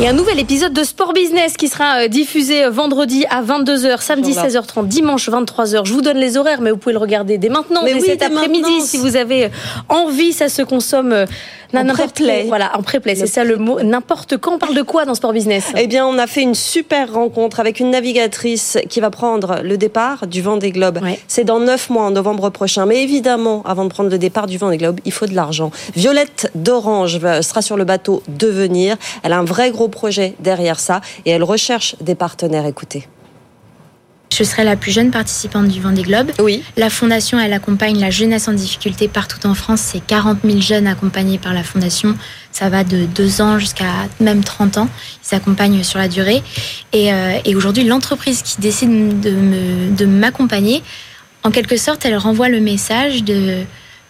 Et un nouvel épisode de Sport Business qui sera euh, diffusé euh, vendredi à 22h, samedi 16h30, dimanche 23h. Je vous donne les horaires, mais vous pouvez le regarder dès maintenant, mais dès oui, cet après-midi, si vous avez euh, envie. Ça se consomme n'importe pré-play. où. Voilà, en pré-play, c'est ça le mot. N'importe quand. On parle de quoi dans Sport Business? Eh bien, on a fait une super rencontre avec une navigatrice qui va prendre le départ du Vendée Globe. C'est dans neuf mois, en novembre prochain. Mais évidemment, avant de prendre le départ du Vendée Globe, il faut de l'argent. Violette d'Orange sera sur le bateau Devenir. Elle a un vrai gros projet derrière ça et elle recherche des partenaires. Écoutez. Je serai la plus jeune participante du Vendée Globe. Oui. La fondation, elle accompagne la jeunesse en difficulté partout en France. C'est 40 000 jeunes accompagnés par la fondation. Ça va de 2 ans jusqu'à même 30 ans. Ils s'accompagnent sur la durée. Et, euh, et aujourd'hui, l'entreprise qui décide de m'accompagner, en quelque sorte, elle renvoie le message de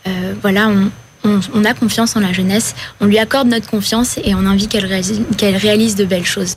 euh, voilà, on, on- on a confiance en la jeunesse, on lui accorde notre confiance et on a envie qu'elle réalise, qu'elle réalise de belles choses.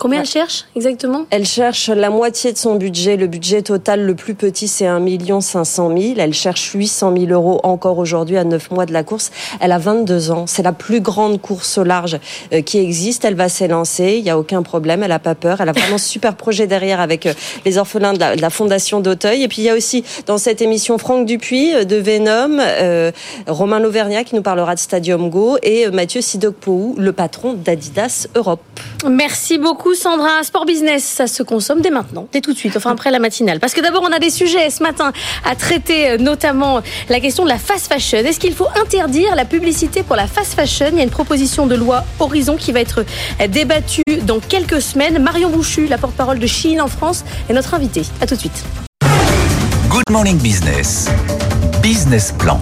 Combien elle cherche exactement? Elle cherche la moitié de son budget. Le budget total le plus petit, c'est 1 500 000. Elle cherche 800 000 euros encore aujourd'hui à 9 mois de la course. Elle a 22 ans. C'est la plus grande course au large euh, qui existe. Elle va s'élancer. Il n'y a aucun problème. Elle a pas peur. Elle a vraiment un super projet derrière avec euh, les orphelins de la, de la Fondation d'Auteuil. Et puis il y a aussi dans cette émission Franck Dupuis euh, de Venom, euh, Romain Lauvergnat qui nous parlera de Stadium Go et Mathieu Sidokpou, le patron d'Adidas Europe. Merci beaucoup Sandra. Sport Business, ça se consomme dès maintenant, dès tout de suite, enfin après la matinale. Parce que d'abord, on a des sujets ce matin à traiter, euh, notamment la question de la fast fashion. Est-ce qu'il faut interdire la publicité pour la fast fashion? Il y a une proposition de loi Horizon qui va être euh, débattue dans quelques semaines. Marion Bouchu, la porte-parole de Chine en France, est notre invitée. À tout de suite. Good Morning Business. Business Plan.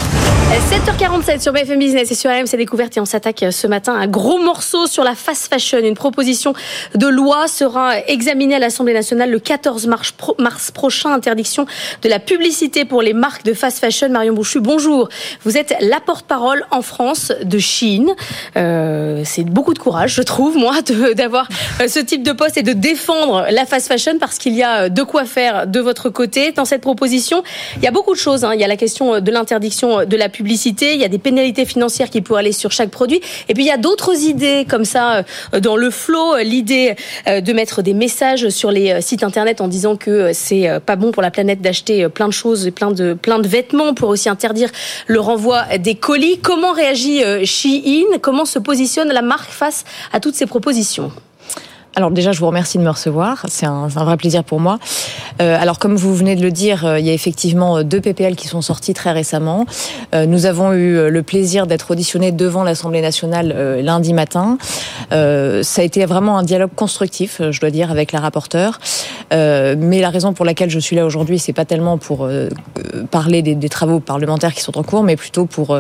7h47 sur BFM Business et sur AMC Découverte et on s'attaque ce matin à un gros morceau sur la fast fashion. Une proposition de loi sera examinée à l'Assemblée nationale le 14 mars, mars prochain. Interdiction de la publicité pour les marques de fast fashion. Marion Bouchu, bonjour. Vous êtes la porte-parole en France de Chine. Euh, C'est beaucoup de courage, je trouve, moi, d'avoir euh, ce type de poste et de défendre la fast fashion parce qu'il y a euh, de quoi faire de votre côté dans cette proposition. Il y a beaucoup de choses. hein. Il y a la question de l'interdiction de la publicité. Il y a des pénalités financières qui pourraient aller sur chaque produit. Et puis il y a d'autres idées comme ça euh, dans le flot. L'idée euh, de mettre des messages sur les euh, sites internet en disant que euh, c'est euh, pas bon pour la planète d'acheter euh, plein de choses et plein de plein de vêtements pour aussi interdire le renvoi des colis. Comment réagit euh, Shein? Comment se positionne la marque face à toutes ces propositions? Alors déjà, je vous remercie de me recevoir. C'est un, vrai plaisir pour moi. Euh, alors comme vous venez de le dire, euh, il y a effectivement euh, deux PPL qui sont sortis très récemment. Nous avons eu le plaisir d'être auditionnés devant l'Assemblée nationale lundi matin. Ça a été vraiment un dialogue constructif, je dois dire, avec la rapporteure. Mais la raison pour laquelle je suis là aujourd'hui, c'est pas tellement pour parler des, travaux parlementaires qui sont en cours, mais plutôt pour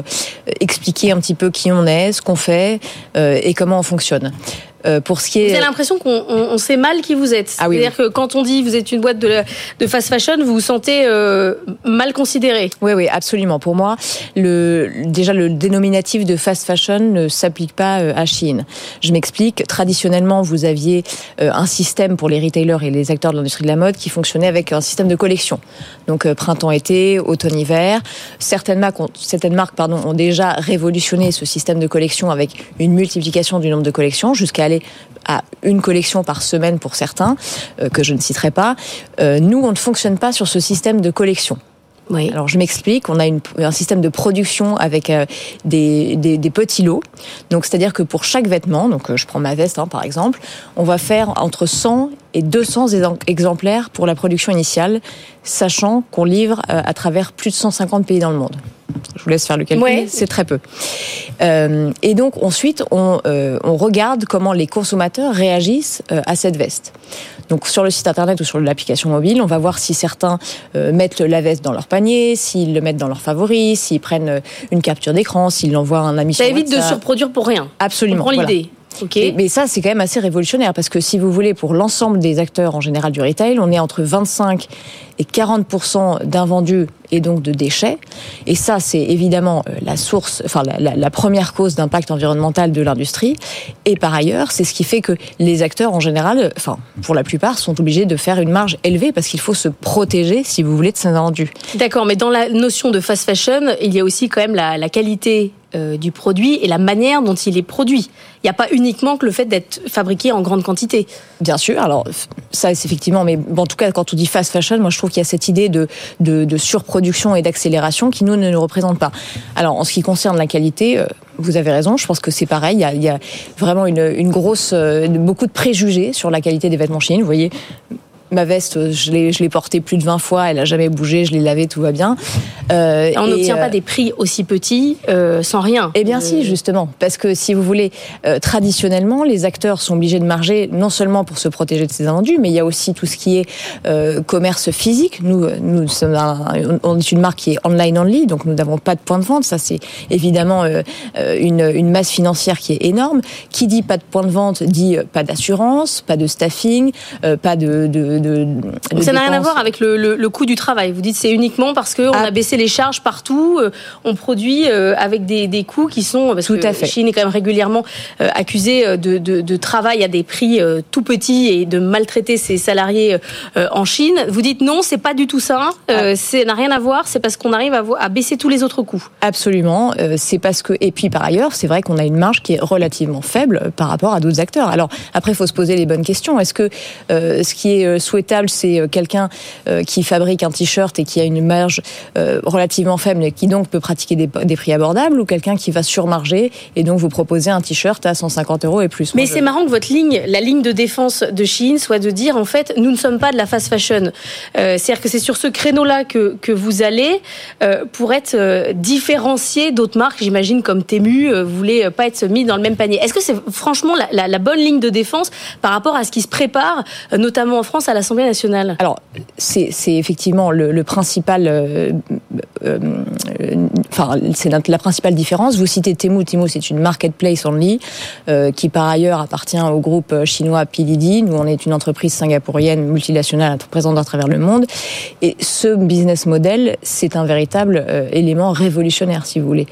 expliquer un petit peu qui on est, ce qu'on fait et comment on fonctionne. Euh, pour ce qui est... Vous avez l'impression qu'on on, on sait mal qui vous êtes. Ah oui, C'est-à-dire que quand on dit vous êtes une boîte de, de fast fashion, vous vous sentez euh, mal considéré. Oui, oui, absolument. Pour moi, le, déjà le dénominatif de fast fashion ne s'applique pas euh, à Chine. Je m'explique. Traditionnellement, vous aviez un système pour les retailers et les acteurs de l'industrie de la mode qui fonctionnait avec un système de collection. Donc printemps-été, automne-hiver. Certaines marques, ont, certaines marques pardon, ont déjà révolutionné ce système de collection avec une multiplication du nombre de collections jusqu'à aller à une collection par semaine pour certains, euh, que je ne citerai pas. Euh, nous, on ne fonctionne pas sur ce système de collection. Oui. Alors je m'explique, on a une, un système de production avec euh, des, des, des, petits lots. Donc c'est-à-dire que pour chaque vêtement, donc je prends ma veste hein, par exemple, on va faire entre 100 et 200 exemplaires pour la production initiale, sachant qu'on livre euh, à travers plus de 150 pays dans le monde. Je vous laisse faire le calcul, Ouais. c'est très peu. Euh, et donc ensuite, on, euh, on regarde comment les consommateurs réagissent euh, à cette veste. Donc sur le site internet ou sur l'application mobile, on va voir si certains mettent la veste dans leur panier, s'ils le mettent dans leurs favoris, s'ils prennent une capture d'écran, s'ils l'envoient à un ami Ça sur évite de WhatsApp. surproduire pour rien. Absolument. On prend l'idée. Mais ça, c'est quand même assez révolutionnaire parce que si vous voulez, pour l'ensemble des acteurs en général du retail, on est entre 25 et 40 d'invendus et donc de déchets. Et ça, c'est évidemment euh, la source, enfin la, la- la première cause d'impact environnemental de l'industrie. Et par ailleurs, c'est ce qui fait que les acteurs en général, euh, enfin pour la plupart, sont obligés de faire une marge élevée parce qu'il faut se protéger, si vous voulez, de ces invendus. D'accord, mais dans la notion de fast fashion, il y a aussi quand même la, la qualité euh, du produit et la manière dont il est produit. Il n'y a pas uniquement que le fait d'être fabriqué en grande quantité. Bien sûr, alors ça c'est effectivement, mais en tout cas quand on dit fast fashion, moi je trouve qu'il y a cette idée de, de, surproduction et d'accélération qui nous ne nous représente pas. Alors en ce qui concerne la qualité, euh, vous avez raison, je pense que c'est pareil, il y a, vraiment une grosse, euh, beaucoup de préjugés sur la qualité des vêtements chinois. Vous voyez, ma veste, je l'ai, je l'ai portée plus de 20 fois, elle a jamais bougé, je l'ai lavée, tout va bien. Euh, On n'obtient euh, pas des prix aussi petits euh, sans rien. eh bien si, justement, parce que si vous voulez, euh, traditionnellement, les acteurs sont obligés de marger non seulement pour se protéger de ces invendus, mais il y a aussi tout ce qui est euh, commerce physique. Nous, nous sommes un- on est une marque qui est online only, donc nous n'avons pas de point de vente. Ça, c'est évidemment euh, euh, une, une masse financière qui est énorme. Qui dit pas de point de vente dit euh, pas d'assurance, pas de staffing, euh, pas de. de, de, ça n'a rien à voir avec le, le- le coût du travail. Vous dites c'est uniquement parce qu'on Ah. a baissé les charges partout, euh, on produit euh, avec des, des coûts qui sont parce Tout que à fait. Chine est quand même régulièrement euh, accusée de, travail à des prix tout petits et de maltraiter ses salariés en Chine. Vous dites non, c'est pas du tout ça. Ah. Euh, c'est n'a rien à voir. C'est parce qu'on arrive à, à baisser tous les autres coûts. Absolument, c'est parce que et puis par ailleurs, c'est vrai qu'on a une marge qui est relativement faible par rapport à d'autres acteurs. Alors après, il faut se poser les bonnes questions. Est-ce que ce qui est souhaitable, c'est euh, quelqu'un euh, qui fabrique un t-shirt et qui a une marge euh, relativement faible et qui donc peut pratiquer des, des prix abordables, ou quelqu'un qui va surmarger et donc vous proposer un t-shirt à 150 euros et plus Mais c'est marrant que votre ligne, la ligne de défense de Chine, soit de dire en fait, nous ne sommes pas de la fast fashion. Euh, C'est-à-dire que c'est sur ce créneau-là que, que vous allez euh, pour être euh, différencié d'autres marques, j'imagine comme Temu. vous voulez pas être mis dans le même panier. Est-ce que c'est franchement la, la- la bonne ligne de défense par rapport à ce qui se prépare, notamment en France à l'Assemblée nationale Alors, c'est effectivement le, principal, euh, euh, euh, enfin, c'est la, principale différence. Vous citez Temu. Temu, c'est une marketplace only qui, par ailleurs, appartient au groupe chinois Pilidi. Nous, on est une entreprise singapourienne multinationale présente à travers le monde. Et ce business model, c'est un véritable élément révolutionnaire, si vous voulez.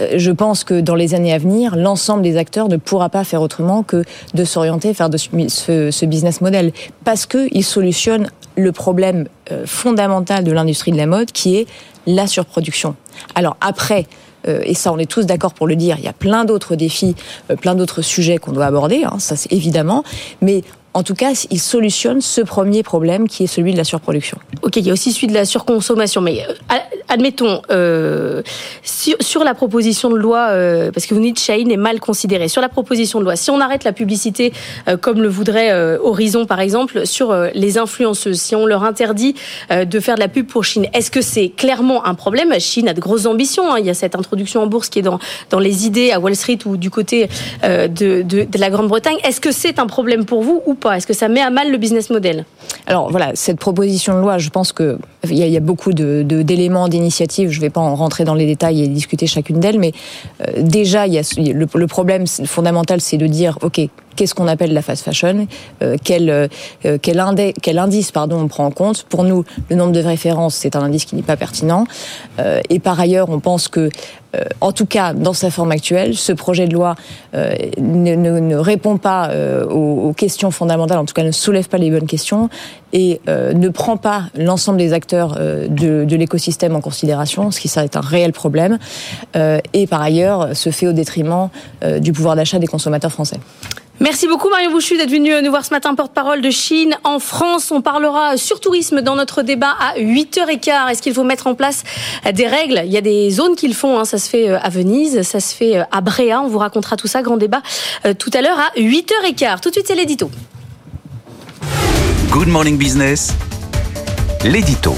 Euh, Je pense que dans les années à venir, l'ensemble des acteurs ne pourra pas faire autrement que de s'orienter vers ce, business model parce qu'il solutionne le problème euh, fondamental de l'industrie de la mode qui est la surproduction. Alors après, euh, et ça on est tous d'accord pour le dire, il y a plein d'autres défis, plein d'autres sujets qu'on doit aborder, hein, ça c'est évidemment, mais en tout cas, il solutionne ce premier problème qui est celui de la surproduction. Ok, il y a aussi celui de la surconsommation. Mais euh, admettons, euh, sur, la proposition de loi, euh, parce que vous dites Chine est mal considéré, sur la proposition de loi, si on arrête la publicité comme le voudrait Horizon par exemple, sur les influenceuses, si on leur interdit de faire de la pub pour Chine, est-ce que c'est clairement un problème? Chine a de grosses ambitions. hein. Il y a cette introduction en bourse qui est dans, les idées à Wall Street ou du côté de, la Grande-Bretagne. Est-ce que c'est un problème pour vous ou Est-ce que ça met à mal le business model Alors voilà, cette proposition de loi, je pense que il y a, beaucoup d'éléments, d'initiatives. Je ne vais pas en rentrer dans les détails et discuter chacune d'elles, mais euh, déjà, le problème fondamental, c'est de dire, ok, qu'est-ce qu'on appelle la fast fashion, euh, quel, euh, quel, indice pardon, on prend en compte. Pour nous, le nombre de références, c'est un indice qui n'est pas pertinent. Euh, et par ailleurs, on pense que euh, en tout cas, dans sa forme actuelle, ce projet de loi euh, ne, ne, ne, répond pas euh, aux, aux, questions fondamentales, en tout cas ne soulève pas les bonnes questions et ne prend pas l'ensemble des acteurs de, de l'écosystème en considération, ce qui ça est un réel problème, et par ailleurs se fait au détriment du pouvoir d'achat des consommateurs français. Merci beaucoup Mario Bouchu d'être venu nous voir ce matin, porte-parole de Chine. En France, on parlera sur tourisme dans notre débat à 8h15. Est-ce qu'il faut mettre en place des règles? Il y a des zones qui le font, hein. ça se fait à Venise, ça se fait à Bréa, on vous racontera tout ça, grand débat tout à l'heure à 8h15. Tout de suite, c'est l'édito. Good Morning Business, l'édito.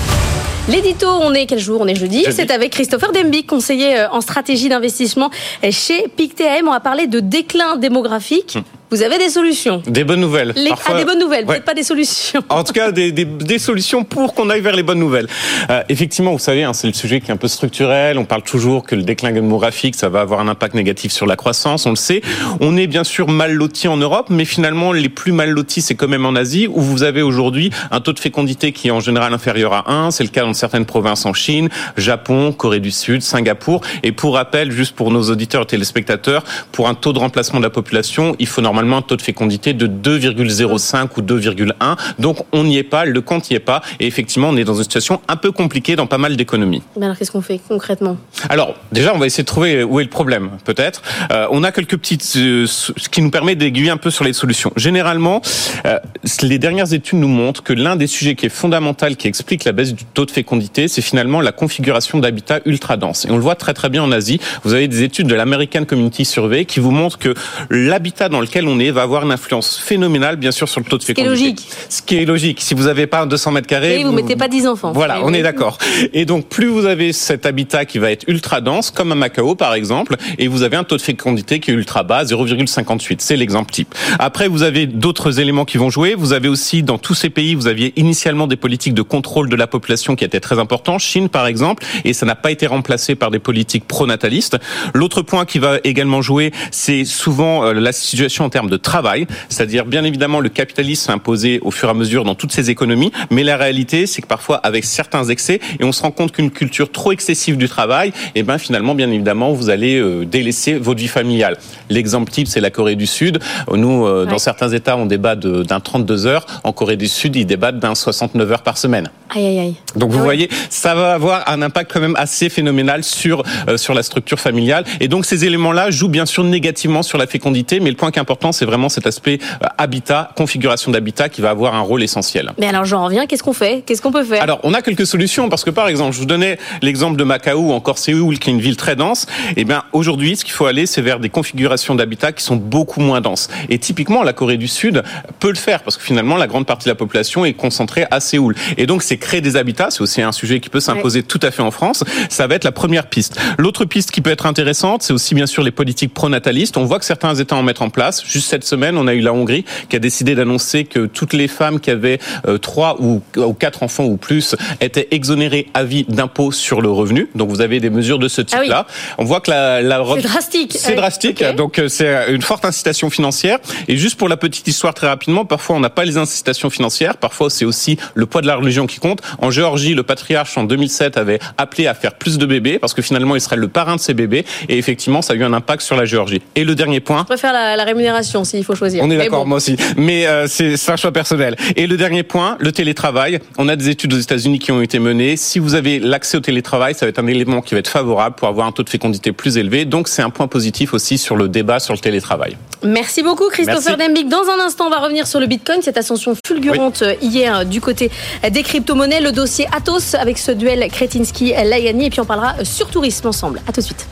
L'édito, on est quel jour? On est jeudi. C'est avec Christopher Dembic, conseiller en stratégie d'investissement chez PICTM. On va parler de déclin démographique. Vous avez des solutions Des bonnes nouvelles. Les... Parfois... Ah, des bonnes nouvelles, Ouais. peut-être pas des solutions. En tout cas, des, des, des solutions pour qu'on aille vers les bonnes nouvelles. Euh, effectivement, vous savez, hein, c'est le sujet qui est un peu structurel. On parle toujours que le déclin démographique, ça va avoir un impact négatif sur la croissance. On le sait. On est bien sûr mal loti en Europe, mais finalement, les plus mal lotis, c'est quand même en Asie, où vous avez aujourd'hui un taux de fécondité qui est en général inférieur à 1. C'est le cas dans certaines provinces en Chine, Japon, Corée du Sud, Singapour. Et pour rappel, juste pour nos auditeurs et téléspectateurs, pour un taux de remplacement de la population, il faut normalement un taux de fécondité de 2,05 ou 2,1. Donc on n'y est pas, le compte n'y est pas. Et effectivement, on est dans une situation un peu compliquée dans pas mal d'économies. Mais alors, qu'est-ce qu'on fait concrètement? Alors, déjà, on va essayer de trouver où est le problème, peut-être. Euh, on a quelques petites, euh, ce qui nous permet d'aiguiller un peu sur les solutions. Généralement, euh, les dernières études nous montrent que l'un des sujets qui est fondamental, qui explique la baisse du taux de fécondité, c'est finalement la configuration d'habitats ultra denses. Et on le voit très très bien en Asie. Vous avez des études de l'American Community Survey qui vous montrent que l'habitat dans lequel on est va avoir une influence phénoménale, bien sûr, sur le taux de qui est fécondité. logique. Ce qui est logique. Si vous n'avez pas 200 mètres carrés, Et vous mettez pas 10 enfants. voilà, on est d'accord. Et donc, plus vous avez cet habitat qui va être ultra dense, comme à Macao par exemple, et vous avez un taux de fécondité qui est ultra bas, 0,58. C'est l'exemple type. Après, vous avez d'autres éléments qui vont jouer. Vous avez aussi, dans tous ces pays, vous aviez initialement des politiques de contrôle de la population qui étaient très importantes. Chine, par exemple, et ça n'a pas été remplacé par des politiques pronatalistes. L'autre point qui va également jouer, c'est souvent euh, la situation en termes de travail, c'est-à-dire bien évidemment le capitalisme s'est imposé au fur et à mesure dans toutes ces économies, mais la réalité, c'est que parfois avec certains excès, et on se rend compte qu'une culture trop excessive du travail, et ben finalement, bien évidemment, vous allez euh, délaisser votre vie familiale. L'exemple type, c'est la Corée du Sud. Nous, euh, dans Ouais. certains États, on débat d'un 32 heures. En Corée du Sud, ils débattent d'un 69 heures par semaine. Aïe, aïe, aïe. Donc vous Ah ouais. voyez, ça va avoir un impact quand même assez phénoménal sur euh, sur la structure familiale. Et donc ces éléments-là jouent bien sûr négativement sur la fécondité, mais le point qui est important, c'est vraiment cet aspect euh, habitat, configuration d'habitat, qui va avoir un rôle essentiel. Mais alors, j'en reviens, qu'est-ce qu'on fait? Qu'est-ce qu'on peut faire? Alors, on a quelques solutions parce que par exemple, je vous donnais l'exemple de Macao ou encore Séoul, qui est une ville très dense. Eh bien, aujourd'hui, ce qu'il faut aller, c'est vers des configurations d'habitat qui sont beaucoup moins denses. Et typiquement, la Corée du Sud peut le faire parce que finalement, la grande partie de la population est concentrée à Séoul. Et donc, c'est créer des habitats. C'est aussi un sujet qui peut s'imposer tout à fait en France. Ça va être la première piste. L'autre piste qui peut être intéressante, c'est aussi bien sûr les politiques pronatalistes. On voit que certains États en mettent en place. Juste cette semaine, on a eu la Hongrie qui a décidé d'annoncer que toutes les femmes qui avaient euh, trois ou, quatre enfants ou plus étaient exonérées à vie d'impôts sur le revenu. Donc vous avez des mesures de ce type-là. On voit que la, la Ah C'est drastique. c'est drastique, donc euh, c'est une forte incitation financière. Et juste pour la petite histoire très rapidement, parfois on n'a pas les incitations financières, parfois c'est aussi le poids de la religion qui compte. En Géorgie, le patriarche en 2007 avait appelé à faire plus de bébés parce que finalement il serait le parrain de ces bébés. Et effectivement, ça a eu un impact sur la Géorgie. Et le dernier point, Je préfère la, la rémunération s'il faut choisir. on est d'accord, bon. moi aussi. Mais euh, c'est un choix personnel. Et le dernier point, le télétravail. On a des études aux États-Unis qui ont été menées. Si vous avez l'accès au télétravail, ça va être un élément qui va être favorable pour avoir un taux de fécondité plus élevé. Donc c'est un point positif aussi sur le débat sur le télétravail. Merci beaucoup Christopher. Dembic. Dans un instant, on va revenir sur le Bitcoin, cette ascension fulgurante euh, hier euh, du côté des crypto-monnaies, le dossier Atos avec ce duel Kretinsky-Layani et puis on parlera sur tourisme ensemble. À tout de suite.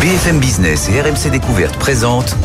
BFM Business et RMC Découverte présentent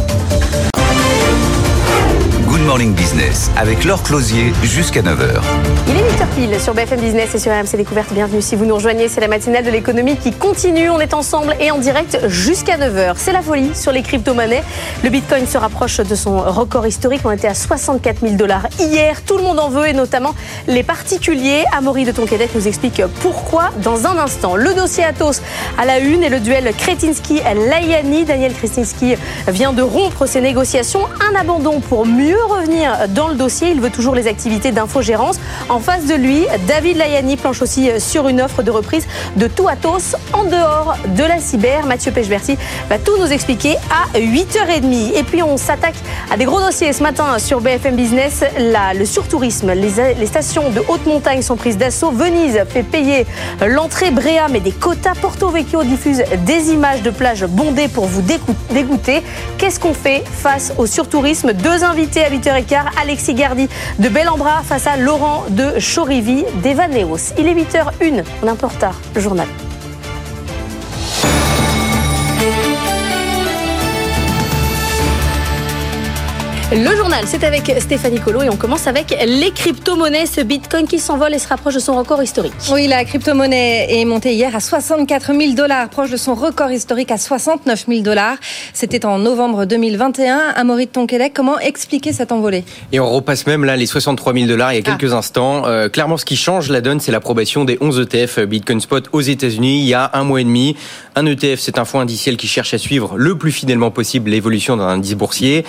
Morning Business avec Laure Closier jusqu'à 9h. Il est 8h pile sur BFM Business et sur RMC Découverte. Bienvenue si vous nous rejoignez. C'est la matinale de l'économie qui continue. On est ensemble et en direct jusqu'à 9h. C'est la folie sur les crypto-monnaies. Le bitcoin se rapproche de son record historique. On était à 64 000 dollars hier. Tout le monde en veut et notamment les particuliers. Amaury de Tonquédec nous explique pourquoi dans un instant. Le dossier Atos à la une et le duel Kretinsky-Layani. Daniel Kretinsky vient de rompre ses négociations. Un abandon pour mieux revenir dans le dossier. Il veut toujours les activités d'infogérance. En de lui, David Layani planche aussi sur une offre de reprise de tout Atos en dehors de la cyber. Mathieu Pechberti va tout nous expliquer à 8h30. Et puis on s'attaque à des gros dossiers ce matin sur BFM Business. Le surtourisme, les, stations de haute montagne sont prises d'assaut. Venise fait payer l'entrée Bréa, mais des quotas. Porto Vecchio diffuse des images de plages bondées pour vous dégoûter. Qu'est-ce qu'on fait face au surtourisme? Deux invités à 8h15, Alexis Gardi de Bellambra face à Laurent de Chorivi d'Evaneos. Il est 8h01, on est un peu en retard, le journal. Le journal, c'est avec Stéphanie Colo et on commence avec les crypto-monnaies, ce bitcoin qui s'envole et se rapproche de son record historique. Oui, la crypto-monnaie est montée hier à 64 000 dollars, proche de son record historique à 69 000 dollars. C'était en novembre 2021. Amaury de Tonquédec, comment expliquer cette envolée? Et on repasse même là les 63 000 dollars il y a quelques instants. Euh, clairement, ce qui change la donne, c'est l'approbation des 11 ETF Bitcoin Spot aux États-Unis il y a un mois et demi. Un ETF, c'est un fonds indiciel qui cherche à suivre le plus fidèlement possible l'évolution d'un indice boursier.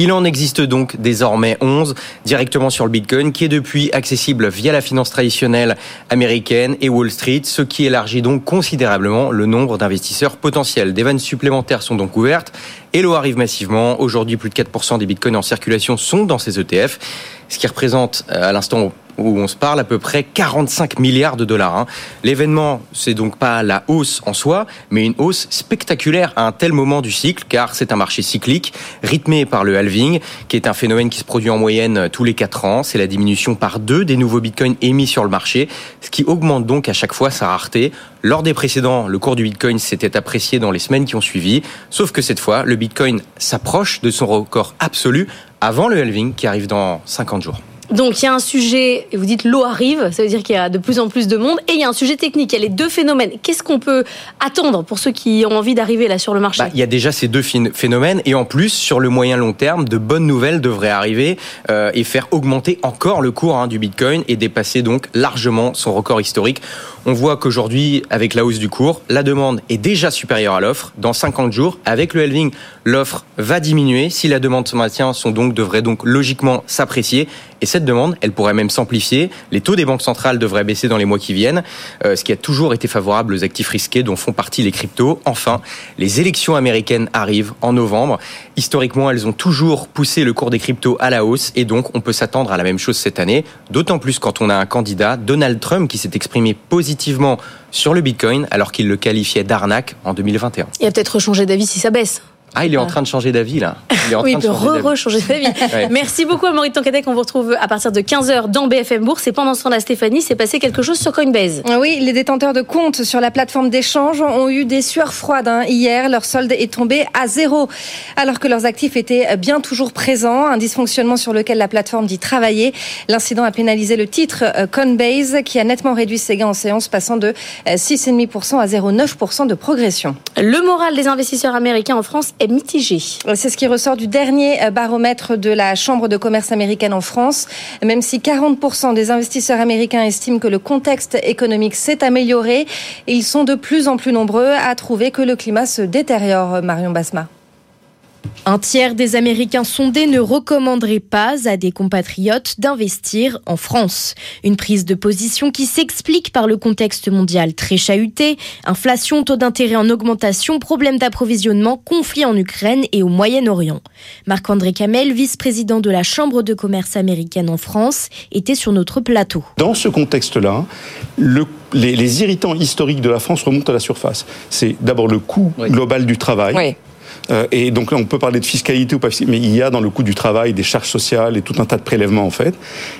Il en existe donc désormais 11 directement sur le Bitcoin qui est depuis accessible via la finance traditionnelle américaine et Wall Street, ce qui élargit donc considérablement le nombre d'investisseurs potentiels. Des vannes supplémentaires sont donc ouvertes et l'eau arrive massivement. Aujourd'hui, plus de 4% des Bitcoins en circulation sont dans ces ETF, ce qui représente à l'instant où on se parle à peu près 45 milliards de dollars. Hein. L'événement, c'est donc pas la hausse en soi, mais une hausse spectaculaire à un tel moment du cycle, car c'est un marché cyclique, rythmé par le halving, qui est un phénomène qui se produit en moyenne tous les 4 ans. C'est la diminution par deux des nouveaux bitcoins émis sur le marché, ce qui augmente donc à chaque fois sa rareté. Lors des précédents, le cours du bitcoin s'était apprécié dans les semaines qui ont suivi, sauf que cette fois, le bitcoin s'approche de son record absolu avant le halving qui arrive dans 50 jours. Donc il y a un sujet, et vous dites l'eau arrive, ça veut dire qu'il y a de plus en plus de monde, et il y a un sujet technique, il y a les deux phénomènes. Qu'est-ce qu'on peut attendre pour ceux qui ont envie d'arriver là sur le marché bah, Il y a déjà ces deux phénomènes, et en plus, sur le moyen long terme, de bonnes nouvelles devraient arriver euh, et faire augmenter encore le cours hein, du Bitcoin et dépasser donc largement son record historique. On voit qu'aujourd'hui, avec la hausse du cours, la demande est déjà supérieure à l'offre. Dans 50 jours, avec le halving, l'offre va diminuer. Si la demande se maintient, son donc devrait donc logiquement s'apprécier. Demande, elle pourrait même s'amplifier. Les taux des banques centrales devraient baisser dans les mois qui viennent, euh, ce qui a toujours été favorable aux actifs risqués dont font partie les cryptos. Enfin, les élections américaines arrivent en novembre. Historiquement, elles ont toujours poussé le cours des cryptos à la hausse et donc on peut s'attendre à la même chose cette année. D'autant plus quand on a un candidat, Donald Trump, qui s'est exprimé positivement sur le Bitcoin alors qu'il le qualifiait d'arnaque en 2021. Il a peut-être changé d'avis si ça baisse. Ah, il est en train de changer d'avis là. Il est en oui, train de re-changer d'avis. ouais. Merci beaucoup à Maurice Tonquedec. On vous retrouve à partir de 15h dans BFM Bourse. Et pendant ce temps-là, Stéphanie, s'est passé quelque chose sur Coinbase. Oui, les détenteurs de comptes sur la plateforme d'échange ont eu des sueurs froides. Hein. Hier, leur solde est tombé à zéro, alors que leurs actifs étaient bien toujours présents. Un dysfonctionnement sur lequel la plateforme dit travailler. L'incident a pénalisé le titre Coinbase, qui a nettement réduit ses gains en séance, passant de 6,5% à 0,9% de progression. Le moral des investisseurs américains en France est mitigé. C'est ce qui ressort du dernier baromètre de la Chambre de commerce américaine en France. Même si 40% des investisseurs américains estiment que le contexte économique s'est amélioré, ils sont de plus en plus nombreux à trouver que le climat se détériore, Marion Basma. Un tiers des Américains sondés ne recommanderait pas à des compatriotes d'investir en France. Une prise de position qui s'explique par le contexte mondial très chahuté, inflation, taux d'intérêt en augmentation, problèmes d'approvisionnement, conflits en Ukraine et au Moyen-Orient. Marc-André Camel, vice-président de la Chambre de commerce américaine en France, était sur notre plateau. Dans ce contexte-là, le les, les, irritants historiques de la France remontent à la surface. C'est d'abord le coût oui. global du travail. Oui et donc là, on peut parler de fiscalité ou pas, mais il y a dans le coût du travail des charges sociales et tout un tas de prélèvements en fait.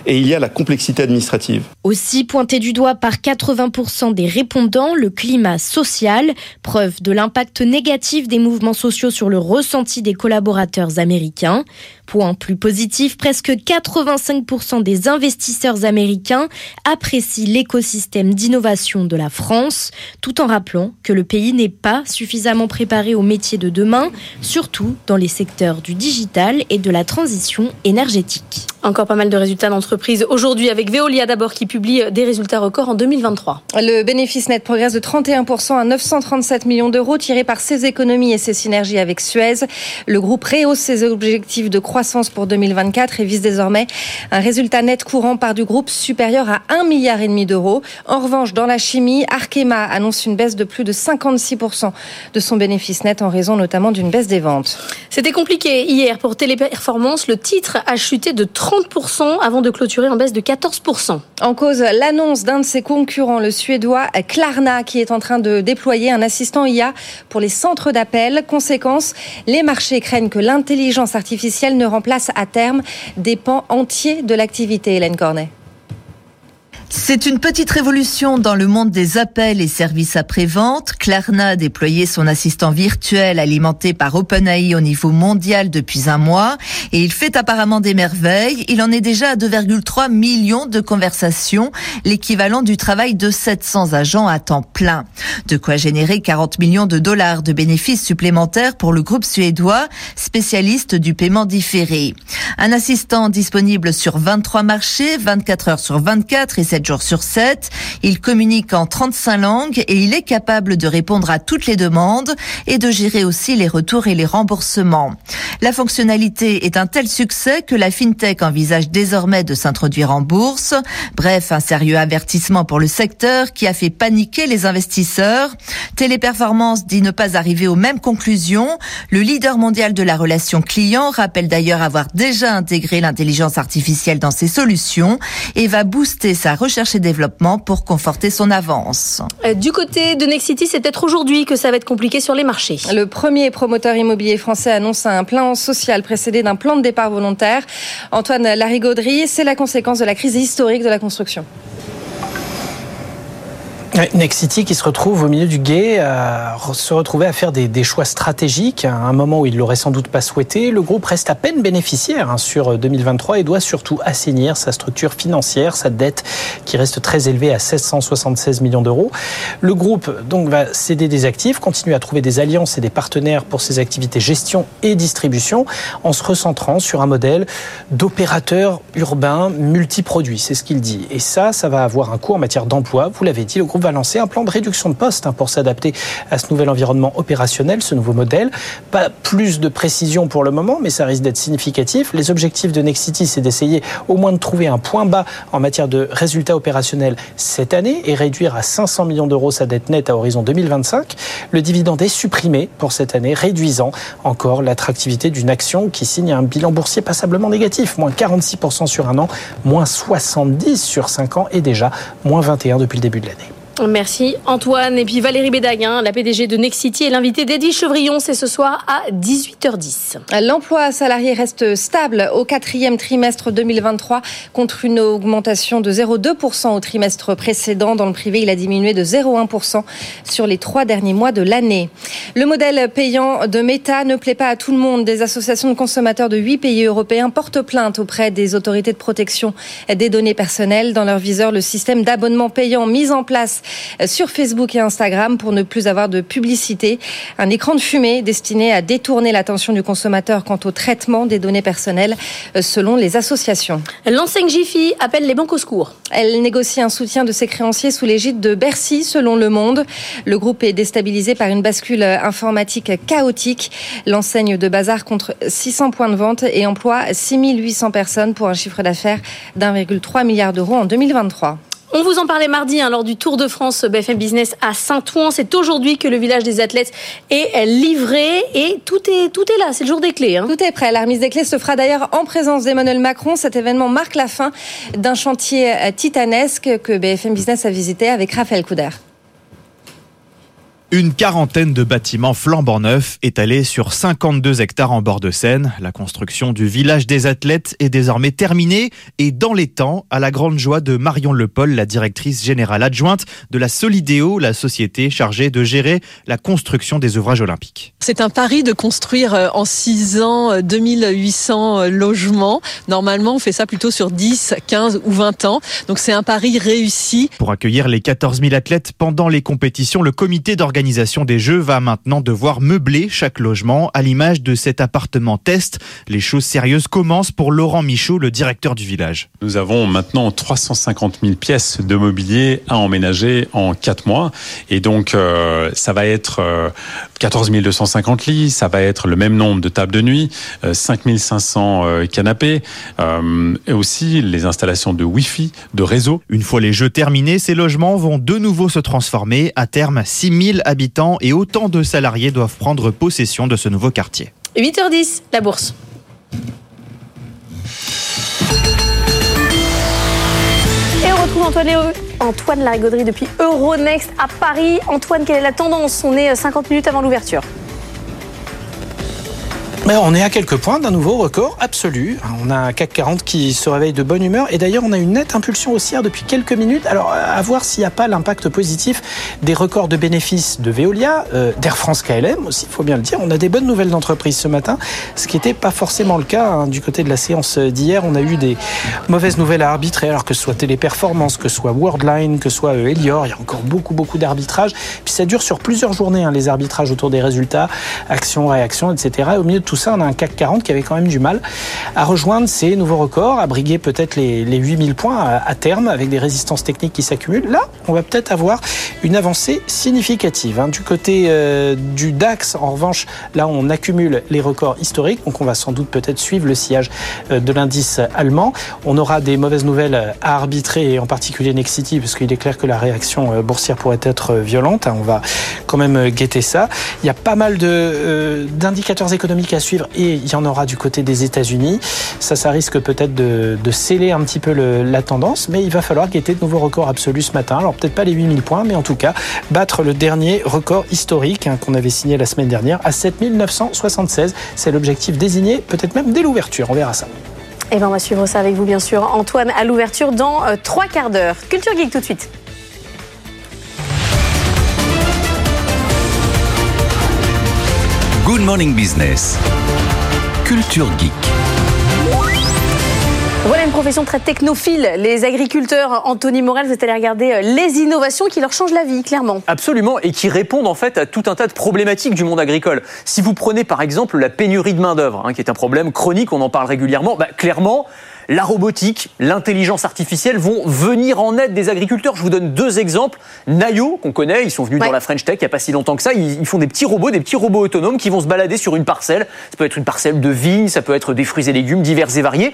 Et il y a la complexité administrative. Aussi pointé du doigt par 80% des répondants, le climat social, preuve de l'impact négatif des mouvements sociaux sur le ressenti des collaborateurs américains. Point plus positif, presque 85% des investisseurs américains apprécient l'écosystème d'innovation de la France, tout en rappelant que le pays n'est pas suffisamment préparé aux métiers de demain, surtout dans les secteurs du digital et de la transition énergétique. Encore pas mal de résultats d'entreprise aujourd'hui avec Veolia d'abord qui publie des résultats records en 2023. Le bénéfice net progresse de 31% à 937 millions d'euros tirés par ses économies et ses synergies avec Suez. Le groupe rehausse ses objectifs de croissance pour 2024 et vise désormais un résultat net courant par du groupe supérieur à 1 milliard et demi d'euros. En revanche, dans la chimie, Arkema annonce une baisse de plus de 56% de son bénéfice net en raison notamment d'une baisse des ventes. C'était compliqué hier pour Téléperformance. Le titre a chuté de 30% avant de clôturer en baisse de 14%. En cause, l'annonce d'un de ses concurrents, le suédois Klarna, qui est en train de déployer un assistant IA pour les centres d'appel. Conséquence, les marchés craignent que l'intelligence artificielle ne remplace à terme des pans entiers de l'activité, Hélène Cornet. C'est une petite révolution dans le monde des appels et services après-vente. Klarna a déployé son assistant virtuel alimenté par OpenAI au niveau mondial depuis un mois et il fait apparemment des merveilles. Il en est déjà à 2,3 millions de conversations, l'équivalent du travail de 700 agents à temps plein. De quoi générer 40 millions de dollars de bénéfices supplémentaires pour le groupe suédois, spécialiste du paiement différé. Un assistant disponible sur 23 marchés, 24 heures sur 24 et 7 jours sur 7. Il communique en 35 langues et il est capable de répondre à toutes les demandes et de gérer aussi les retours et les remboursements. La fonctionnalité est un tel succès que la FinTech envisage désormais de s'introduire en bourse. Bref, un sérieux avertissement pour le secteur qui a fait paniquer les investisseurs. Téléperformance dit ne pas arriver aux mêmes conclusions. Le leader mondial de la relation client rappelle d'ailleurs avoir déjà intégré l'intelligence artificielle dans ses solutions et va booster sa recherche et développement pour conforter son avance. Euh, Du côté de Nexity, c'est peut-être aujourd'hui que ça va être compliqué sur les marchés. Le premier promoteur immobilier français annonce un plan social précédé d'un plan de départ volontaire. Antoine Larigauderie, c'est la conséquence de la crise historique de la construction. Nexity qui se retrouve au milieu du guet, re- se retrouver à faire des, choix stratégiques à un moment où il l'aurait sans doute pas souhaité. Le groupe reste à peine bénéficiaire hein, sur 2023 et doit surtout assainir sa structure financière, sa dette qui reste très élevée à 776 millions d'euros. Le groupe donc va céder des actifs, continuer à trouver des alliances et des partenaires pour ses activités gestion et distribution en se recentrant sur un modèle d'opérateur urbain multiproduit. C'est ce qu'il dit. Et ça, ça va avoir un coût en matière d'emploi. Vous l'avez dit, le groupe va lancer un plan de réduction de postes hein, pour s'adapter à ce nouvel environnement opérationnel, ce nouveau modèle. Pas plus de précision pour le moment, mais ça risque d'être significatif. Les objectifs de Nexity, c'est d'essayer au moins de trouver un point bas en matière de résultats opérationnels cette année et réduire à 500 millions d'euros sa dette nette à horizon 2025. Le dividende est supprimé pour cette année, réduisant encore l'attractivité d'une action qui signe un bilan boursier passablement négatif, moins 46% sur un an, moins 70 sur 5 ans et déjà moins 21 depuis le début de l'année. Merci Antoine. Et puis Valérie Bédaguin, la PDG de Nexity, est l'invitée d'Eddie Chevrillon. C'est ce soir à 18h10. L'emploi salarié reste stable au quatrième trimestre 2023 contre une augmentation de 0,2% au trimestre précédent. Dans le privé, il a diminué de 0,1% sur les trois derniers mois de l'année. Le modèle payant de Meta ne plaît pas à tout le monde. Des associations de consommateurs de huit pays européens portent plainte auprès des autorités de protection des données personnelles. Dans leur viseur, le système d'abonnement payant mis en place sur Facebook et Instagram pour ne plus avoir de publicité. Un écran de fumée destiné à détourner l'attention du consommateur quant au traitement des données personnelles euh, selon les associations. L'enseigne Jiffy appelle les banques au secours. Elle négocie un soutien de ses créanciers sous l'égide de Bercy selon Le Monde. Le groupe est déstabilisé par une bascule informatique chaotique. L'enseigne de bazar contre 600 points de vente et emploie 6800 personnes pour un chiffre d'affaires d'1,3 milliard d'euros en 2023. On vous en parlait mardi hein, lors du Tour de France BFM Business à Saint-Ouen. C'est aujourd'hui que le village des athlètes est livré et tout est, tout est là. C'est le jour des clés. Hein. Tout est prêt. La remise des clés se fera d'ailleurs en présence d'Emmanuel Macron. Cet événement marque la fin d'un chantier titanesque que BFM Business a visité avec Raphaël Couder. Une quarantaine de bâtiments flambant neufs étalés sur 52 hectares en bord de Seine. La construction du village des athlètes est désormais terminée et dans les temps, à la grande joie de Marion Lepol, la directrice générale adjointe de la Solidéo, la société chargée de gérer la construction des ouvrages olympiques. C'est un pari de construire euh, en 6 ans 2800 euh, logements. Normalement, on fait ça plutôt sur 10, 15 ou 20 ans. Donc c'est un pari réussi. Pour accueillir les 14 000 athlètes pendant les compétitions, le comité d'organisation l'organisation des Jeux va maintenant devoir meubler chaque logement à l'image de cet appartement test. Les choses sérieuses commencent pour Laurent Michaud, le directeur du village. Nous avons maintenant 350 000 pièces de mobilier à emménager en 4 mois. Et donc, euh, ça va être euh, 14 250 lits, ça va être le même nombre de tables de nuit, euh, 5 500 euh, canapés, euh, et aussi les installations de Wi-Fi, de réseau. Une fois les Jeux terminés, ces logements vont de nouveau se transformer. À terme, 6 000 habitants et autant de salariés doivent prendre possession de ce nouveau quartier. 8h10, la bourse. Et on retrouve Antoine, Léo, Antoine Larigauderie depuis Euronext à Paris. Antoine, quelle est la tendance? On est 50 minutes avant l'ouverture. On est à quelques points d'un nouveau record absolu. On a un CAC 40 qui se réveille de bonne humeur et d'ailleurs on a une nette impulsion haussière depuis quelques minutes. Alors à voir s'il n'y a pas l'impact positif des records de bénéfices de Veolia, euh, d'Air France KLM aussi, il faut bien le dire. On a des bonnes nouvelles d'entreprise ce matin, ce qui n'était pas forcément le cas hein. du côté de la séance d'hier. On a eu des mauvaises nouvelles à arbitrer, alors que ce soit Téléperformance, que ce soit Worldline, que ce soit euh, Elior, il y a encore beaucoup beaucoup d'arbitrages. Puis ça dure sur plusieurs journées hein, les arbitrages autour des résultats, actions, réactions, etc. au milieu de tout on a un CAC 40 qui avait quand même du mal à rejoindre ces nouveaux records, à briguer peut-être les, les 8000 points à, terme avec des résistances techniques qui s'accumulent. Là, on va peut-être avoir une avancée significative. Hein. Du côté euh, du DAX, en revanche, là, on accumule les records historiques, donc on va sans doute peut-être suivre le sillage euh, de l'indice allemand. On aura des mauvaises nouvelles à arbitrer, et en particulier Nexity, parce qu'il est clair que la réaction euh, boursière pourrait être violente. Hein. On va quand même guetter ça. Il y a pas mal d'indicateurs économiques à et il y en aura du côté des États-Unis. Ça, ça risque peut-être de, sceller un petit peu la tendance, mais il va falloir guetter de nouveaux records absolus ce matin. Alors peut-être pas les 8000 points, mais en tout cas battre le dernier record historique hein, qu'on avait signé la semaine dernière à 7976. C'est l'objectif désigné, peut-être même dès l'ouverture. On verra ça. Et ben on va suivre ça avec vous, bien sûr. Antoine, à l'ouverture dans euh, trois quarts d'heure. Culture Geek tout de suite. Good Morning Business. Culture Geek. Voilà une profession très technophile. Les agriculteurs, Anthony Morel, vous êtes allé regarder les innovations qui leur changent la vie, clairement. Absolument, et qui répondent en fait à tout un tas de problématiques du monde agricole. Si vous prenez par exemple la pénurie de main-d'œuvre, hein, qui est un problème chronique, on en parle régulièrement, bah, clairement, la robotique, l'intelligence artificielle vont venir en aide des agriculteurs. Je vous donne deux exemples. Nayo, qu'on connaît, ils sont venus ouais. dans la French Tech il n'y a pas si longtemps que ça. Ils, font des petits robots, des petits robots autonomes qui vont se balader sur une parcelle. Ça peut être une parcelle de vignes, ça peut être des fruits et légumes divers et variés.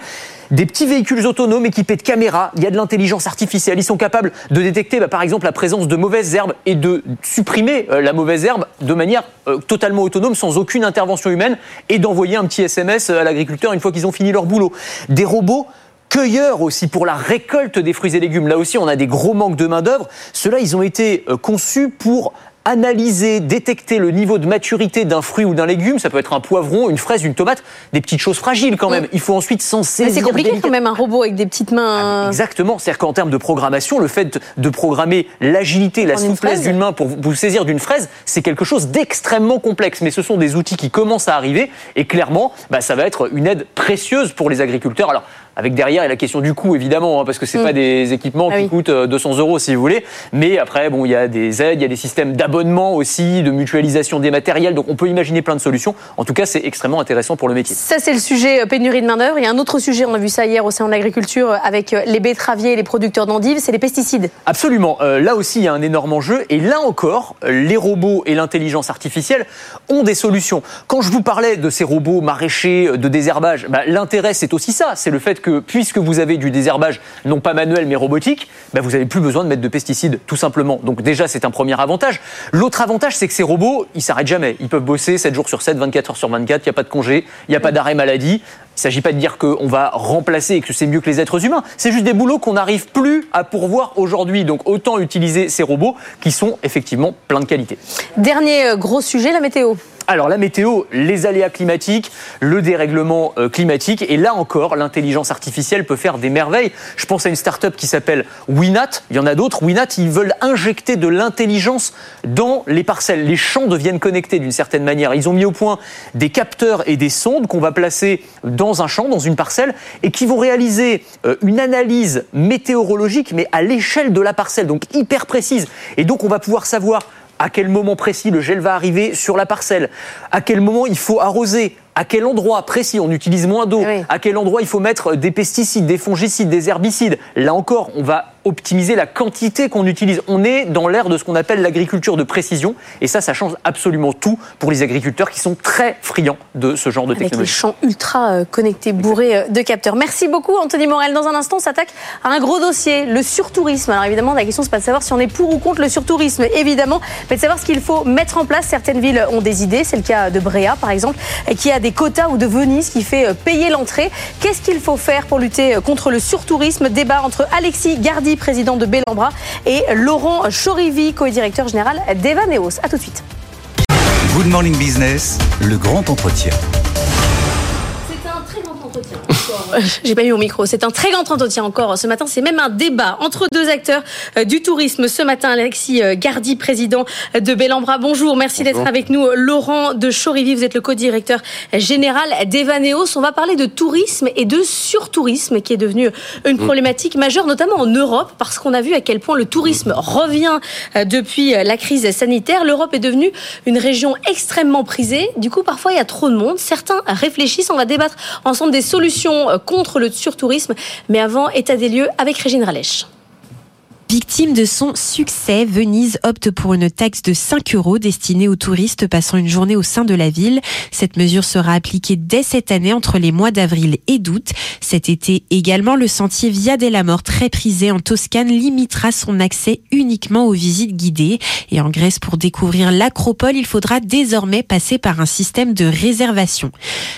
Des petits véhicules autonomes équipés de caméras, il y a de l'intelligence artificielle. Ils sont capables de détecter, bah, par exemple, la présence de mauvaises herbes et de supprimer euh, la mauvaise herbe de manière euh, totalement autonome, sans aucune intervention humaine, et d'envoyer un petit SMS à l'agriculteur une fois qu'ils ont fini leur boulot. Des robots cueilleurs aussi pour la récolte des fruits et légumes. Là aussi, on a des gros manques de main-d'œuvre. Ceux-là, ils ont été conçus pour analyser, détecter le niveau de maturité d'un fruit ou d'un légume, ça peut être un poivron, une fraise, une tomate, des petites choses fragiles quand même. Il faut ensuite s'en saisir. C'est compliqué délicat. quand même un robot avec des petites mains. Ah, exactement. C'est-à-dire qu'en termes de programmation, le fait de programmer l'agilité, la souplesse d'une main pour vous saisir d'une fraise, c'est quelque chose d'extrêmement complexe. Mais ce sont des outils qui commencent à arriver et clairement, bah, ça va être une aide précieuse pour les agriculteurs. Alors, avec derrière la question du coût évidemment hein, parce que c'est mmh. pas des équipements ah qui oui. coûtent 200 euros si vous voulez. Mais après bon il y a des aides il y a des systèmes d'abonnement aussi de mutualisation des matériels. Donc on peut imaginer plein de solutions. En tout cas c'est extrêmement intéressant pour le métier. Ça c'est le sujet pénurie de main d'œuvre il y a un autre sujet on a vu ça hier au sein de l'agriculture avec les betteraviers et les producteurs d'endives c'est les pesticides. Absolument. Euh, là aussi il y a un énorme enjeu. Et là encore les robots et l'intelligence artificielle ont des solutions. Quand je vous parlais de ces robots maraîchers de désherbage bah, l'intérêt c'est aussi ça. C'est le fait que puisque vous avez du désherbage, non pas manuel mais robotique, bah vous n'avez plus besoin de mettre de pesticides, tout simplement. Donc déjà, c'est un premier avantage. L'autre avantage, c'est que ces robots, ils s'arrêtent jamais. Ils peuvent bosser 7 jours sur 7, 24 heures sur 24, il n'y a pas de congé, il n'y a pas d'arrêt maladie. Il ne s'agit pas de dire qu'on va remplacer et que c'est mieux que les êtres humains. C'est juste des boulots qu'on n'arrive plus à pourvoir aujourd'hui. Donc autant utiliser ces robots qui sont effectivement plein de qualité. Dernier euh, gros sujet, la météo. Alors la météo, les aléas climatiques, le dérèglement euh, climatique, et là encore, l'intelligence artificielle peut faire des merveilles. Je pense à une start-up qui s'appelle Winat, il y en a d'autres. Winat, ils veulent injecter de l'intelligence dans les parcelles. Les champs deviennent connectés d'une certaine manière. Ils ont mis au point des capteurs et des sondes qu'on va placer dans un champ, dans une parcelle, et qui vont réaliser euh, une analyse météorologique, mais à l'échelle de la parcelle, donc hyper précise. Et donc on va pouvoir savoir à quel moment précis le gel va arriver sur la parcelle, à quel moment il faut arroser, à quel endroit précis? On utilise moins d'eau, à quel endroit il faut mettre des pesticides, des fongicides, des herbicides? Là encore, on va optimiser la quantité qu'on utilise. On est dans l'ère de ce qu'on appelle l'agriculture de précision et ça, ça change absolument tout pour les agriculteurs qui sont très friands de ce genre de Avec technologie. les champs ultra euh, connectés, bourrés euh, de capteurs. Merci beaucoup, Anthony Morel. Dans un instant, on s'attaque à un gros dossier, le surtourisme. Alors évidemment, la question, c'est pas de savoir si on est pour ou contre le surtourisme, évidemment, mais de savoir ce qu'il faut mettre en place. Certaines villes ont des idées. C'est le cas de Bréa, par exemple, qui a des quotas ou de Venise qui fait euh, payer l'entrée. Qu'est-ce qu'il faut faire pour lutter contre le surtourisme? Débat entre Alexis Gardi, président de Bellambra, et Laurent Chorivi, co-directeur général d'Evaneos. À tout de suite. Good Morning Business, le grand entretien. J'ai pas mis mon micro. C'est un très grand entretien encore ce matin. C'est même un débat entre deux acteurs euh, du tourisme. Ce matin, Alexis euh, Gardi, président de Bellambra. Bonjour, merci d'être avec nous. Laurent de Chorivi, vous êtes le co-directeur général d'Evaneos. On va parler de tourisme et de surtourisme qui est devenu une problématique majeure, notamment en Europe, parce qu'on a vu à quel point le tourisme revient euh, depuis la crise sanitaire. L'Europe est devenue une région extrêmement prisée. Du coup, parfois, il y a trop de monde. Certains réfléchissent. On va débattre ensemble des solutions contre le surtourisme. Mais avant, état des lieux avec Régine Ralèche. Victime de son succès, Venise opte pour une taxe de 5 euros destinée aux touristes passant une journée au sein de la ville. Cette mesure sera appliquée dès cette année entre les mois d'avril et d'août. Cet été également, le sentier Via della Mort, très prisé en Toscane, limitera son accès uniquement aux visites guidées. Et en Grèce, pour découvrir l'acropole, il faudra désormais passer par un système de réservation.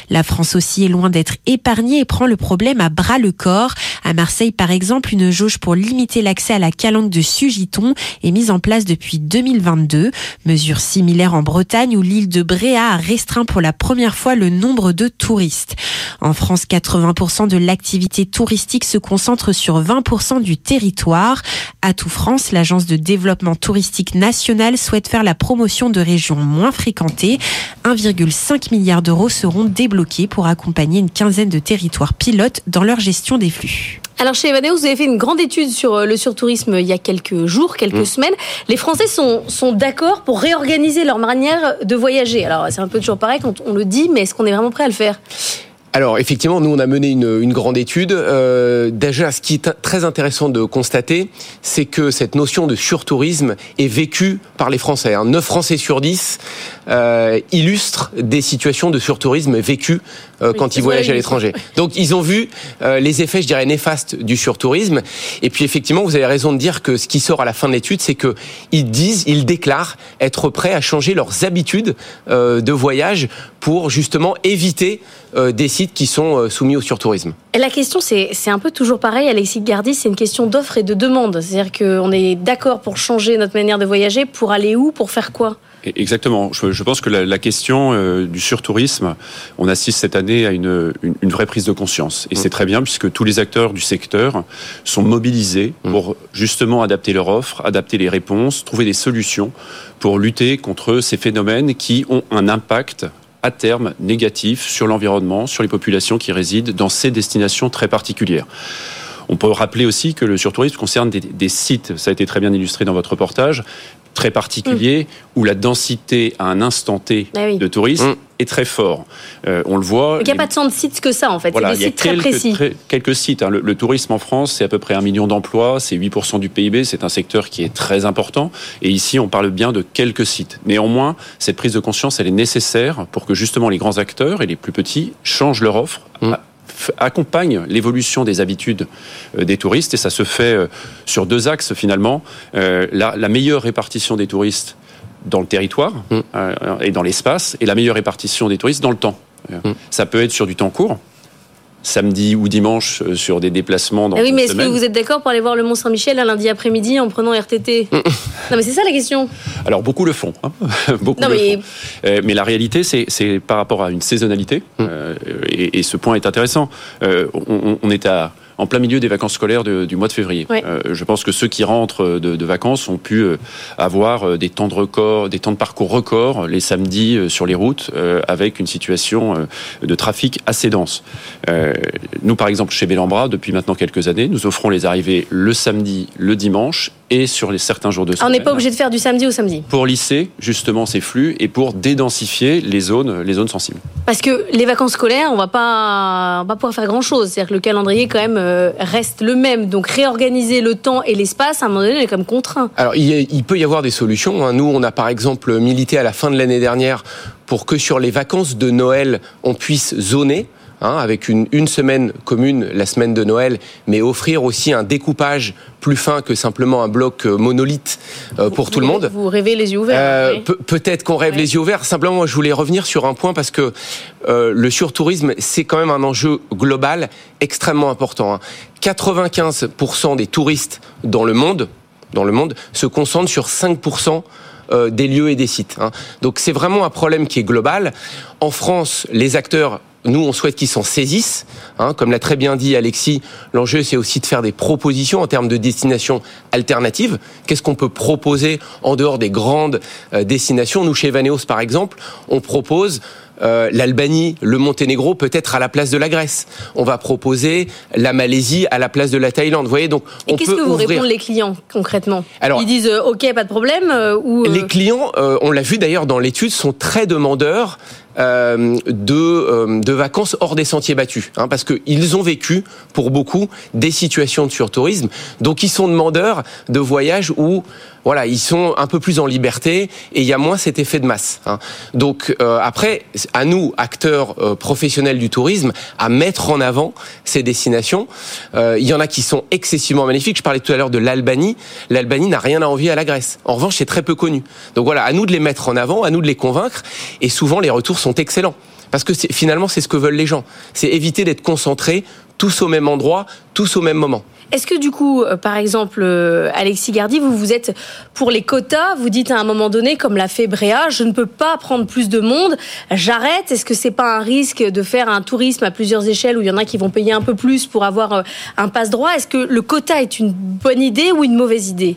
La France aussi est loin d'être épargnée et prend le problème à bras le corps. À Marseille, par exemple, une jauge pour limiter l'accès à la calanque de Sugiton est mise en place depuis 2022. Mesure similaire en Bretagne où l'île de Bréa a restreint pour la première fois le nombre de touristes. En France, 80% de l'activité touristique se concentre sur 20% du territoire. À tout France, l'agence de développement touristique national souhaite faire la promotion de régions moins fréquentées. 1,5 milliard d'euros seront débloqués pour accompagner une quinzaine de territoires pilotes dans leur gestion des flux. Alors chez Evaneos, vous avez fait une grande étude sur euh, le surtourisme il y a quelques jours, quelques Mm. semaines. Les Français sont, sont d'accord pour réorganiser leur manière de voyager. Alors c'est un peu toujours pareil quand on le dit, mais est-ce qu'on est vraiment prêt à le faire? Alors effectivement, nous on a mené une, une grande étude. Euh, déjà, ce qui est très intéressant de constater, c'est que cette notion de surtourisme est vécue par les Français. Hein. 9 Français sur 10 euh, illustrent des situations de surtourisme vécues euh, quand ils voyagent à l'étranger. Donc ils ont vu euh, les effets, je dirais, néfastes du surtourisme. Et puis effectivement, vous avez raison de dire que ce qui sort à la fin de l'étude, c'est que ils disent, ils déclarent être prêts à changer leurs habitudes euh, de voyage pour justement éviter des sites qui sont euh, soumis au surtourisme. Et la question, c'est un peu toujours pareil, Alexis Gardi, c'est une question d'offre et de demande. C'est-à-dire qu'on est d'accord pour changer notre manière de voyager, pour aller où, pour faire quoi? Exactement. Je, pense que la, question euh, du surtourisme, on assiste cette année à une, une, une vraie prise de conscience. Et c'est très bien puisque tous les acteurs du secteur sont mobilisés pour justement adapter leur offre, adapter les réponses, trouver des solutions pour lutter contre ces phénomènes qui ont un impact à terme négatif sur l'environnement, sur les populations qui résident dans ces destinations très particulières. On peut rappeler aussi que le surtourisme concerne des, sites, ça a été très bien illustré dans votre reportage, très particuliers, où la densité à un instant T Ah oui. de tourisme est très fort. Euh, on le voit. Il n'y a les- pas de tant de sites que ça, en fait. voilà, il y a sites très quelques, précis. très- quelques sites. hein. Le, le tourisme en France, c'est à peu près un million d'emplois, c'est 8% du PIB, c'est un secteur qui est très important. Et ici, on parle bien de quelques sites. Néanmoins, cette prise de conscience, elle est nécessaire pour que justement les grands acteurs et les plus petits changent leur offre. f- accompagnent l'évolution des habitudes euh, des touristes et ça se fait euh, sur deux axes finalement. Euh, la, la meilleure répartition des touristes dans le territoire euh, et dans l'espace et la meilleure répartition des touristes dans le temps. Euh, Ça peut être sur du temps court, samedi ou dimanche euh, sur des déplacements dans Ah oui, mais est-ce que vous êtes d'accord pour aller voir le Mont Saint-Michel un lundi après-midi en prenant RTT Non, mais c'est ça la question. Alors beaucoup le font, hein. beaucoup Non, le mais- font. Euh, mais la réalité, c'est c'est par rapport à une saisonnalité, euh, et, et ce point est intéressant. Euh, on, on est à en plein milieu des vacances scolaires de- du mois de février. Ouais. Euh, je pense que ceux qui rentrent de, de vacances ont pu euh, avoir euh, des temps de record, des temps de parcours records euh, les samedis euh, sur les routes, euh, avec une situation euh, de trafic assez dense. Euh, nous, par exemple, chez Bellambra, depuis maintenant quelques années, nous offrons les arrivées le samedi, le dimanche et sur les certains jours de Ah, on semaine n'est pas obligé de faire du samedi au samedi. pour lisser justement ces flux et pour dédensifier les zones, les zones sensibles. Parce que les vacances scolaires, on va pas, on va pas pouvoir faire grand chose. C'est-à-dire que le calendrier quand même euh, reste le même. Donc réorganiser le temps et l'espace, à un moment donné, on est comme contraint. Alors, il, y a- il peut y avoir des solutions. hein. Nous, on a par exemple milité à la fin de l'année dernière pour que sur les vacances de Noël, on puisse zoner. Hein, avec une, une semaine commune, la semaine de Noël, mais offrir aussi un découpage plus fin que simplement un bloc euh, monolithe euh, pour tout le monde. Vous rêvez les yeux ouverts. Euh, oui. pe- Peut-être qu'on rêve les yeux ouverts. Simplement, moi, je voulais revenir sur un point parce que euh, le surtourisme, c'est quand même un enjeu global extrêmement important. hein. 95% des touristes dans le monde, dans le monde, se concentrent sur 5% euh, des lieux et des sites. hein. Donc c'est vraiment un problème qui est global. En France, les acteurs nous, on souhaite qu'ils s'en saisissent. hein. comme l'a très bien dit Alexis, l'enjeu, c'est aussi de faire des propositions en termes de destinations alternatives. Qu'est-ce qu'on peut proposer en dehors des grandes euh, destinations? Nous, chez Vaneos, par exemple, on propose euh, l'Albanie, le Monténégro, peut-être à la place de la Grèce. On va proposer la Malaisie à la place de la Thaïlande. Vous voyez, donc Et qu'est-ce que vous ouvrir. répondent les clients concrètement? Alors- Ils disent euh, OK, pas de problème euh, ou Les clients, on l'a vu d'ailleurs dans l'étude, sont très demandeurs euh, de, euh, de vacances hors des sentiers battus, hein, parce qu'ils ont vécu, pour beaucoup, des situations de surtourisme. Donc ils sont demandeurs de voyages où voilà, ils sont un peu plus en liberté et il y a moins cet effet de masse. hein. Donc euh, après, à nous, acteurs euh, professionnels du tourisme, à mettre en avant ces destinations. Euh, il y en a qui sont excessivement magnifiques. Je parlais tout à l'heure de l'Albanie. L'Albanie n'a rien à envier à la Grèce. En revanche, c'est très peu connu. Donc voilà, à nous de les mettre en avant, à nous de les convaincre. Et souvent, les retours sont excellents. Parce que finalement, c'est ce que veulent les gens. C'est éviter d'être concentrés tous au même endroit, tous au même moment. Est-ce que du coup, euh, par exemple, euh, Alexis Gardy, vous vous êtes pour les quotas, vous dites à un moment donné, comme l'a fait Bréa, je ne peux pas prendre plus de monde, j'arrête. Est-ce que c'est pas un risque de faire un tourisme à plusieurs échelles où il y en a qui vont payer un peu plus pour avoir euh, un passe droit Est-ce que le quota est une bonne idée ou une mauvaise idée?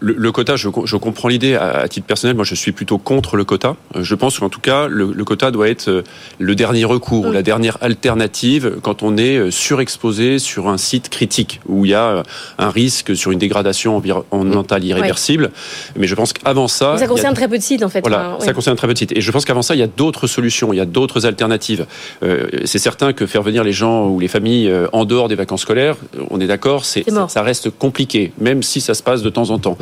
Le, le quota, je, co- je comprends l'idée à, à titre personnel. Moi, je suis plutôt contre le quota. Je pense qu'en tout cas, le, le quota doit être euh, le dernier recours, ou la dernière alternative quand on est euh, surexposé sur un site critique où il y a euh, un risque sur une dégradation environnementale irréversible. Mais je pense qu'avant ça, Ça a- concerne très peu de sites en fait. voilà, Enfin, ça concerne très peu de sites. Et je pense qu'avant ça, il y a d'autres solutions, il y a d'autres alternatives. Euh, c'est certain que faire venir les gens ou les familles en dehors des vacances scolaires, on est d'accord, mort. ça reste compliqué, même si ça se passe de temps en temps.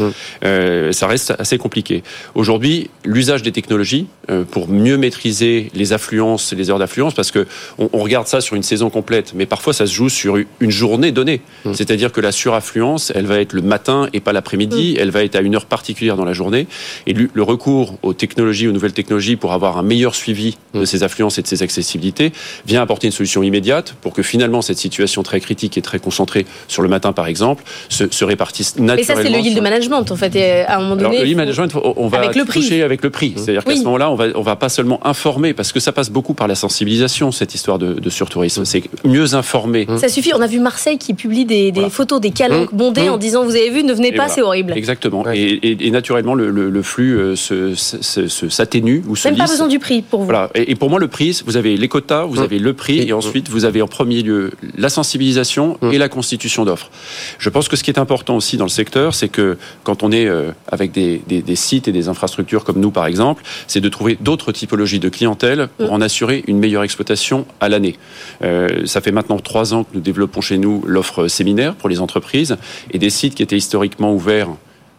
Euh, ça reste assez compliqué. Aujourd'hui, l'usage des technologies euh, pour mieux maîtriser les affluences et les heures d'affluence, parce que on, on regarde ça sur une saison complète, mais parfois ça se joue sur une journée donnée. C'est-à-dire que la suraffluence, elle va être le matin et pas l'après-midi, elle va être à une heure particulière dans la journée. Et le recours aux technologies, aux nouvelles technologies pour avoir un meilleur suivi de ces affluences et de ces accessibilités vient apporter une solution immédiate pour que finalement cette situation très critique et très concentrée sur le matin, par exemple, se, se répartisse naturellement. Mais ça, c'est le yield sur- management en fait. Et à un moment alors, donné, le management, on- va Avec le prix. toucher avec le prix. C'est-à-dire qu'à ce moment-là, on va, on va pas seulement informer, parce que ça passe beaucoup par la sensibilisation, cette histoire de, de surtourisme. C'est mieux informer. Ça suffit. On a vu Marseille qui publie des, des photos des calanques Mmh. bondées Mmh. en disant vous avez vu, ne venez Et pas, voilà. c'est horrible. Exactement. Et, et- et naturellement, le, le- le flux euh, se- se- se- s'atténue ou se Même pas besoin du prix pour vous. Voilà. Et, et pour moi, le prix, vous avez les quotas, vous avez le prix, et ensuite vous avez en premier lieu la sensibilisation et la constitution d'offres. Je pense que ce qui est important aussi dans le secteur, c'est que quand on est euh, avec des, des- des sites et des infrastructures comme nous, par exemple, c'est de trouver d'autres typologies de clientèle pour en assurer une meilleure exploitation à l'année. Euh, ça fait maintenant trois ans que nous développons chez nous l'offre séminaire pour les entreprises et des sites qui étaient historiquement ouverts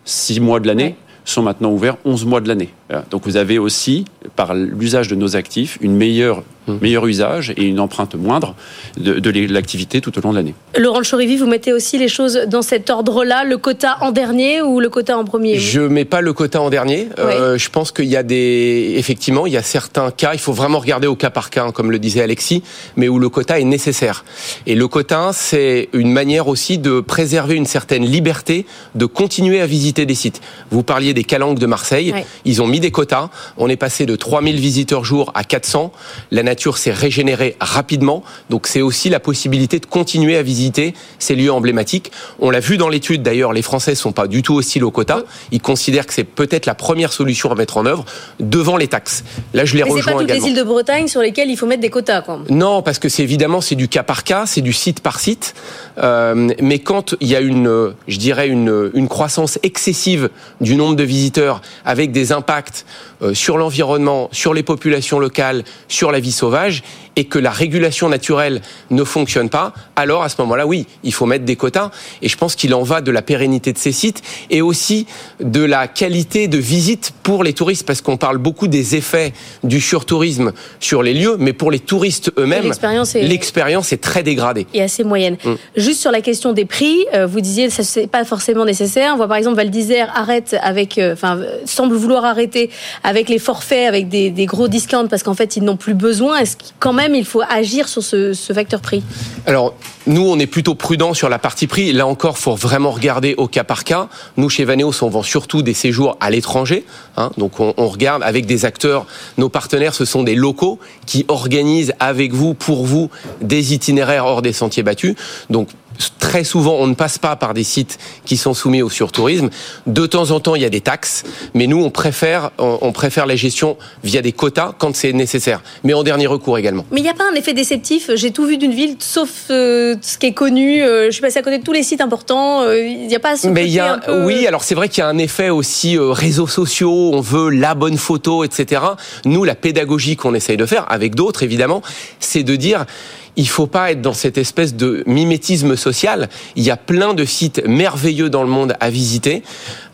six mois de l'année sont maintenant ouverts 11 mois de l'année. Donc vous avez aussi, par l'usage de nos actifs, une meilleure Mmh. meilleur usage et une empreinte moindre de, de l'activité tout au long de l'année. Laurent Chorivi, vous mettez aussi les choses dans cet ordre-là, le quota en dernier ou le quota en premier? Je mets pas le quota en dernier. Euh, je pense qu'il y a des, effectivement, il y a certains cas. Il faut vraiment regarder au cas par cas, hein, comme le disait Alexis, mais où le quota est nécessaire. Et le quota, c'est une manière aussi de préserver une certaine liberté de continuer à visiter des sites. Vous parliez des calanques de Marseille. Ils ont mis des quotas. On est passé de 3000 visiteurs jour à 400. La nature s'est régénérée rapidement. Donc c'est aussi la possibilité de continuer à visiter ces lieux emblématiques. On l'a vu dans l'étude d'ailleurs, les Français sont pas du tout hostiles aux quotas. Ils considèrent que c'est peut-être la première solution à mettre en œuvre devant les taxes. Là, je les Mais c'est rejoins pas toutes également. les îles de Bretagne sur lesquelles il faut mettre des quotas, quoi. Non, parce que c'est évidemment c'est du cas par cas, c'est du site par site. Euh, mais quand il y a une, je dirais une, une croissance excessive du nombre de visiteurs, avec des impacts euh, sur l'environnement, sur les populations locales, sur la vie sauvage, et que la régulation naturelle ne fonctionne pas, alors à ce moment-là, oui, il faut mettre des quotas. Et je pense qu'il en va de la pérennité de ces sites et aussi de la qualité de visite pour les touristes, parce qu'on parle beaucoup des effets du surtourisme sur les lieux, mais pour les touristes eux-mêmes, L'expérience est- très dégradée. et assez moyenne. Mm. Juste sur la question des prix, euh, vous disiez ça c'est pas forcément nécessaire. On voit par exemple Val d'Isère arrête avec, euh, enfin semble vouloir arrêter avec les forfaits, avec des, des gros discounts parce qu'en fait ils n'ont plus besoin. Est-ce que quand même il faut agir sur ce, ce facteur prix Alors, nous, on est plutôt prudent sur la partie prix. Là encore, faut vraiment regarder au cas par cas. Nous, chez Vaneos, on vend surtout des séjours à l'étranger. hein. donc, on, on regarde avec des acteurs. Nos partenaires, ce sont des locaux qui organisent avec vous, pour vous, des itinéraires hors des sentiers battus. Donc, très souvent, on ne passe pas par des sites qui sont soumis au surtourisme. De temps en temps, il y a des taxes, mais nous, on préfère, on, préfère la gestion via des quotas quand c'est nécessaire, mais en dernier recours également. Mais il n'y a pas un effet déceptif. J'ai tout vu d'une ville, sauf euh, ce qui est connu. Euh, je suis passée à côté de tous les sites importants. Euh, Il n'y a pas ce Mais il y a, un peu- oui, alors c'est vrai qu'il y a un effet aussi euh, réseaux sociaux, on veut la bonne photo, etc. Nous, la pédagogie qu'on essaye de faire, avec d'autres évidemment, c'est de dire, il faut pas être dans cette espèce de mimétisme social. Il y a plein de sites merveilleux dans le monde à visiter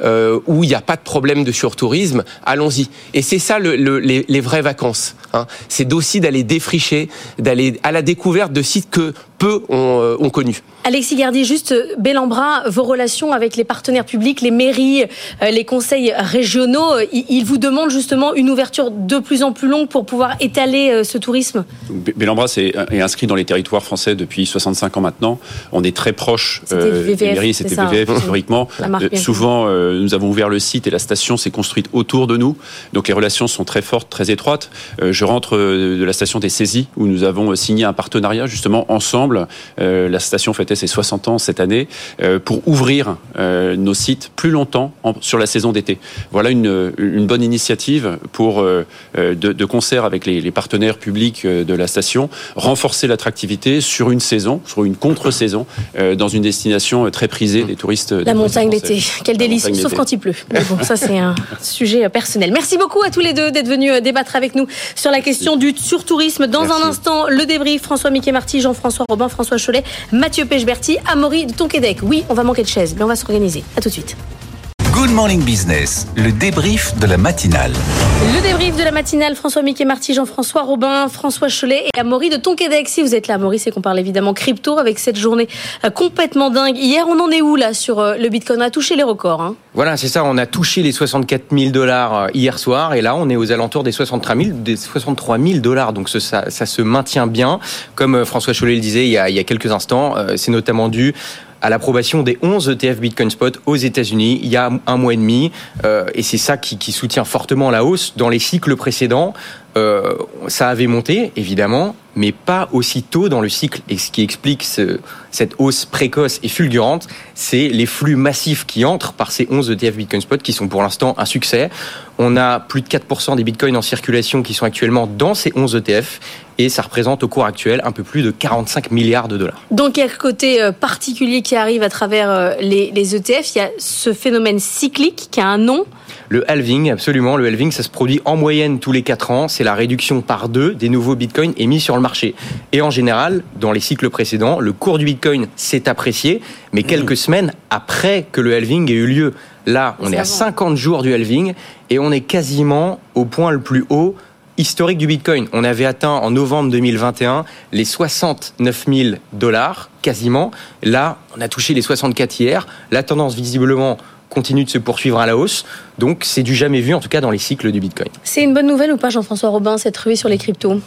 euh, où il n'y a pas de problème de surtourisme. Allons-y. Et c'est ça le, le- les, vraies vacances. Hein. C'est aussi d'aller défricher, d'aller à la découverte de sites que peu ont, euh, ont connus. Alexis Gardy, juste euh, Bellambra, vos relations avec les partenaires publics, les mairies, euh, les conseils régionaux, ils vous demandent justement une ouverture de plus en plus longue pour pouvoir étaler ce tourisme? B- Bellambras est, est inscrit dans les territoires français depuis 65 ans maintenant. On est très proche C'était euh, VVF, des mairies, c'est c'était. VVF historiquement. Euh, bien souvent, euh, nous avons ouvert le site et la station s'est construite autour de nous. Donc les relations sont très fortes, très étroites. Je rentre de la station des saisies où nous avons signé un partenariat justement ensemble. Euh, la station fêtait ses 60 ans cette année euh, pour ouvrir euh, nos sites plus longtemps en- sur la saison d'été. Voilà une, une bonne initiative pour de, de concert avec les, les partenaires publics de la station renforcer l'attractivité sur une saison, sur une contre-saison euh, dans une destination très prisée des touristes. des La touristes montagne d'été, quelle délice, sauf quand il pleut. Mais bon, ça c'est un sujet personnel. Merci beaucoup à tous les deux d'être venus débattre avec nous sur la question du surtourisme. Dans Merci. un instant, le débrief, François Mickey Marty, Jean-François Robin, François Cholet, Mathieu Pechberti, Amaury de Tonquédec. Oui, on va manquer de chaises, mais on va s'organiser. À tout de suite. Good Morning Business, le débrief de la matinale. Le débrief de la matinale, François Mickey Marty, Jean-François Robin, François Cholet et Amaury de Tonquédec. Si vous êtes là, Amaury, c'est qu'on parle évidemment crypto avec cette journée euh, complètement dingue. Hier, on en est où là sur euh, le Bitcoin? On a touché les records. hein. Voilà, c'est ça. On a touché les 64 000 dollars euh, hier soir, et là, on est aux alentours des 63 000, des 63 000 dollars. Donc, ça, ça se maintient bien. Comme François Chollet le disait il y a, il y a quelques instants, c'est notamment dû à l'approbation des 11 ETF Bitcoin Spot aux États-Unis il y a un mois et demi, euh, et c'est ça qui, qui soutient fortement la hausse. Dans les cycles précédents, euh, ça avait monté, évidemment, mais pas aussi tôt dans le cycle. Et ce qui explique ce- cette hausse précoce et fulgurante, c'est les flux massifs qui entrent par ces 11 ETF Bitcoin Spot qui sont pour l'instant un succès. On a plus de 4% des bitcoins en circulation qui sont actuellement dans ces 11 ETF et ça représente au cours actuel un peu plus de 45 milliards de dollars. Donc, il y a le côté euh, particulier qui arrive à travers euh, les, les ETF. Il y a ce phénomène cyclique qui a un nom. Le halving, absolument. Le halving, ça se produit en moyenne tous les 4 ans. C'est la réduction par deux des nouveaux bitcoins émis sur le marché. Et en général, dans les cycles précédents, le cours du bitcoin s'est apprécié, mais quelques semaines après que le halving ait eu lieu. Là, on est à 50 jours du halving et on est quasiment au point le plus haut historique du Bitcoin. On avait atteint en novembre 2021 les 69 000 dollars, quasiment. Là, on a touché les 64 hier. La tendance, visiblement, continue de se poursuivre à la hausse. Donc, c'est du jamais vu, en tout cas, dans les cycles du Bitcoin. C'est une bonne nouvelle ou pas, Jean-François Robin, cette ruée sur les cryptos?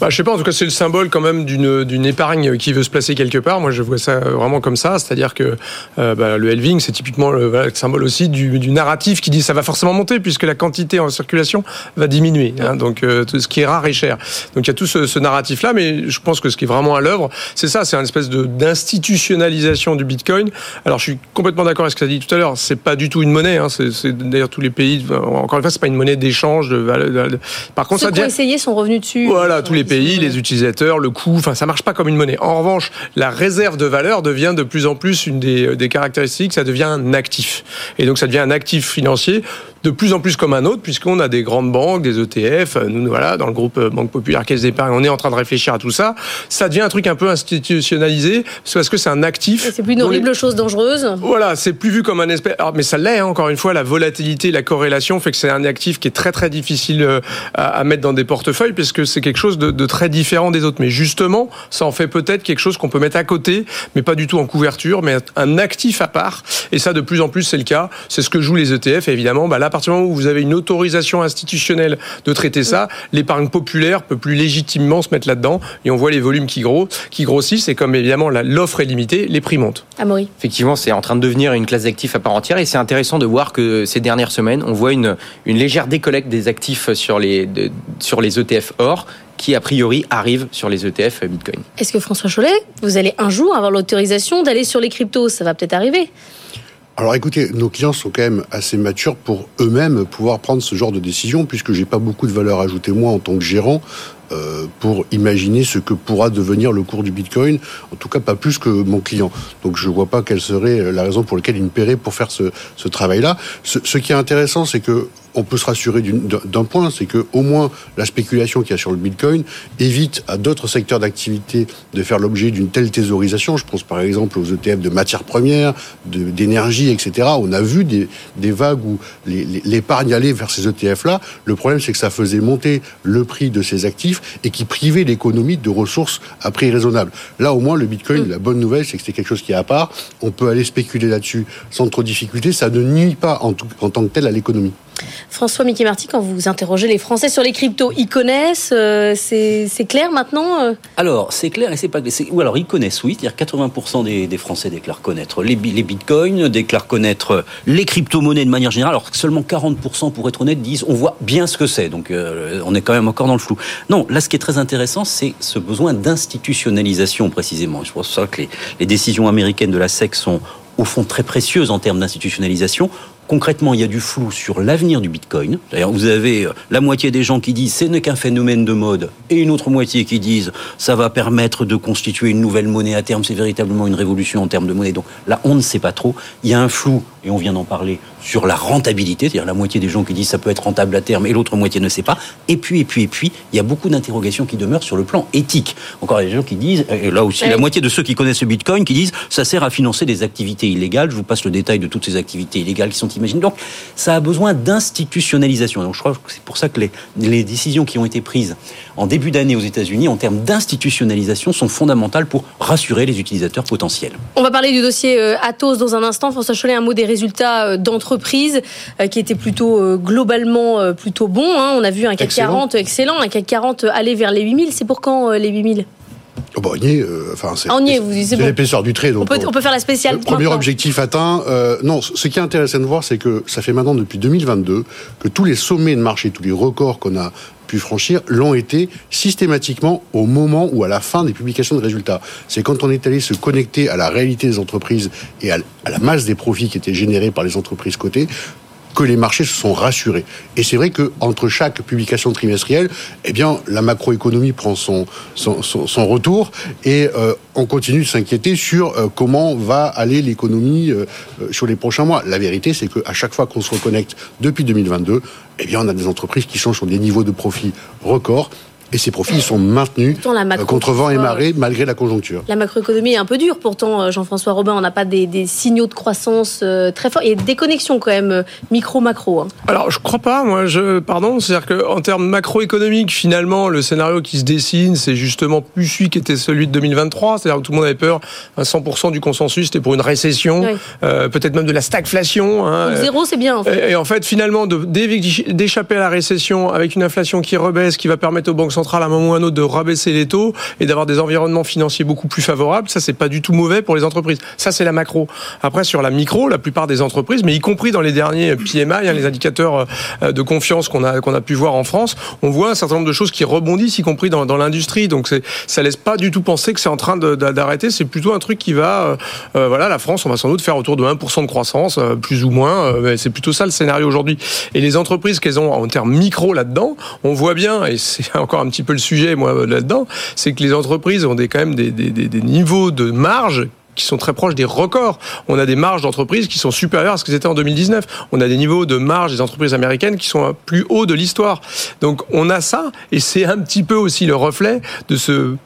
Bah, je sais pas, en tout cas, c'est le symbole quand même d'une, épargne qui veut se placer quelque part. Moi, je vois ça vraiment comme ça. C'est-à-dire que euh, bah, le halving, c'est typiquement le, voilà, le symbole aussi du, du, narratif qui dit ça va forcément monter puisque la quantité en circulation va diminuer. Hein, donc, euh, tout ce qui est rare est cher. Donc, il y a tout ce, ce narratif-là, mais je pense que ce qui est vraiment à l'œuvre, c'est ça, c'est une espèce d'institutionnalisation du Bitcoin. Alors, je suis complètement d'accord avec ce que tu as dit tout à l'heure. C'est pas du tout une monnaie. Hein, c'est, d'ailleurs tous les pays. Encore une fois, c'est pas une monnaie d'échange. De, de, de, par contre, Ceux ça qui ont essayé sont revenus dessus. Voilà, tous les pays, les utilisateurs, le coût. Enfin, ça marche pas comme une monnaie. En revanche, la réserve de valeur devient de plus en plus une des, des caractéristiques. Ça devient un actif. Et donc, ça devient un actif financier de plus en plus comme un autre, puisqu'on a des grandes banques, des ETF. Nous, voilà, dans le groupe Banque Populaire Caisse d'Épargne, on est en train de réfléchir à tout ça. Ça devient un truc un peu institutionnalisé, parce que c'est un actif. C'est plus une horrible les... chose dangereuse. Voilà, c'est plus vu comme un espèce. Alors, mais ça l'est, hein, encore une fois, la volatilité, la corrélation fait que c'est un actif qui est très très difficile à, à mettre dans des portefeuilles, puisque c'est quelque chose de, de très différent des autres. Mais justement, ça en fait peut-être quelque chose qu'on peut mettre à côté, mais pas du tout en couverture, mais un actif à part. Et ça, de plus en plus, c'est le cas. C'est ce que jouent les ETF. Et évidemment, bah là, à partir du moment où vous avez une autorisation institutionnelle de traiter ça, l'épargne populaire peut plus légitimement se mettre là-dedans. Et on voit les volumes qui, gros, qui grossissent. Et comme évidemment l'offre est limitée, les prix montent. Amaury. Effectivement, c'est en train de devenir une classe d'actifs à part entière. Et c'est intéressant de voir que ces dernières semaines, on voit une, une légère décollecte des actifs sur les, de, sur les ETF or qui a priori arrivent sur les ETF Bitcoin. Est-ce que François Chollet, vous allez un jour avoir l'autorisation d'aller sur les cryptos? Ça va peut-être arriver. Alors écoutez, nos clients sont quand même assez matures pour eux-mêmes pouvoir prendre ce genre de décision, puisque j'ai pas beaucoup de valeur ajoutée moi en tant que gérant euh, pour imaginer ce que pourra devenir le cours du Bitcoin, en tout cas pas plus que mon client. Donc je vois pas quelle serait la raison pour laquelle il me paierait pour faire ce, ce travail-là. Ce, ce qui est intéressant, c'est que on peut se rassurer d'un point, c'est que au moins la spéculation qu'il y a sur le Bitcoin évite à d'autres secteurs d'activité de faire l'objet d'une telle thésaurisation. Je pense par exemple aux ETF de matières premières, d'énergie, etc. On a vu des, des vagues où l'épargne allait vers ces ETF-là. Le problème, c'est que ça faisait monter le prix de ces actifs et qui privait l'économie de ressources à prix raisonnable. Là, au moins, le Bitcoin, la bonne nouvelle, c'est que c'est quelque chose qui est à part. On peut aller spéculer là-dessus sans trop de difficulté. Ça ne nuit pas en, tout, en tant que tel à l'économie. François Mickey Marty, quand vous interrogez les Français sur les cryptos, ils connaissent euh, C'est clair maintenant euh Alors, c'est clair et c'est pas. Ou alors, ils connaissent, oui. C'est-à-dire 80% des, Français déclarent connaître les, bitcoins, déclarent connaître les crypto-monnaies de manière générale, alors que seulement 40%, pour être honnête, disent on voit bien ce que c'est. Donc, euh, on est quand même encore dans le flou. Non, là, ce qui est très intéressant, c'est ce besoin d'institutionnalisation, précisément. Je pense que les, les décisions américaines de la SEC sont au fond très précieuses en termes d'institutionnalisation. Concrètement, il y a du flou sur l'avenir du Bitcoin. D'ailleurs, vous avez la moitié des gens qui disent ce n'est qu'un phénomène de mode et une autre moitié qui disent ça va permettre de constituer une nouvelle monnaie à terme, c'est véritablement une révolution en termes de monnaie. Donc là, on ne sait pas trop. Il y a un flou, et on vient d'en parler, sur la rentabilité, c'est-à-dire la moitié des gens qui disent ça peut être rentable à terme et l'autre moitié ne sait pas. Et puis, et puis, et puis, il y a beaucoup d'interrogations qui demeurent sur le plan éthique. Encore, il y a des gens qui disent, et là aussi, oui. la moitié de ceux qui connaissent le Bitcoin qui disent ça sert à financer des activités illégales. Je vous passe le détail de toutes ces activités illégales qui sont imaginées. Donc, ça a besoin d'institutionnalisation. Donc, je crois que c'est pour ça que les, les décisions qui ont été prises en début d'année aux États-Unis en termes d'institutionnalisation sont fondamentales pour rassurer les utilisateurs potentiels. On va parler du dossier Atos dans un instant. François Cholet, un mot des résultats d'entreprise qui étaient plutôt globalement plutôt bons. Hein. On a vu un CAC excellent. 40 excellent, un CAC 40 aller vers les 8000. C'est pour quand les 8000 Oh bah, on y est, euh, enfin, c'est on y est, vous c'est bon. l'épaisseur du trait. Donc on, peut, on peut faire la spéciale. Le premier objectif atteint. Euh, non, ce qui est intéressant de voir, c'est que ça fait maintenant depuis 2022 que tous les sommets de marché, tous les records qu'on a pu franchir l'ont été systématiquement au moment ou à la fin des publications de résultats. C'est quand on est allé se connecter à la réalité des entreprises et à la masse des profits qui étaient générés par les entreprises cotées que les marchés se sont rassurés. Et c'est vrai que entre chaque publication trimestrielle, eh bien, la macroéconomie prend son, son, retour et euh, on continue de s'inquiéter sur euh, comment va aller l'économie euh, sur les prochains mois. La vérité, c'est qu'à chaque fois qu'on se reconnecte depuis 2022, eh bien, on a des entreprises qui sont sur des niveaux de profit records et ces profits sont maintenus Pourtant, la macro- euh, contre vent et marée malgré la conjoncture. La macroéconomie est un peu dure, pourtant, euh, Jean-François Robin, on n'a pas des, des signaux de croissance euh, très forts. Il y a des déconnexions quand même, euh, micro-macro. hein. Alors, je crois pas, moi, je, pardon, c'est-à-dire qu'en termes macroéconomiques, finalement, le scénario qui se dessine, c'est justement plus celui qui était celui de 2023, c'est-à-dire que tout le monde avait peur, à 100% du consensus, c'était pour une récession, euh, peut-être même de la stagflation. hein. Donc, zéro, c'est bien, en fait. Et, et en fait, finalement, d'échapper à la récession avec une inflation qui rebaisse, qui va permettre aux banques centrales à un moment ou à un autre de rabaisser les taux et d'avoir des environnements financiers beaucoup plus favorables, ça c'est pas du tout mauvais pour les entreprises. Ça c'est la macro. Après sur la micro, la plupart des entreprises, mais y compris dans les derniers PMI, hein, les indicateurs euh, de confiance qu'on a qu'on a pu voir en France, on voit un certain nombre de choses qui rebondissent, y compris dans, l'industrie. Donc ça laisse pas du tout penser que c'est en train d'arrêter. C'est plutôt un truc qui va, euh, euh, voilà, la France, on va sans doute faire autour de 1% de croissance, plus ou moins. c'est plutôt ça le scénario aujourd'hui. Et les entreprises qu'elles ont en termes micro là-dedans, on voit bien, et c'est encore un petit peu le sujet, moi, là-dedans, c'est que les entreprises ont des, quand même des, des, des, des niveaux de marge qui sont très proches des records. On a des marges d'entreprises qui sont supérieures à ce que c'était en 2019. On a des niveaux de marge des entreprises américaines qui sont plus hauts de l'histoire. Donc on a ça, et c'est un petit peu aussi le reflet de ce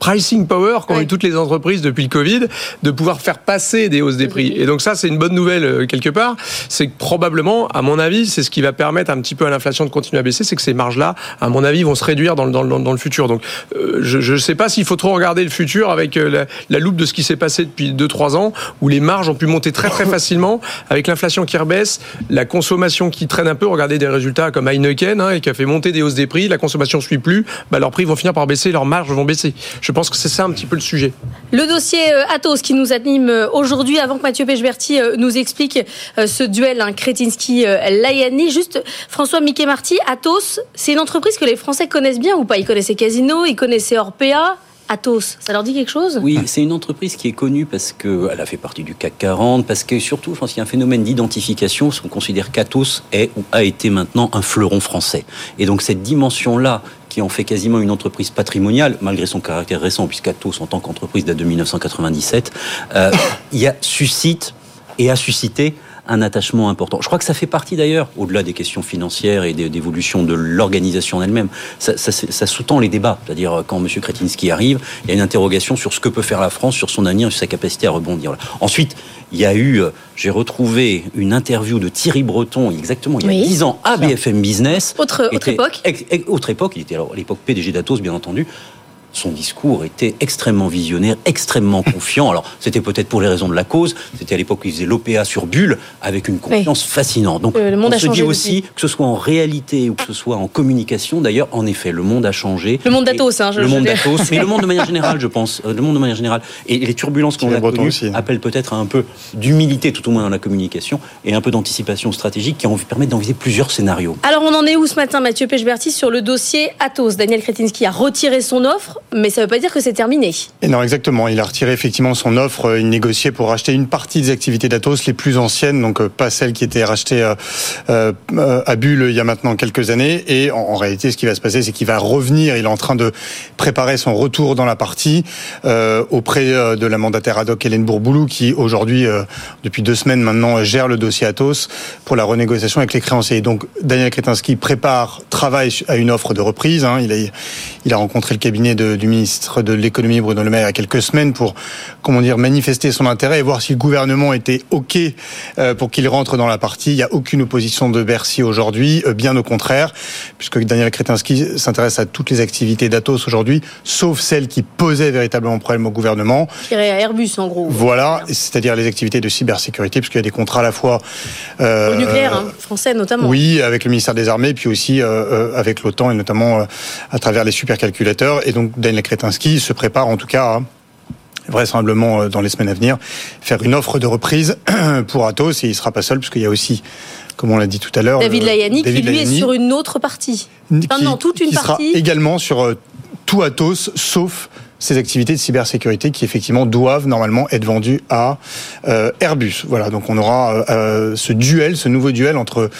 pricing power qu'ont eu toutes les entreprises depuis le Covid, de pouvoir faire passer des hausses des prix. Et donc ça, c'est une bonne nouvelle euh, quelque part. C'est que probablement, à mon avis, c'est ce qui va permettre un petit peu à l'inflation de continuer à baisser, c'est que ces marges-là, à mon avis, vont se réduire dans le, dans le, dans le futur. Donc euh, je ne sais pas s'il faut trop regarder le futur avec euh, la, la loupe de ce qui s'est passé depuis 2-3 ans, où les marges ont pu monter très très facilement, avec l'inflation qui rebaisse, la consommation qui traîne un peu. Regardez des résultats comme Heineken, hein, et qui a fait monter des hausses des prix, la consommation suit plus, bah, leurs prix vont finir par baisser, leurs marges vont baisser. Je pense que c'est ça un petit peu le sujet. Le dossier euh, Atos qui nous anime euh, aujourd'hui, avant que Mathieu Pechberti euh, nous explique ce duel hein, Kretinsky-Layani. Juste, François Mickey Marty, Atos, c'est une entreprise que les Français connaissent bien ou pas? Ils connaissaient Casino, ils connaissaient Orpea. Atos, ça leur dit quelque chose? Oui, c'est une entreprise qui est connue parce qu'elle a fait partie du CAC 40, parce que surtout, je pense qu'il y a un phénomène d'identification, parce qu'on considère qu'Atos est ou a été maintenant un fleuron français. Et donc cette dimension-là, qui en fait quasiment une entreprise patrimoniale, malgré son caractère récent, puisqu'Atos, en tant qu'entreprise, date de 1997, euh, y a, suscite et a suscité un attachement important. Je crois que ça fait partie d'ailleurs, au-delà des questions financières et des- d'évolution de l'organisation en elle-même, ça, ça- ça sous-tend les débats. C'est-à-dire quand M. Kretinsky arrive, il y a une interrogation sur ce que peut faire la France, sur son avenir, sur sa capacité à rebondir. Voilà. Ensuite, il y a eu, euh, j'ai retrouvé une interview de Thierry Breton, exactement il y a Oui. 10 ans, à BFM Business. Autre- autre Était- époque. ex- autre époque, il était alors à l'époque PDG d'Atos, bien entendu. Son discours était extrêmement visionnaire, extrêmement confiant. Alors, c'était peut-être pour les raisons de la cause. C'était à l'époque où il faisait l'OPA sur Bulle, avec une confiance fascinante. Donc, Euh, le monde on a se changé dit aussi, depuis. que ce soit en réalité ou que ce soit en communication, d'ailleurs, en effet, le monde a changé. Le monde d'Atos, hein, je- Le je monde d'Atos, mais le monde de manière générale, je pense. Euh, Le monde de manière générale. Et les turbulences qu'on a connues aussi. appellent peut-être à un peu d'humilité, tout au moins dans la communication, et un peu d'anticipation stratégique qui en permettent d'envisager plusieurs scénarios. Alors on en est où ce matin, Mathieu Pechberti, sur le dossier Atos? Daniel Kretinsky a retiré son offre, mais ça ne veut pas dire que c'est terminé. Non, exactement. Il a retiré effectivement son offre. euh, Il négociait pour racheter une partie des activités d'Atos, les plus anciennes, donc euh, pas celles qui étaient rachetées euh, à Bulle il y a maintenant quelques années. Et en, réalité, ce qui va se passer, c'est qu'il va revenir. Il est en train de préparer son retour dans la partie auprès de la mandataire ad hoc Hélène Bourboulou, qui aujourd'hui, depuis deux semaines maintenant, gère le dossier Atos pour la renégociation avec les créanciers. Donc Daniel Kretinsky prépare, travaille à une offre de reprise. hein. Il a rencontré le cabinet de- du ministre de l'économie Bruno Le Maire il y a quelques semaines pour comment dire manifester son intérêt et voir si le gouvernement était ok euh, pour qu'il rentre dans la partie. Il n'y a aucune opposition de Bercy aujourd'hui, euh, bien au contraire, puisque Daniel Kretinsky s'intéresse à toutes les activités d'Atos aujourd'hui, sauf celles qui posaient véritablement problème au gouvernement. Tiré à Airbus en gros. Voilà, c'est-à-dire les activités de cybersécurité, puisqu'il y a des contrats à la fois euh, Au nucléaire, hein, français notamment. oui, avec le ministère des Armées, puis aussi euh, avec l'OTAN et notamment euh, à travers les supercalculateurs. Et donc Daniel Kretinsky se prépare en tout cas à vraisemblablement euh, dans les semaines à venir faire une offre de reprise pour Atos et il sera pas seul puisqu'il y a aussi comme on l'a dit tout à l'heure David le- Layani qui lui est sur une autre partie. Enfin, qui- non, toute une qui sera partie. également sur euh, tout Atos sauf ces activités de cybersécurité qui effectivement doivent normalement être vendues à euh, Airbus. Voilà, donc on aura euh, ce duel, ce nouveau duel entre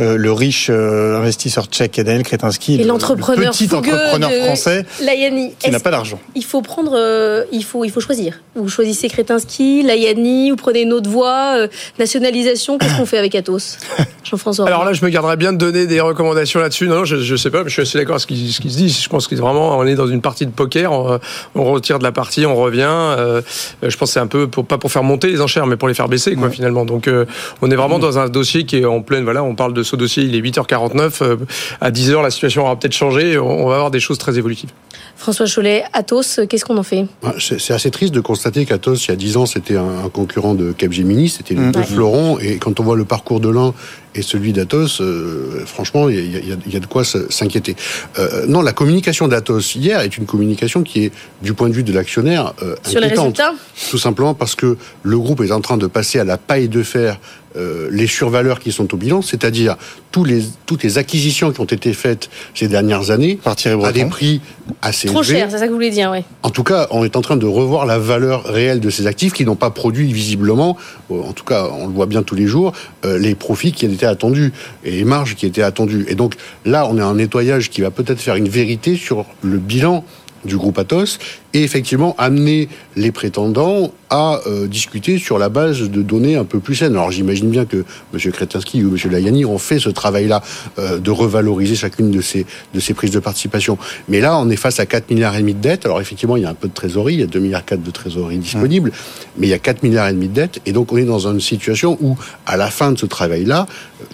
euh, le riche euh, investisseur tchèque Daniel Kretinsky Et le- l'entrepreneur le petit entrepreneur de français Layani. qui n'a pas d'argent. Il faut prendre, euh, il faut, il faut choisir. Vous choisissez Kretinsky, Layani, vous prenez une autre voie, euh, nationalisation. Qu'est-ce qu'on fait avec Atos Jean-François. Alors là, je me garderais bien de donner des recommandations là-dessus. Non, non, je, je sais pas, mais je suis assez d'accord avec ce qui, ce qui se dit. Je pense que vraiment, on est dans une partie de poker. On, on retire de la partie, on revient. Euh, je pense que c'est un peu pour, pas pour faire monter les enchères, mais pour les faire baisser, quoi, finalement. Donc, euh, on est vraiment dans un dossier qui est en pleine. Voilà, on parle de ce dossier. Il est 8h49. euh, à 10h, la situation aura peut-être changé. On, on va avoir des choses très évolutives. François Cholet, Atos, qu'est-ce qu'on en fait? Ouais, C'est assez triste de constater qu'Atos, il y a 10 ans, c'était un, concurrent de Capgemini, c'était Mm. deux Ouais. fleurons, et quand on voit le parcours de l'un et celui d'Atos, euh, franchement, il y, a- y y de quoi s'inquiéter. Euh, non, la communication d'Atos hier est une communication qui est, du point de vue de l'actionnaire, euh, Sur les inquiétante. résultats? Tout simplement parce que le groupe est en train de passer à la paille de fer euh, les survaleurs qui sont au bilan, c'est-à-dire tous les, toutes les acquisitions qui ont été faites ces dernières années à des prix assez Trop cher, c'est ça que vous voulez dire, ouais. En tout cas, on est en train de revoir la valeur réelle de ces actifs qui n'ont pas produit visiblement, euh, en tout cas, on le voit bien tous les jours, euh, les profits qui étaient attendus et les marges qui étaient attendues. Et donc là, on a un nettoyage qui va peut-être faire une vérité sur le bilan du groupe Atos et effectivement amener les prétendants à euh, discuter sur la base de données un peu plus saines. Alors j'imagine bien que M. Kretinsky ou M. Layani ont fait ce travail-là euh, de revaloriser chacune de ces, de ces prises de participation. Mais là, on est face à 4 milliards et demi de dettes. Alors effectivement, il y a un peu de trésorerie, il y a 2 milliards 4 de trésorerie disponible, mais il y a 4 milliards et demi de dettes. Et donc on est dans une situation où, à la fin de ce travail-là,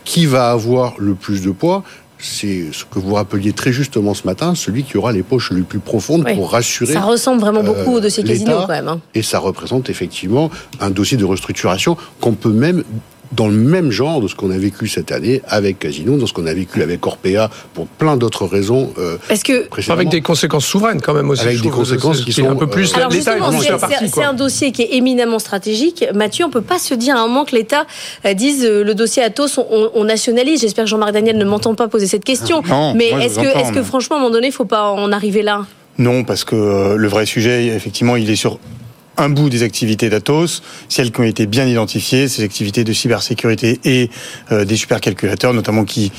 qui va avoir le plus de poids c'est ce que vous rappeliez très justement ce matin, celui qui aura les poches les plus profondes pour rassurer. Ça ressemble vraiment beaucoup euh, au dossier Casino, quand même. hein. Et ça représente effectivement un dossier de restructuration qu'on peut même dans le même genre de ce qu'on a vécu cette année avec Casino, dans ce qu'on a vécu avec Orpea, pour plein d'autres raisons. euh, Parce que. Avec des conséquences souveraines quand même aussi. Avec des conséquences qui sont, un peu plus. euh, Alors justement, vraiment c'est- un dossier qui est éminemment stratégique. Mathieu, on peut pas se dire à un moment que l'État euh, dise euh, le dossier Atos, on, on- on nationalise. J'espère que Jean-Marc Daniel ne m'entend pas poser cette question. Non, mais est-ce que, est-ce franchement, à un moment donné, il faut pas en arriver là? Non, parce que euh, le vrai sujet, effectivement, il est sur un bout des activités d'Atos, celles qui ont été bien identifiées, ces activités de cybersécurité et euh, des supercalculateurs, notamment qui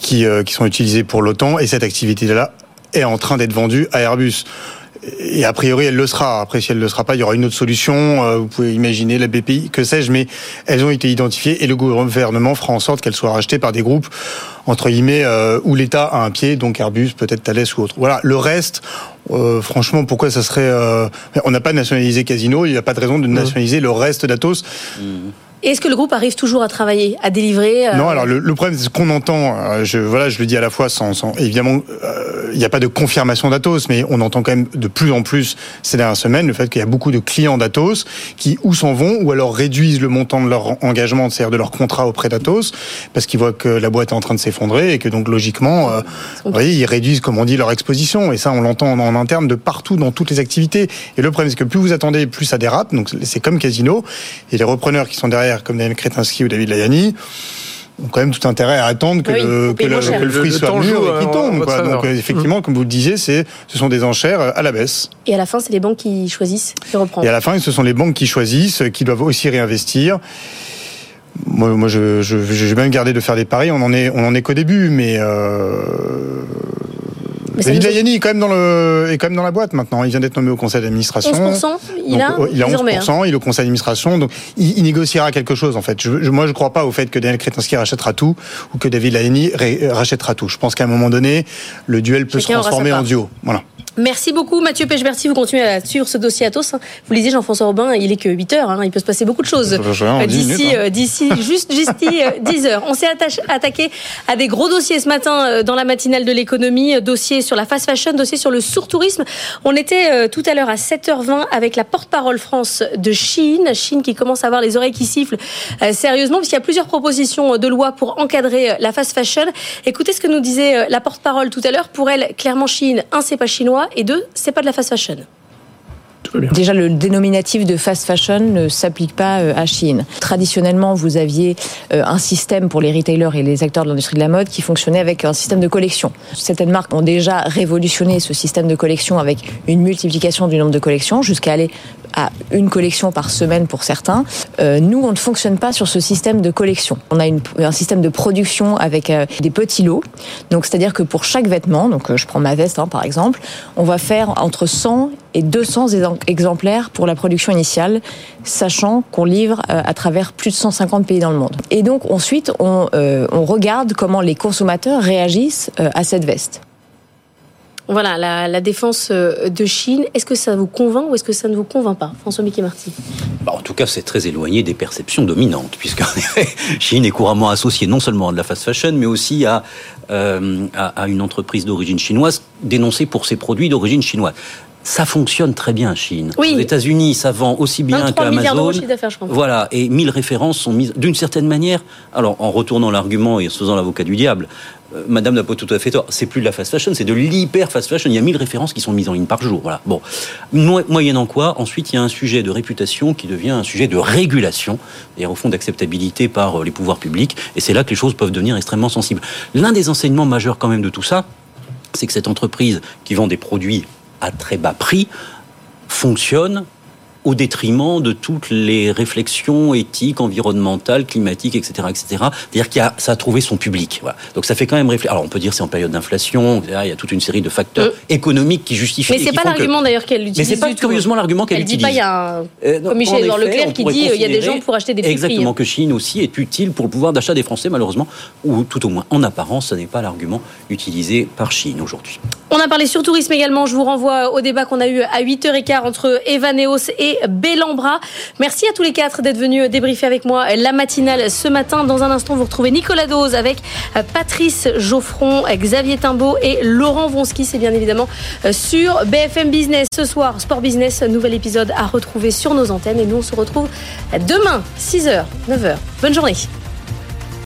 qui, euh, qui sont utilisés pour l'OTAN, et cette activité-là est en train d'être vendue à Airbus. Et a priori, elle le sera. Après, si elle ne le sera pas, il y aura une autre solution. Euh, Vous pouvez imaginer la BPI, que sais-je, mais elles ont été identifiées et le gouvernement fera en sorte qu'elles soient rachetées par des groupes entre guillemets euh, où l'État a un pied, donc Airbus, peut-être Thales ou autre. Voilà. Le reste, euh, franchement, pourquoi ça serait euh, On n'a pas nationalisé Casino. Il n'y a pas de raison de nationaliser le reste d'Atos. Et Est-ce que le groupe arrive toujours à travailler, à délivrer euh, Non, alors le, problème, c'est ce qu'on entend. euh, Je, voilà, je le dis à la fois sans, évidemment, euh, il n'y a pas de confirmation d'Atos, mais on entend quand même de plus en plus ces dernières semaines le fait qu'il y a beaucoup de clients d'Atos qui ou s'en vont ou alors réduisent le montant de leur engagement, c'est-à-dire de leur contrat auprès d'Atos, parce qu'ils voient que la boîte est en train de s'effondrer et que donc logiquement, vous voyez, ils réduisent, comme on dit, leur exposition. Et ça, on l'entend en, en interne de partout dans toutes les activités. Et le problème, c'est que plus vous attendez, plus ça dérape. Donc c'est comme Casino. Et les repreneurs qui sont derrière, comme Daniel Kretinsky ou David Layani, ont quand même tout intérêt à attendre que, Oui, le, que, que fruit Le- soit mûr et qu'il euh, tombe. quoi. Donc effectivement, comme vous le disiez, c'est ce sont des enchères à la baisse. Et à la fin, c'est les banques qui choisissent de reprendre. Et à la fin, ce sont les banques qui choisissent, qui doivent aussi réinvestir. Moi, moi je, je, je vais même garder de faire des paris. On en est, on en est qu'au début, mais. Euh... David Layani est quand même dans le est quand même dans la boîte maintenant. Il vient d'être nommé au conseil d'administration. 11%, il a il a 11%, désormais. hein. il est au conseil d'administration, donc il, il négociera quelque chose en fait. Je, je- moi, je ne crois pas au fait que Daniel Kretinsky rachètera tout ou que David Layani rachètera tout. Je pense qu'à un moment donné, le duel peut Chacun se transformer en duo. Voilà. Merci beaucoup Mathieu Pechberti, vous continuez à suivre ce dossier Atos. hein. Vous le disiez Jean-François Robin, il est que 8 heures, hein. il peut se passer beaucoup de choses Euh, 10 d'ici, hein. euh, d'ici juste, juste euh, 10 heures. On s'est attaqué à des gros dossiers ce matin dans la matinale de l'économie, dossier sur la fast fashion, dossier sur le surtourisme. On était euh, tout à l'heure à 7h20 avec la porte-parole France de Chine, Chine qui commence à avoir les oreilles qui sifflent euh, sérieusement puisqu'il y a plusieurs propositions de loi pour encadrer euh, la fast fashion. Écoutez ce que nous disait euh, la porte-parole tout à l'heure. Pour elle, clairement Chine, un c'est pas chinois et deux c'est pas de la fast fashion. Déjà, le dénominatif de fast fashion ne s'applique pas euh, à Chine. Traditionnellement, vous aviez euh, un système pour les retailers et les acteurs de l'industrie de la mode qui fonctionnait avec un système de collection. Certaines marques ont déjà révolutionné ce système de collection avec une multiplication du nombre de collections jusqu'à aller à une collection par semaine pour certains. Euh, nous, on ne fonctionne pas sur ce système de collection. On a une, un système de production avec euh, des petits lots. Donc, c'est-à-dire que pour chaque vêtement, donc euh, je prends ma veste hein, par exemple, on va faire entre 100 et 200 exemplaires pour la production initiale, sachant qu'on livre euh, à travers plus de 150 pays dans le monde. Et donc ensuite, on, on regarde comment les consommateurs réagissent à cette veste. Voilà, la, la défense euh, de Chine, est-ce que ça vous convainc ou est-ce que ça ne vous convainc pas François Mickey Marty. Bah, en tout cas, c'est très éloigné des perceptions dominantes, puisqu'en effet, Chine est couramment associée non seulement à de la fast fashion, mais aussi à, euh, à, à une entreprise d'origine chinoise dénoncée pour ses produits d'origine chinoise. Ça fonctionne très bien en Chine. Oui. Aux États-Unis, ça vend aussi bien 23 milliards d'euros qu'Amazon. de chiffre d'affaires, je. Voilà, et 1000 références sont mises d'une certaine manière. Alors, en retournant l'argument et en se faisant l'avocat du diable, euh, Madame n'a pas tout à fait tort. C'est plus de la fast fashion, c'est de l'hyper fast fashion. Il y a 1000 références qui sont mises en ligne par jour. Voilà. Bon, Mo- moyennant quoi, ensuite il y a un sujet de réputation qui devient un sujet de régulation et au fond d'acceptabilité par euh, les pouvoirs publics. Et c'est là que les choses peuvent devenir extrêmement sensibles. L'un des enseignements majeurs quand même de tout ça, c'est que cette entreprise qui vend des produits à très bas prix fonctionne au détriment de toutes les réflexions éthiques, environnementales, climatiques, etc., etc. C'est-à-dire qu'il a, ça a trouvé son public. Voilà. Donc ça fait quand même réfléchir. Alors on peut dire c'est en période d'inflation, etc. il y a toute une série de facteurs économiques qui justifient. Mais c'est pas que- l'argument d'ailleurs qu'elle Mais utilise. c'est pas curieusement l'argument qu'elle Elle dit utilise. pas, il y a un. Euh, non, Comme Michel Edouard Leclerc qui dit, euh, il y a des gens pour acheter des prix Exactement, prix. que Chine aussi est utile pour le pouvoir d'achat des Français, malheureusement, ou tout au moins en apparence, ce n'est pas l'argument utilisé par Chine aujourd'hui. On a parlé sur tourisme également. Je vous renvoie au débat qu'on a eu à 8h15 entre Evaneos et Bellambra. Merci à tous les quatre d'être venus débriefer avec moi la matinale ce matin. Dans un instant, vous retrouvez Nicolas Dose avec Patrice Geoffron, Xavier Timbaud et Laurent Vonski. C'est bien évidemment sur BFM Business ce soir. Sport Business, nouvel épisode à retrouver sur nos antennes. Et nous, on se retrouve demain, 6h, 9h. Bonne journée.